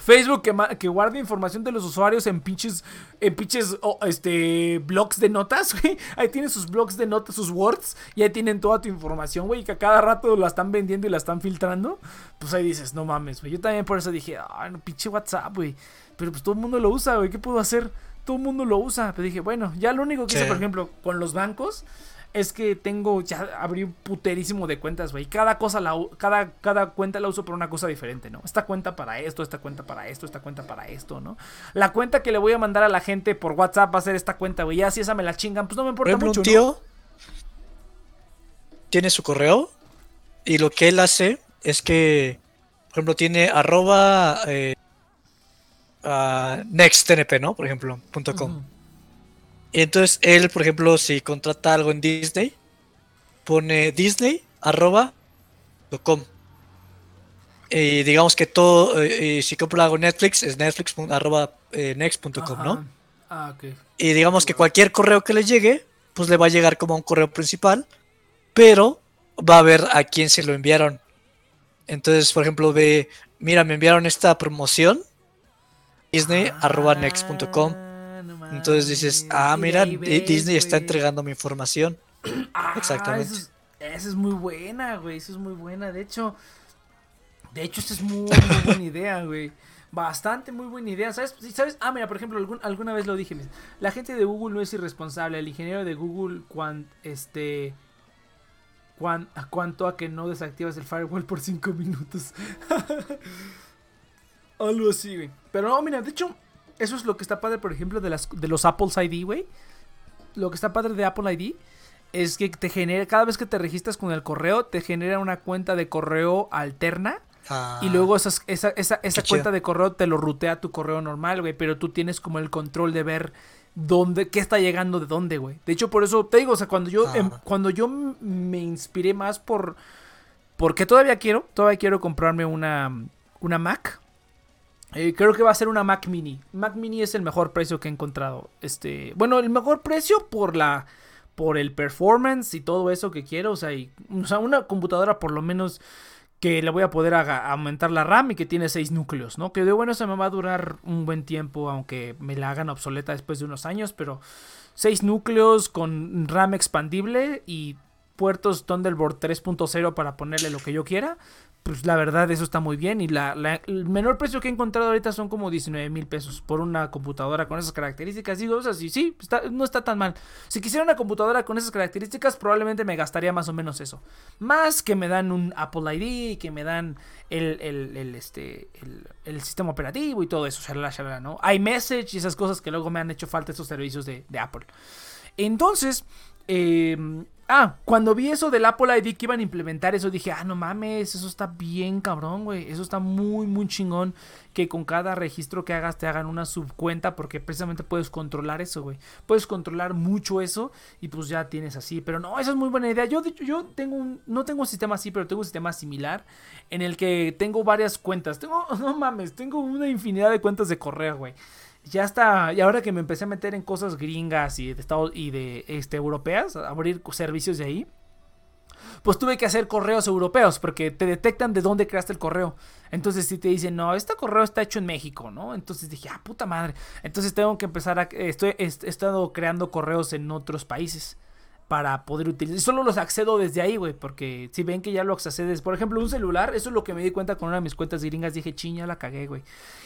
Facebook que, que guarda información de los usuarios en pinches, en pinches este, blogs de notas, güey. Ahí tienen sus blogs de notas, sus words, y ahí tienen toda tu información, güey. Y que a cada rato la están vendiendo y la están filtrando. Pues ahí dices, no mames, güey. Yo también por eso dije, ah, no, pinche WhatsApp, güey. Pero pues todo el mundo lo usa, güey. ¿Qué puedo hacer? Todo el mundo lo usa. Pero dije, bueno, ya lo único que hice, por ejemplo, con los bancos es que tengo, ya abrí un puterísimo de cuentas, güey. Cada cosa, la, cada, cada cuenta la uso por una cosa diferente, ¿no? Esta cuenta para esto, esta cuenta para esto, esta cuenta para esto, ¿no? La cuenta que le voy a mandar a la gente por WhatsApp va a ser esta cuenta, güey. Ya si esa me la chingan, pues no me importa mucho, un tío tiene su correo y lo que él hace es que, por ejemplo, tiene arroba eh, nextnp, ¿no? Por ejemplo, punto com. Entonces él, por ejemplo, si contrata algo en Disney, pone Disney arroba. Y digamos que todo, y si compra algo en Netflix, es netflix arroba eh, next.com, ¿no? Ah, Y digamos que cualquier correo que le llegue, pues le va a llegar como un correo principal, pero va a ver a quién se lo enviaron. Entonces, por ejemplo, ve, mira, me enviaron esta promoción, disney arroba next.com entonces dices, ah, mira, Disney está entregando mi información. Ah, Exactamente. Esa es, muy buena, güey. Esa es muy buena. De hecho, de hecho, esta es muy, buena idea, güey. Bastante muy buena idea. ¿Sabes? ¿Sabes? Ah, mira, por ejemplo, alguna vez lo dije. La gente de Google no es irresponsable. El ingeniero de Google, cuando este. ¿A cuánto a que no desactivas el firewall por 5 minutos? Algo así, güey. Pero no, mira, de hecho, eso es lo que está padre, por ejemplo, de, las, de los Apple ID, güey. Lo que está padre de Apple ID es que te genera, cada vez que te registras con el correo, te genera una cuenta de correo alterna. y ah. luego esa, esa, esa cuenta de correo te lo rutea a tu correo normal, güey. Pero tú tienes como el control de ver dónde, qué está llegando de dónde, güey. De hecho, por eso te digo, o sea, cuando yo, em, ah. cuando yo me inspiré más por. Porque todavía quiero, todavía quiero comprarme una, una Mac. Eh, creo que va a ser una Mac Mini. Mac Mini es el mejor precio que he encontrado. Este, bueno, el mejor precio por la por el performance y todo eso que quiero, o sea, o sea, una computadora por lo menos que le voy a poder aumentar la RAM y que tiene 6 núcleos, ¿no? Que de bueno se me va a durar un buen tiempo, aunque me la hagan obsoleta después de unos años, pero 6 núcleos con RAM expandible y puertos Thunderbolt 3.0 para ponerle lo que yo quiera pues la verdad eso está muy bien y la, el menor precio que he encontrado ahorita son como 19 mil pesos por una computadora con esas características. Digo, o sea, sí, sí, no está tan mal. Si quisiera una computadora con esas características, probablemente me gastaría más o menos eso. Más que me dan un Apple ID, que me dan el, el, este, el, sistema operativo y todo eso, shalala, shalala, ¿no? iMessage y esas cosas que luego me han hecho falta estos servicios de, de Apple. Entonces, eh, Ah, cuando vi eso del Apple ID que iban a implementar eso, dije, ah, no mames, eso está bien cabrón, güey. Eso está muy, muy chingón. Que con cada registro que hagas te hagan una subcuenta, porque precisamente puedes controlar eso, güey. Puedes controlar mucho eso y pues ya tienes así. Pero no, esa es muy buena idea. Yo, yo tengo un, no tengo un sistema así, pero tengo un sistema similar en el que tengo varias cuentas. Tengo, no mames, tengo una infinidad de cuentas de correo, güey ya está, y ahora que me empecé a meter en cosas gringas y de Estados y de este europeas, abrir servicios de ahí, pues tuve que hacer correos europeos porque te detectan de dónde creaste el correo. Entonces si te dicen, "No, este correo está hecho en México", ¿no? Entonces dije, "Ah, puta madre." Entonces tengo que empezar a estoy he estado creando correos en otros países para poder utilizar. Solo los accedo desde ahí, güey, porque si ven que ya lo accedes, por ejemplo, un celular, eso es lo que me di cuenta con una de mis cuentas gringas, dije, chiña, la cagué, güey.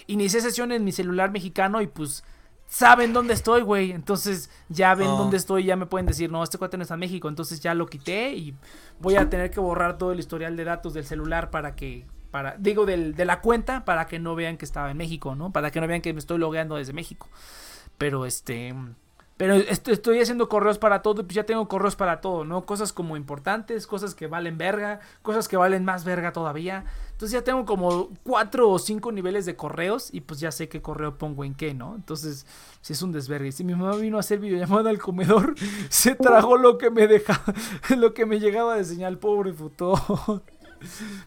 Inicié sesión en mi celular mexicano y pues saben dónde estoy, güey. Entonces ya ven dónde estoy, ya me pueden decir, no, este cuate no está en México. Entonces ya lo quité y voy a tener que borrar todo el historial de datos del celular para que, para, digo, del, de la cuenta para que no vean que estaba en México, ¿no? Para que no vean que me estoy logueando desde México. Pero este... Pero estoy haciendo correos para todo, pues ya tengo correos para todo, ¿no? Cosas como importantes, cosas que valen verga, cosas que valen más verga todavía. Entonces ya tengo como cuatro o cinco niveles de correos y pues ya sé qué correo pongo en qué, ¿no? Entonces, si es un desvergue. Si mi mamá vino a hacer videollamada al comedor, se tragó lo que me dejaba, lo que me llegaba de señal, pobre futón.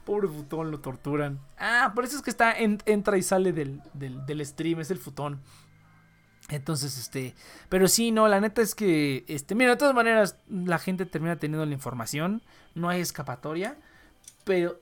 Pobre futón, lo torturan. Ah, por eso es que está, entra y sale del, del stream, es el futón. Entonces, este, pero sí, no, la neta es que, este, mira, de todas maneras, la gente termina teniendo la información, no hay escapatoria, pero,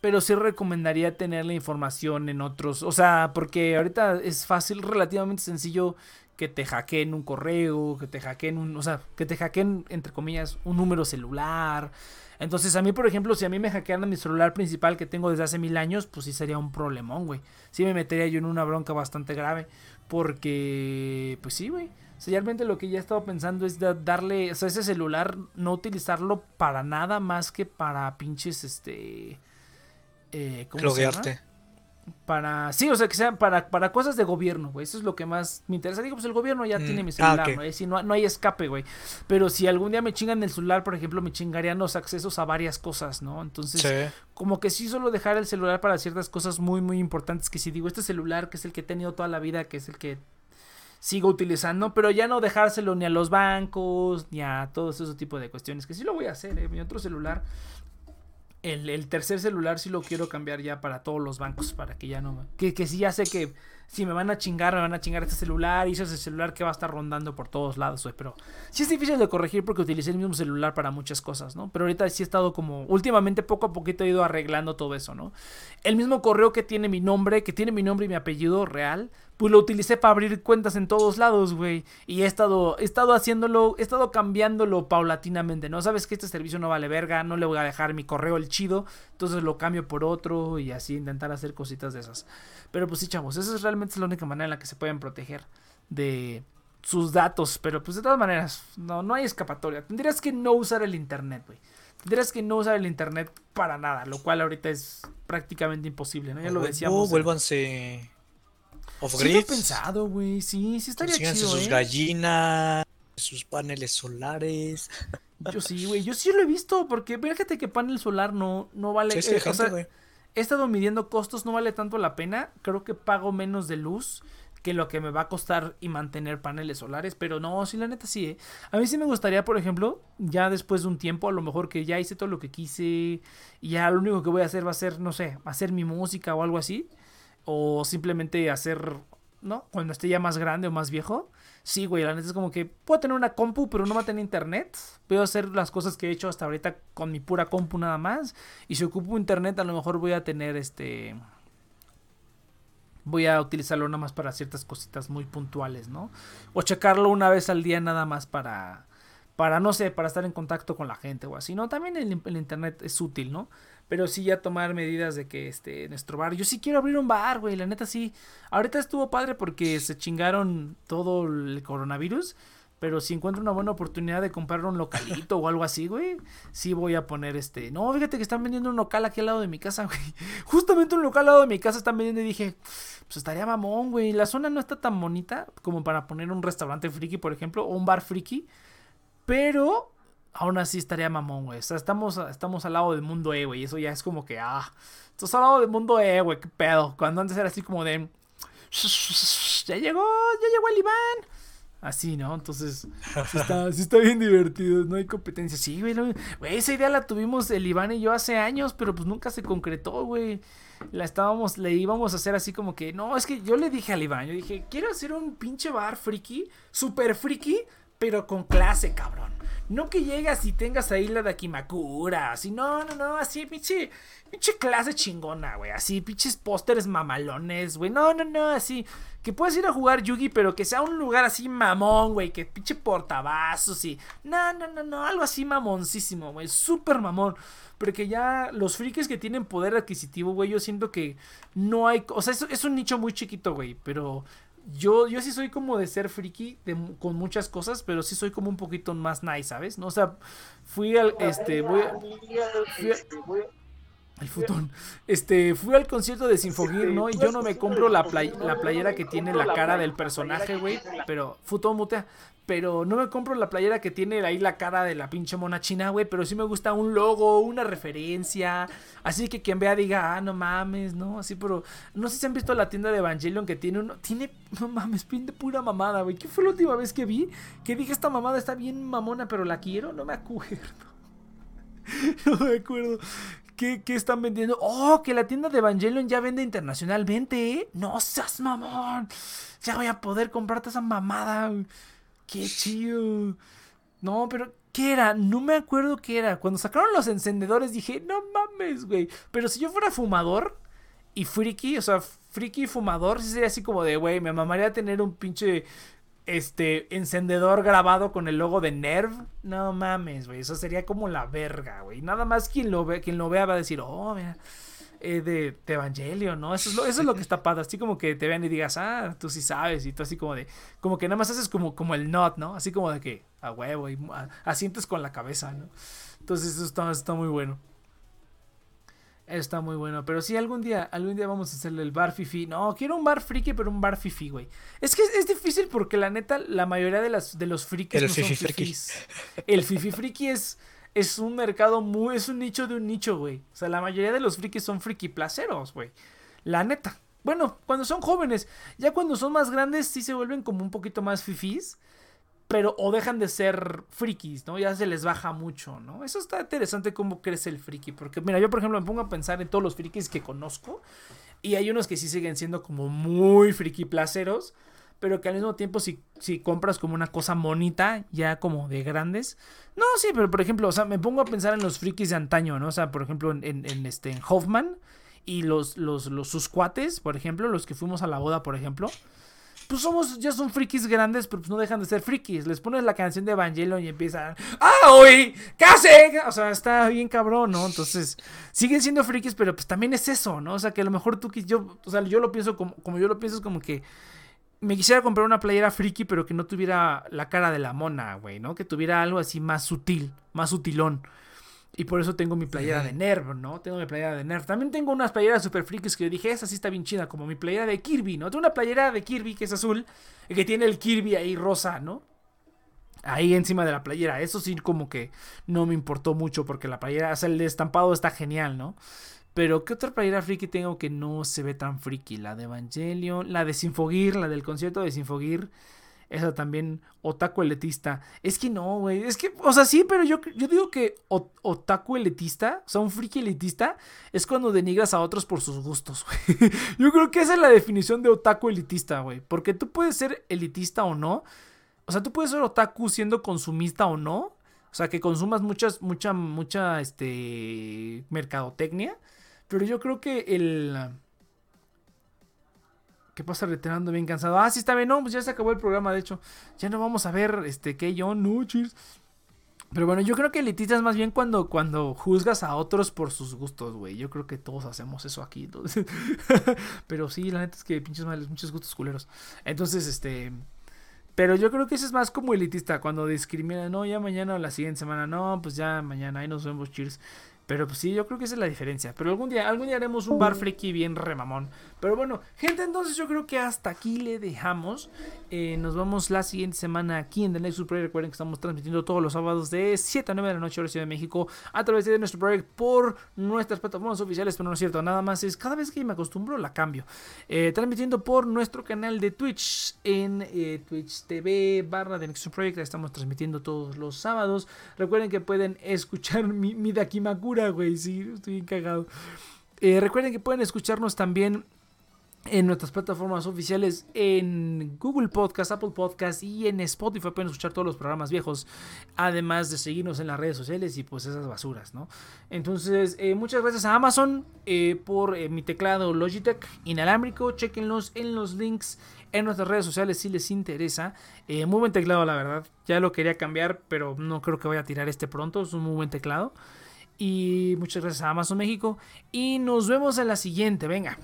pero sí recomendaría tener la información en otros, o sea, porque ahorita es fácil, relativamente sencillo que te hackeen un correo, que te hackeen un, o sea, que te hackeen, entre comillas, un número celular. Entonces, a mí, por ejemplo, si a mí me hackearan mi celular principal que tengo desde hace mil años, pues sí sería un problemón, güey. Sí me metería yo en una bronca bastante grave. Porque, pues sí, güey. O realmente lo que ya he estado pensando es darle, o sea, ese celular no utilizarlo para nada más que para pinches, este... Eh, ¿Cómo se llama? Para, sí, o sea, que sean para, para cosas de gobierno, güey. Eso es lo que más me interesa. Digo, pues el gobierno ya mm, tiene mi celular, ah, ¿no? Si no, no hay escape, güey. Pero si algún día me chingan el celular, por ejemplo, me chingarían los accesos a varias cosas, ¿no? Entonces, como que sí solo dejar el celular para ciertas cosas muy, muy importantes. Que si digo, este celular, que es el que he tenido toda la vida, que es el que sigo utilizando, pero ya no dejárselo ni a los bancos, ni a todos esos tipos de cuestiones, que sí lo voy a hacer, ¿eh? Mi otro celular el, tercer celular sí lo quiero cambiar ya para todos los bancos, para que ya no... Que, que sí ya sé que si me van a chingar, me van a chingar este celular y ese es el celular que va a estar rondando por todos lados, Pero sí es difícil de corregir porque utilicé el mismo celular para muchas cosas, ¿no? Pero ahorita sí he estado como... Últimamente poco a poquito he ido arreglando todo eso, ¿no? El mismo correo que tiene mi nombre, que tiene mi nombre y mi apellido real, pues lo utilicé para abrir cuentas en todos lados, güey. Y he estado, he estado haciéndolo, he estado cambiándolo paulatinamente, ¿no? Sabes que este servicio no vale verga, no le voy a dejar mi correo el chido, entonces lo cambio por otro y así intentar hacer cositas de esas. Pero pues sí, chavos, esa es realmente la única manera en la que se pueden proteger de sus datos. Pero pues de todas maneras, no, no hay escapatoria. Tendrías que no usar el internet, güey. Tendrías que no usar el internet para nada, lo cual ahorita es prácticamente imposible, ¿no? Ya lo decíamos. vuélvanse Off-grid. Sí, pensado, güey. Sí, sí estaría chido, sus ¿eh? gallinas, sus paneles solares. Yo sí, güey. Yo sí lo he visto, porque fíjate que panel solar no, no vale. Eh, he estado midiendo costos, no vale tanto la pena. Creo que pago menos de luz que lo que me va a costar y mantener paneles solares, pero no, sí, la neta sí, ¿eh? A mí sí me gustaría, por ejemplo, ya después de un tiempo, a lo mejor que ya hice todo lo que quise y ya lo único que voy a hacer va a ser, no sé, hacer mi música o algo así, o simplemente hacer, ¿no? Cuando esté ya más grande o más viejo. Sí, güey, la neta es como que puedo tener una compu, pero no va a tener internet. Puedo hacer las cosas que he hecho hasta ahorita con mi pura compu nada más. Y si ocupo internet, a lo mejor voy a tener este. Voy a utilizarlo nada más para ciertas cositas muy puntuales, ¿no? O checarlo una vez al día nada más para para, no sé, para estar en contacto con la gente o así, ¿no? También el, internet es útil, ¿no? Pero sí ya tomar medidas de que, este, nuestro bar, yo sí quiero abrir un bar, güey, la neta sí. Ahorita estuvo padre porque se chingaron todo el coronavirus. Pero si encuentro una buena oportunidad de comprar un localito o algo así, güey, sí voy a poner este. No, fíjate que están vendiendo un local aquí al lado de mi casa, güey. Justamente un local al lado de mi casa están vendiendo y dije, pues estaría mamón, güey. La zona no está tan bonita como para poner un restaurante friki, por ejemplo, o un bar friki. Pero aún así estaría mamón, güey. O sea, estamos, estamos al lado del mundo E, güey. Eso ya es como que, ah, estás al lado del mundo E, güey, qué pedo. Cuando antes era así como de. Ya llegó, ya llegó el Iván. Así, ¿no? Entonces, sí está, sí está bien divertido, no hay competencia. Sí, güey, güey, esa idea la tuvimos el Iván y yo hace años, pero pues nunca se concretó, güey. La estábamos, le íbamos a hacer así como que, no, es que yo le dije al Iván, yo dije, quiero hacer un pinche bar friki, super friki, pero con clase, cabrón. No que llegas y tengas ahí la de Akimakura, así, no, no, no, así, pinche, pinche clase chingona, güey, así, pinches pósteres mamalones, güey, no, no, no, así, que puedas ir a jugar Yugi, pero que sea un lugar así mamón, güey, que pinche portavasos y, no, no, no, no, algo así mamoncísimo, güey, súper mamón, porque ya los frikis que tienen poder adquisitivo, güey, yo siento que no hay, o sea, es, es un nicho muy chiquito, güey, pero yo, yo sí soy como de ser friki con muchas cosas, pero sí soy como un poquito más nice, ¿sabes? No, o sea, fui al, este, voy, el futón. Este, fui al concierto de Sinfogir, ¿no? Y yo no me compro la, la playera que tiene la cara del personaje, güey. Pero, futón mutea. Pero no me compro la playera que tiene ahí la cara de la pinche mona china, güey. Pero sí me gusta un logo, una referencia. Así que quien vea diga, ah, no mames, ¿no? Así, pero. No sé si han visto la tienda de Evangelion que tiene uno. Tiene, no mames, pin de pura mamada, güey. ¿Qué fue la última vez que vi? Que dije, esta mamada está bien mamona, pero la quiero. No me acuerdo. no me acuerdo. ¿Qué, están vendiendo? Oh, que la tienda de Evangelion ya vende internacionalmente, ¿eh? No seas mamón. Ya voy a poder comprarte esa mamada. Qué chido. No, pero ¿qué era? No me acuerdo qué era. Cuando sacaron los encendedores dije, no mames, güey. Pero si yo fuera fumador y friki, o sea, friki y fumador, sí sería así como de, güey, me mamaría tener un pinche este encendedor grabado con el logo de Nerv. No mames, güey. Eso sería como la verga, güey. Nada más quien lo, ve, quien lo vea va a decir, oh, mira, eh, de, de, Evangelio, ¿no? Eso es, lo, eso es lo que está padre. Así como que te vean y digas, ah, tú sí sabes. Y tú así como de, como que nada más haces como, como el not, ¿no? Así como de que, a huevo, y asientes con la cabeza, ¿no? Entonces eso está, está muy bueno. Está muy bueno. Pero sí, algún día, algún día vamos a hacerle el bar fifi. No, quiero un bar friki, pero un bar fifi, güey. Es que es, difícil porque la neta, la mayoría de, las, de los frikis el no fifi son fifis. El fifi friki es, es un mercado muy, es un nicho de un nicho, güey. O sea, la mayoría de los frikis son friki placeros, güey. La neta. Bueno, cuando son jóvenes. Ya cuando son más grandes, sí se vuelven como un poquito más fifis pero o dejan de ser frikis, ¿no? Ya se les baja mucho, ¿no? Eso está interesante cómo crece el friki, porque mira, yo por ejemplo me pongo a pensar en todos los frikis que conozco y hay unos que sí siguen siendo como muy friki placeros, pero que al mismo tiempo si, si compras como una cosa monita, ya como de grandes, no, sí, pero por ejemplo, o sea, me pongo a pensar en los frikis de antaño, ¿no? O sea, por ejemplo, en, en, este, en Hoffman y los, los, los, sus cuates, por ejemplo, los que fuimos a la boda, por ejemplo pues somos, ya son frikis grandes, pero pues no dejan de ser frikis. Les pones la canción de Evangelion y empiezan, ¡ah, uy! ¿Qué hace? O sea, está bien cabrón, ¿no? Entonces, siguen siendo frikis, pero pues también es eso, ¿no? O sea, que a lo mejor tú, yo, o sea, yo lo pienso como, como yo lo pienso, es como que me quisiera comprar una playera friki, pero que no tuviera la cara de la mona, güey, ¿no? Que tuviera algo así más sutil, más sutilón. Y por eso tengo mi playera de Nerv, ¿no? Tengo mi playera de Nerv. También tengo unas playeras super frikis que yo dije, esa sí está bien chida, como mi playera de Kirby, ¿no? Tengo una playera de Kirby que es azul y que tiene el Kirby ahí rosa, ¿no? Ahí encima de la playera. Eso sí como que no me importó mucho porque la playera, o sea, el estampado está genial, ¿no? Pero ¿qué otra playera friki tengo que no se ve tan friki? La de Evangelion, la de Sinfogir, la del concierto de Sinfogir. Esa también, otaku elitista. Es que no, güey. Es que, o sea, sí, pero yo, yo digo que otaku elitista, o sea, un friki elitista, es cuando denigras a otros por sus gustos, güey. Yo creo que esa es la definición de otaku elitista, güey. Porque tú puedes ser elitista o no. O sea, tú puedes ser otaku siendo consumista o no. O sea, que consumas muchas, mucha, mucha, este, mercadotecnia. Pero yo creo que el ¿Qué pasa retirando bien cansado? Ah, sí está bien, no, pues ya se acabó el programa, de hecho. Ya no vamos a ver este que John no, Pero bueno, yo creo que elitista es más bien cuando, cuando juzgas a otros por sus gustos, güey. Yo creo que todos hacemos eso aquí. Entonces. Pero sí, la neta es que pinches males, muchos gustos culeros. Entonces, este. Pero yo creo que eso es más como elitista, cuando discrimina, no, ya mañana o la siguiente semana, no, pues ya mañana, ahí nos vemos, cheers. Pero pues sí, yo creo que esa es la diferencia. Pero algún día, algún día haremos un bar bien remamón. Pero bueno, gente, entonces yo creo que hasta aquí le dejamos. Eh, nos vemos la siguiente semana aquí en The Nexus Project. Recuerden que estamos transmitiendo todos los sábados de 7 a 9 de la noche, hora Ciudad de México, a través de nuestro proyecto por nuestras plataformas oficiales. Pero no es cierto, nada más es cada vez que me acostumbro la cambio. Eh, transmitiendo por nuestro canal de Twitch en eh, Twitch TV barra The Nexus Project. Estamos transmitiendo todos los sábados. Recuerden que pueden escuchar mi, mi Dakimakura güey. Sí, estoy bien cagado. Eh, recuerden que pueden escucharnos también en nuestras plataformas oficiales en Google Podcast, Apple Podcast y en Spotify pueden escuchar todos los programas viejos, además de seguirnos en las redes sociales y pues esas basuras, ¿no? Entonces, eh, muchas gracias a Amazon eh, por mi teclado Logitech inalámbrico, chequenlos en los links en nuestras redes sociales si les interesa. muy buen teclado, la verdad. Ya lo quería cambiar, pero no creo que vaya a tirar este pronto. Es un muy buen teclado. Y muchas gracias a Amazon México. Y nos vemos en la siguiente. Venga.